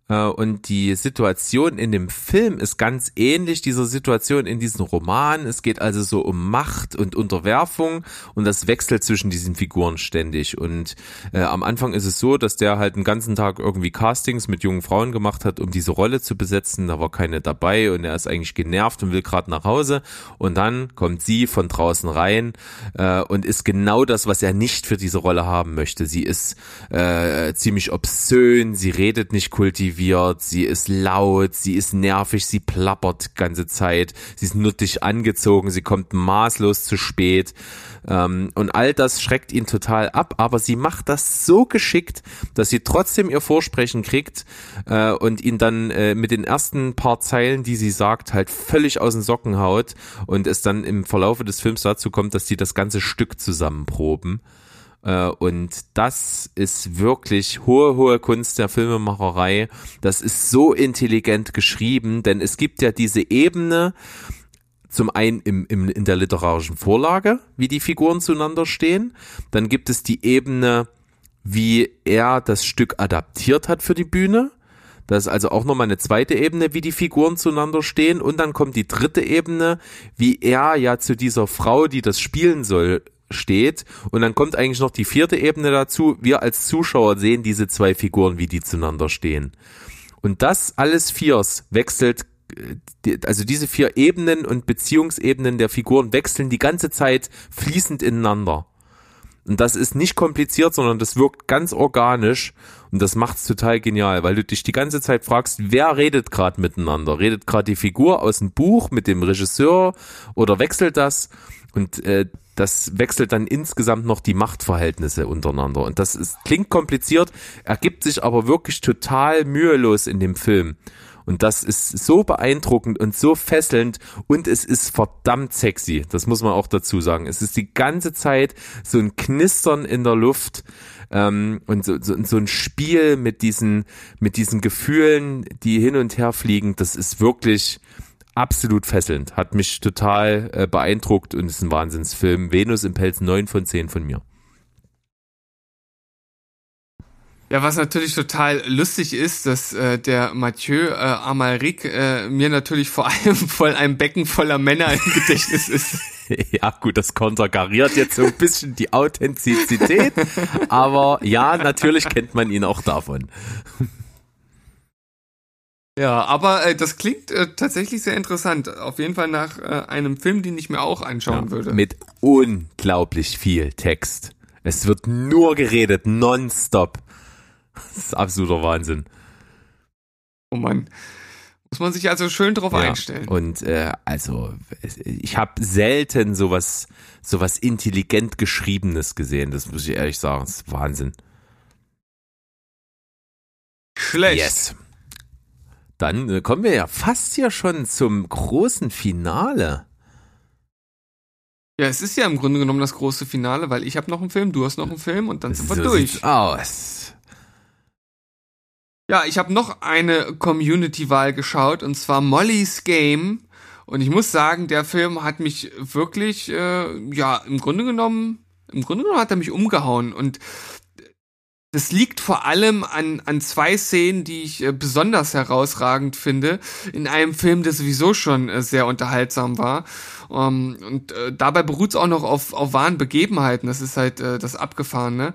Speaker 1: Äh, und die Situation in dem Film ist ganz ähnlich dieser Situation in diesem Roman. Es geht also so um Macht und Unterwerfung und das wechselt zwischen diesen Figuren ständig. Und äh, am Anfang ist es so, dass der halt den ganzen Tag irgendwie Castings mit jungen Frauen gemacht hat, um diese Rolle zu besetzen. Da war keine dabei und er ist eigentlich genervt und will gerade nach Hause. Und dann kommt sie von draußen rein äh, und ist genau das, was er nicht für diese Rolle haben möchte. Sie ist äh, ziemlich obszön, sie redet nicht kultiviert motiviert, sie ist laut, sie ist nervig, sie plappert ganze Zeit, sie ist nuttig angezogen, sie kommt maßlos zu spät. Ähm, und all das schreckt ihn total ab, aber sie macht das so geschickt, dass sie trotzdem ihr Vorsprechen kriegt äh, und ihn dann äh, mit den ersten paar Zeilen, die sie sagt, halt völlig aus den Socken haut und es dann im Verlaufe des Films dazu kommt, dass die das ganze Stück zusammenproben. Äh, und das ist wirklich hohe, hohe Kunst der Filmemacherei. Das ist so intelligent geschrieben, denn es gibt ja diese Ebene, zum einen im, im, in der literarischen Vorlage, wie die Figuren zueinander stehen. Dann gibt es die Ebene, wie er das Stück adaptiert hat für die Bühne. Das ist also auch nochmal eine zweite Ebene, wie die Figuren zueinander stehen. Und dann kommt die dritte Ebene, wie er ja zu dieser Frau, die das spielen soll, steht. Und dann kommt eigentlich noch die vierte Ebene dazu. Wir als Zuschauer sehen diese zwei Figuren, wie die zueinander stehen. Und das alles Viers wechselt, äh, also diese vier Ebenen und Beziehungsebenen der Figuren wechseln die ganze Zeit fließend ineinander. Und das ist nicht kompliziert, sondern das wirkt ganz organisch und das macht's total genial, weil du dich die ganze Zeit fragst, wer redet gerade miteinander? Redet gerade die Figur aus dem Buch mit dem Regisseur oder wechselt das? Und äh, das wechselt dann insgesamt noch die Machtverhältnisse untereinander. Und das ist, klingt kompliziert, ergibt sich aber wirklich total mühelos in dem Film. Und das ist so beeindruckend und so fesselnd und es ist verdammt sexy. Das muss man auch dazu sagen. Es ist die ganze Zeit so ein Knistern in der Luft ähm, und so, so, so ein Spiel mit diesen, mit diesen Gefühlen, die hin und her fliegen. Das ist wirklich, absolut fesselnd. Hat mich total äh, beeindruckt und ist ein Wahnsinnsfilm. Venus im Pelz 9 von 10 von mir.
Speaker 2: Ja, was natürlich total lustig ist, dass äh, der Mathieu äh, Amalric äh, mir natürlich vor [LAUGHS] allem voll einem Becken voller Männer im Gedächtnis ist. [LAUGHS]
Speaker 1: Ja, gut, das konterkariert jetzt so ein bisschen die Authentizität, aber ja, natürlich kennt man ihn auch davon.
Speaker 2: Ja, aber äh, das klingt äh, tatsächlich sehr interessant. Auf jeden Fall nach äh, einem Film, den ich mir auch anschauen ja, würde.
Speaker 1: Mit unglaublich viel Text. Es wird nur geredet, nonstop. Das ist absoluter Wahnsinn.
Speaker 2: Oh Mann. Muss man sich also schön drauf ja, einstellen.
Speaker 1: Und äh, also ich habe selten sowas sowas intelligent geschriebenes gesehen. Das muss ich ehrlich sagen. Das ist Wahnsinn.
Speaker 2: Schlecht.
Speaker 1: Yes. Dann äh, kommen wir ja fast hier schon zum großen Finale.
Speaker 2: Ja, es ist ja im Grunde genommen das große Finale, weil ich habe noch einen Film, du hast noch einen Film und dann sind wir
Speaker 1: so
Speaker 2: durch.
Speaker 1: Sieht's aus.
Speaker 2: Ja, ich habe noch eine Community-Wahl geschaut und zwar Molly's Game. Und ich muss sagen, der Film hat mich wirklich, äh, ja, im Grunde genommen, im Grunde genommen hat er mich umgehauen. Und das liegt vor allem an, an zwei Szenen, die ich äh, besonders herausragend finde, in einem Film, der sowieso schon äh, sehr unterhaltsam war. Um, ähm, und äh, dabei beruht es auch noch auf, auf wahren Begebenheiten. Das ist halt äh, das Abgefahrene.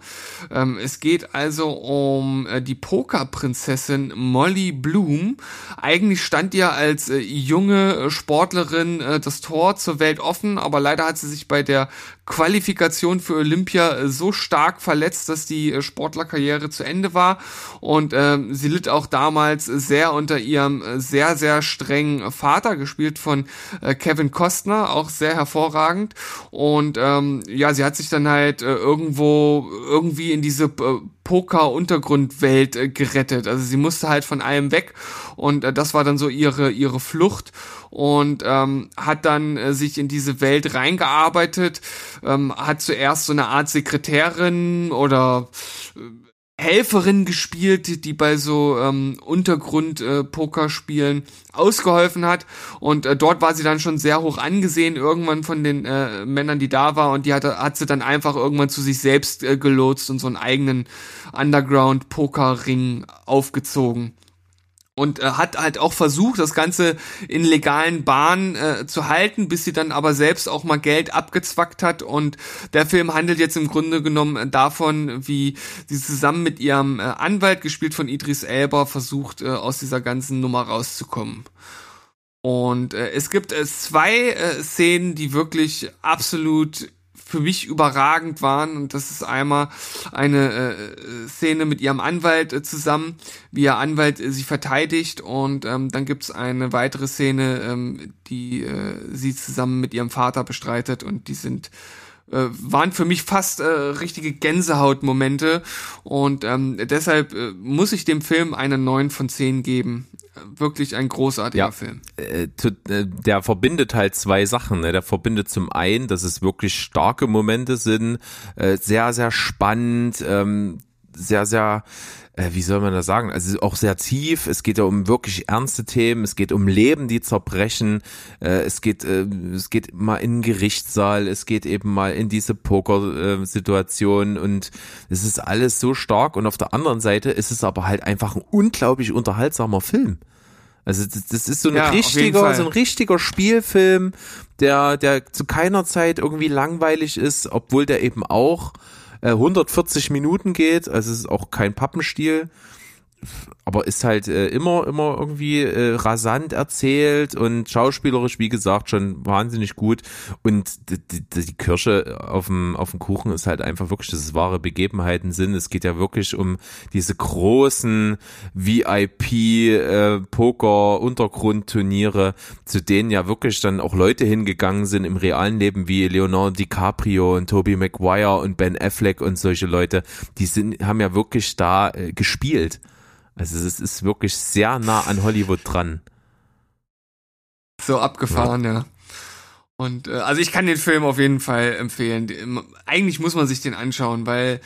Speaker 2: Ähm, es geht also um äh, die Pokerprinzessin Molly Bloom. Eigentlich stand ihr als äh, junge Sportlerin äh, das Tor zur Welt offen, aber leider hat sie sich bei der Qualifikation für Olympia äh, so stark verletzt, dass die äh, Sportlerkarriere zu Ende war. Und äh, sie litt auch damals sehr unter ihrem äh, sehr, sehr strengen Vater, gespielt von äh, Kevin Costner auch sehr hervorragend. Und ähm, ja, sie hat sich dann halt äh, irgendwo irgendwie in diese äh, Poker-Untergrundwelt äh, gerettet. Also sie musste halt von allem weg und äh, das war dann so ihre ihre Flucht und ähm, hat dann äh, sich in diese Welt reingearbeitet, ähm, hat zuerst so eine Art Sekretärin oder äh, Helferin gespielt, die bei so ähm, Untergrund-Pokerspielen äh, ausgeholfen hat. Und äh, dort war sie dann schon sehr hoch angesehen, irgendwann von den äh, Männern, die da war. Und die hat, hat sie dann einfach irgendwann zu sich selbst äh, gelotst und so einen eigenen Underground-Poker-Ring aufgezogen und äh, hat halt auch versucht, das Ganze in legalen Bahnen äh, zu halten, bis sie dann aber selbst auch mal Geld abgezwackt hat und der Film handelt jetzt im Grunde genommen davon, wie sie zusammen mit ihrem äh, Anwalt, gespielt von Idris Elba, versucht, äh, aus dieser ganzen Nummer rauszukommen. Und äh, es gibt äh, zwei äh, Szenen, die wirklich absolut für mich überragend waren. Und das ist einmal eine äh, Szene mit ihrem Anwalt äh, zusammen, wie ihr Anwalt äh, sie verteidigt. Und ähm, dann gibt's eine weitere Szene, ähm, die äh, sie zusammen mit ihrem Vater bestreitet. Und die sind äh, waren für mich fast äh, richtige Gänsehautmomente und ähm, deshalb äh, muss ich dem Film eine 9 von 10 geben. Wirklich ein großartiger
Speaker 1: Ja.
Speaker 2: Film.
Speaker 1: äh, äh, der verbindet halt zwei Sachen. Ne? Der verbindet zum einen, dass es wirklich starke Momente sind, äh, sehr, sehr spannend, ähm, sehr, sehr, äh, wie soll man das sagen? Also auch sehr tief. Es geht ja um wirklich ernste Themen. Es geht um Leben, die zerbrechen. Äh, es geht, äh, es geht mal in den Gerichtssaal. Es geht eben mal in diese Poker-Situation und es ist alles so stark. Und auf der anderen Seite ist es aber halt einfach ein unglaublich unterhaltsamer Film. Also das, das ist so ein
Speaker 2: Ja,
Speaker 1: richtiger, so ein richtiger Spielfilm, der, der zu keiner Zeit irgendwie langweilig ist, obwohl der eben auch 140 Minuten geht. Also es ist auch kein Pappenstiel, aber ist halt äh, immer, immer irgendwie äh, rasant erzählt und schauspielerisch, wie gesagt, schon wahnsinnig gut. Und die, die, die Kirsche auf dem, auf dem Kuchen ist halt einfach wirklich, dass es wahre Begebenheiten sind. Es geht ja wirklich um diese großen VIP-Poker-Untergrundturniere, zu denen ja wirklich dann auch Leute hingegangen sind im realen Leben wie Leonardo DiCaprio und Tobey Maguire und Ben Affleck und solche Leute. Die sind, haben ja wirklich da äh, gespielt. Also es ist wirklich sehr nah an Hollywood dran.
Speaker 2: So abgefahren, ja. Und äh, also ich kann den Film auf jeden Fall empfehlen. Die- Eigentlich muss man sich den anschauen, weil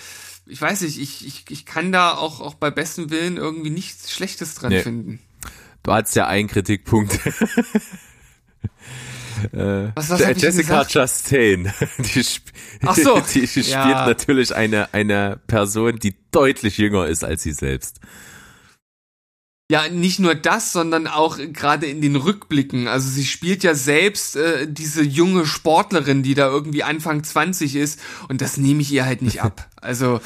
Speaker 2: ich weiß nicht, ich, ich, ich kann da auch, auch bei bestem Willen irgendwie nichts Schlechtes dran
Speaker 1: Nee.
Speaker 2: finden.
Speaker 1: Du hattest ja einen Kritikpunkt. [LAUGHS] äh,
Speaker 2: Was- was
Speaker 1: Jessica? Chastain, die, sp
Speaker 2: Ach so, [LAUGHS]
Speaker 1: die spielt
Speaker 2: ja.
Speaker 1: natürlich eine, eine Person, die deutlich jünger ist als sie selbst.
Speaker 2: Ja, nicht nur das, sondern auch gerade in den Rückblicken. Also sie spielt ja selbst äh, diese junge Sportlerin, die da irgendwie Anfang 20 ist und das nehme ich ihr halt nicht ab. [LAUGHS] Also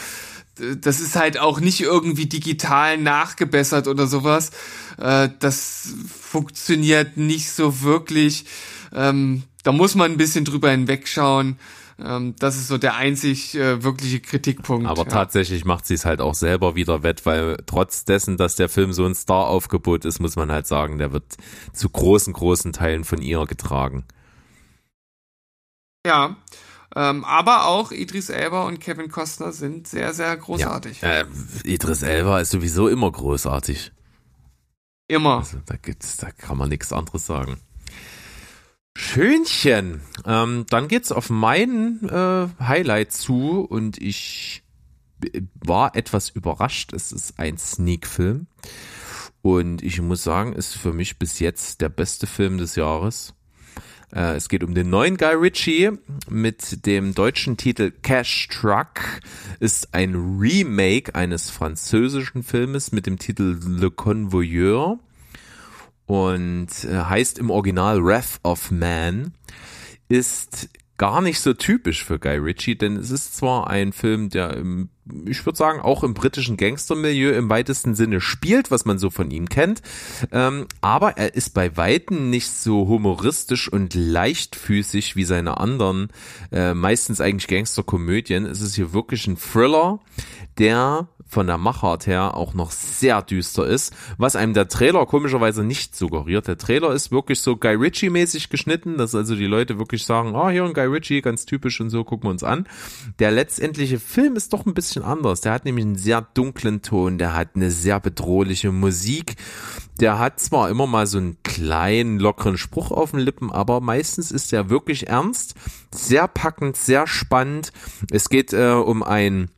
Speaker 2: das ist halt auch nicht irgendwie digital nachgebessert oder sowas. Äh, das funktioniert nicht so wirklich. Ähm, da muss man ein bisschen drüber hinwegschauen. Ähm, das ist so der einzig äh, wirkliche Kritikpunkt.
Speaker 1: Aber
Speaker 2: ja.
Speaker 1: tatsächlich macht sie es halt auch selber wieder wett, weil trotz dessen, dass der Film so ein Star-Aufgebot ist, muss man halt sagen, der wird zu großen, großen Teilen von ihr getragen.
Speaker 2: Ja, ähm, aber auch Idris Elba und Kevin Costner sind sehr, sehr großartig.
Speaker 1: Äh, Idris Elba ist sowieso immer großartig.
Speaker 2: Immer.
Speaker 1: Also da gibt's, da kann man nichts anderes sagen. Schönchen. Ähm, dann geht's auf mein äh, Highlight zu und ich war etwas überrascht. Es ist ein Sneak-Film und ich muss sagen, ist für mich bis jetzt der beste Film des Jahres. Äh, es geht um den neuen Guy Ritchie mit dem deutschen Titel Cash Truck. Ist ein Remake eines französischen Filmes mit dem Titel Le Convoyeur und äh, heißt im Original Wrath of Man. Ist gar nicht so typisch für Guy Ritchie, denn es ist zwar ein Film, der im, ich würde sagen, auch im britischen Gangstermilieu im weitesten Sinne spielt, was man so von ihm kennt, ähm, aber er ist bei Weitem nicht so humoristisch und leichtfüßig wie seine anderen, äh, meistens eigentlich Gangsterkomödien. Es ist hier wirklich ein Thriller, der von der Machart her auch noch sehr düster ist, was einem der Trailer komischerweise nicht suggeriert. Der Trailer ist wirklich so Guy Ritchie mäßig geschnitten, dass also die Leute wirklich sagen, ah, hier ein Guy Ritchie, ganz typisch und so, gucken wir uns an. Der letztendliche Film ist doch ein bisschen anders. Der hat nämlich einen sehr dunklen Ton, der hat eine sehr bedrohliche Musik. Der hat zwar immer mal so einen kleinen, lockeren Spruch auf den Lippen, aber meistens ist er wirklich ernst, sehr packend, sehr spannend. Es geht äh, um ein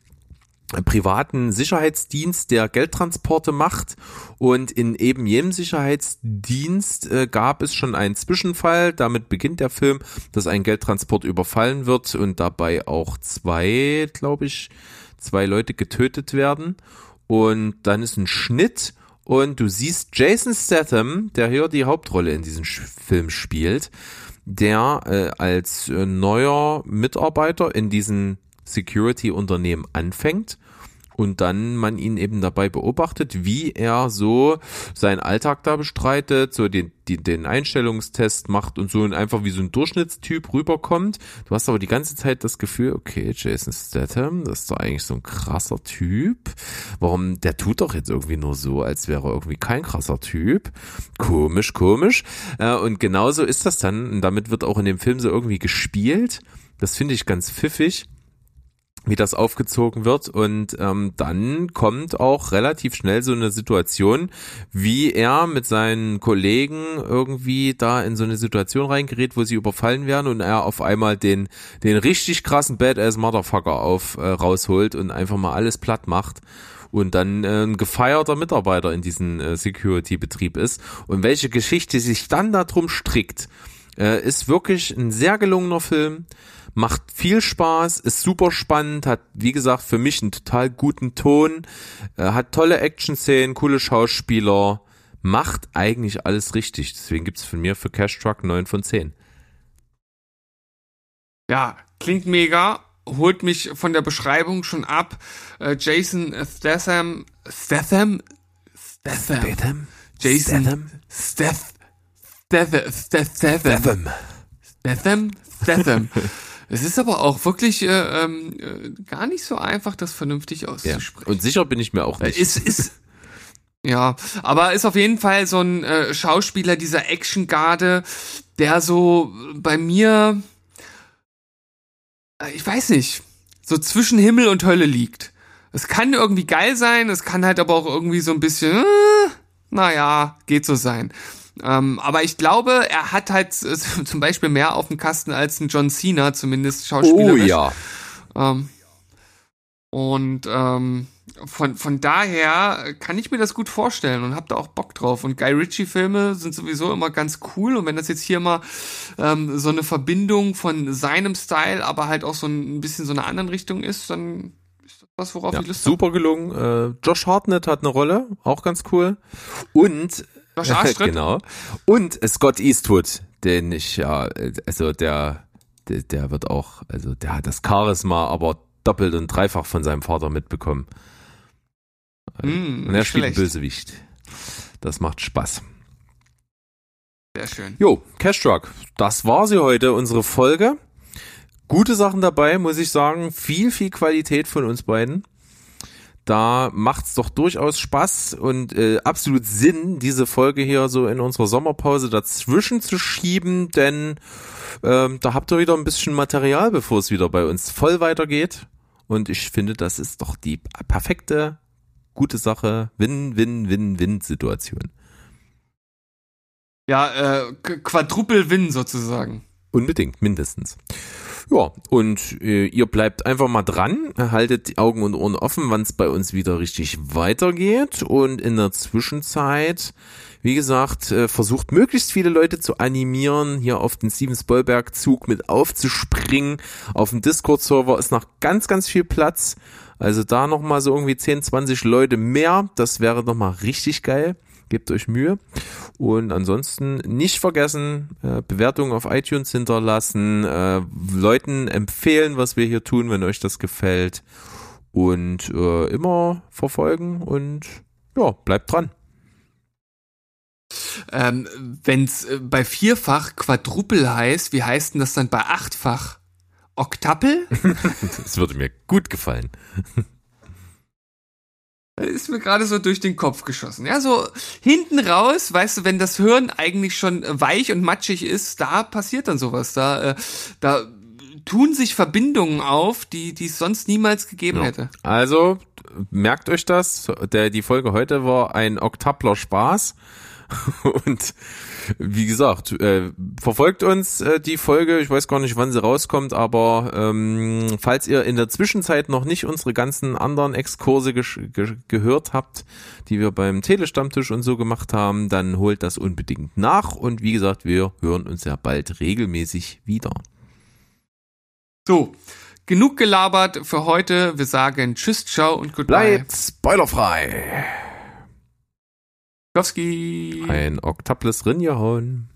Speaker 1: privaten Sicherheitsdienst, der Geldtransporte macht. Und in eben jenem Sicherheitsdienst äh, gab es schon einen Zwischenfall. Damit beginnt der Film, dass ein Geldtransport überfallen wird und dabei auch zwei, glaube ich, zwei Leute getötet werden. Und dann ist ein Schnitt und du siehst Jason Statham, der hier die Hauptrolle in diesem Film spielt, der äh, als äh, neuer Mitarbeiter in diesen Security-Unternehmen anfängt und dann man ihn eben dabei beobachtet, wie er so seinen Alltag da bestreitet, so den, die, den Einstellungstest macht und so und einfach wie so ein Durchschnittstyp rüberkommt. Du hast aber die ganze Zeit das Gefühl, okay, Jason Statham, das ist doch eigentlich so ein krasser Typ. Warum, der tut doch jetzt irgendwie nur so, als wäre er irgendwie kein krasser Typ. Komisch, komisch. Äh, und genauso ist das dann. Und damit wird auch in dem Film so irgendwie gespielt. Das finde ich ganz pfiffig wie das aufgezogen wird. Und ähm, dann kommt auch relativ schnell so eine Situation, wie er mit seinen Kollegen irgendwie da in so eine Situation reingerät, wo sie überfallen werden und er auf einmal den den richtig krassen Badass Motherfucker auf äh, rausholt und einfach mal alles platt macht und dann äh, ein gefeierter Mitarbeiter in diesem äh, Security-Betrieb ist. Und welche Geschichte sich dann darum strickt, äh, ist wirklich ein sehr gelungener Film macht viel Spaß, ist super spannend, hat wie gesagt für mich einen total guten Ton, äh, hat tolle Action-Szenen, coole Schauspieler, macht eigentlich alles richtig. Deswegen gibt's von mir für Cash Truck 9 von 10.
Speaker 2: Ja, klingt mega, holt mich von der Beschreibung schon ab. Äh, Jason Statham, Statham, Statham,
Speaker 1: Statham?
Speaker 2: Jason Statham, Statham, Statham, Statham, Statham. Es ist aber auch wirklich äh, ähm, äh, gar nicht so einfach, das vernünftig auszusprechen.
Speaker 1: Ja. Und sicher bin ich mir auch nicht.
Speaker 2: Ist, ist, ja, aber ist auf jeden Fall so ein äh, Schauspieler dieser Action-Garde, der so bei mir, äh, ich weiß nicht, so zwischen Himmel und Hölle liegt. Es kann irgendwie geil sein, es kann halt aber auch irgendwie so ein bisschen, äh, naja, geht so sein. Ähm, aber ich glaube, er hat halt äh, [LAUGHS] zum Beispiel mehr auf dem Kasten als ein John Cena, zumindest schauspielerisch.
Speaker 1: Oh ja.
Speaker 2: Ähm, und ähm, von, von daher kann ich mir das gut vorstellen und hab da auch Bock drauf. Und Guy Ritchie-Filme sind sowieso immer ganz cool. Und wenn das jetzt hier mal ähm, so eine Verbindung von seinem Style, aber halt auch so ein bisschen so eine anderen Richtung ist, dann ist das was, worauf
Speaker 1: ja,
Speaker 2: ich Lust
Speaker 1: Super gelungen. Äh, Josh Hartnett hat eine Rolle, auch ganz cool. Und
Speaker 2: Josh Arstritt? [LAUGHS]
Speaker 1: genau. Und Scott Eastwood, den ich ja, also der, der, der wird auch, also der hat das Charisma, aber doppelt und dreifach von seinem Vater mitbekommen.
Speaker 2: Mm,
Speaker 1: und er spielt
Speaker 2: schlecht.
Speaker 1: Bösewicht. Das macht Spaß.
Speaker 2: Sehr schön.
Speaker 1: Jo, Cash Truck, das war sie heute, unsere Folge. Gute Sachen dabei, muss ich sagen. Viel, viel Qualität von uns beiden. Da macht's doch durchaus Spaß und äh, absolut Sinn, diese Folge hier so in unserer Sommerpause dazwischen zu schieben, denn ähm, da habt ihr wieder ein bisschen Material, bevor es wieder bei uns voll weitergeht. Und ich finde, das ist doch die perfekte, gute Sache, Win-Win-Win-Win-Situation.
Speaker 2: Ja, äh, Qu- Quadruple-Win sozusagen.
Speaker 1: Unbedingt, mindestens. Ja, und äh, ihr bleibt einfach mal dran, haltet die Augen und Ohren offen, wann es bei uns wieder richtig weitergeht. Und in der Zwischenzeit, wie gesagt, äh, versucht möglichst viele Leute zu animieren, hier auf den Steven Spielberg-Zug mit aufzuspringen. Auf dem Discord-Server ist noch ganz, ganz viel Platz. Also da nochmal so irgendwie 10, 20 Leute mehr. Das wäre nochmal richtig geil. Gebt euch Mühe. Und ansonsten nicht vergessen, äh, Bewertungen auf iTunes hinterlassen, äh, Leuten empfehlen, was wir hier tun, wenn euch das gefällt. Und äh, immer verfolgen und ja, bleibt dran.
Speaker 2: Ähm, wenn's äh, bei vierfach Quadruple heißt, wie heißt denn das dann bei achtfach? Oktappel? [LAUGHS]
Speaker 1: Das würde mir gut gefallen.
Speaker 2: Ist mir gerade so durch den Kopf geschossen. Ja, so hinten raus, weißt du, wenn das Hirn eigentlich schon weich und matschig ist, da passiert dann sowas. Da, äh, da tun sich Verbindungen auf, die die es sonst niemals gegeben
Speaker 1: Ja.
Speaker 2: hätte.
Speaker 1: Also merkt euch das. Der, die Folge heute war ein Oktapler Spaß. [LAUGHS] Und wie gesagt, äh, verfolgt uns äh, die Folge. Ich weiß gar nicht, wann sie rauskommt, aber ähm, falls ihr in der Zwischenzeit noch nicht unsere ganzen anderen Exkurse ge ge gehört habt, die wir beim Telestammtisch und so gemacht haben, dann holt das unbedingt nach. Und wie gesagt, wir hören uns ja bald regelmäßig wieder.
Speaker 2: So, genug gelabert für heute. Wir sagen Tschüss, ciao und goodbye.
Speaker 1: Bleibt spoilerfrei.
Speaker 2: Kowski.
Speaker 1: Ein Oktables Rinjahauen.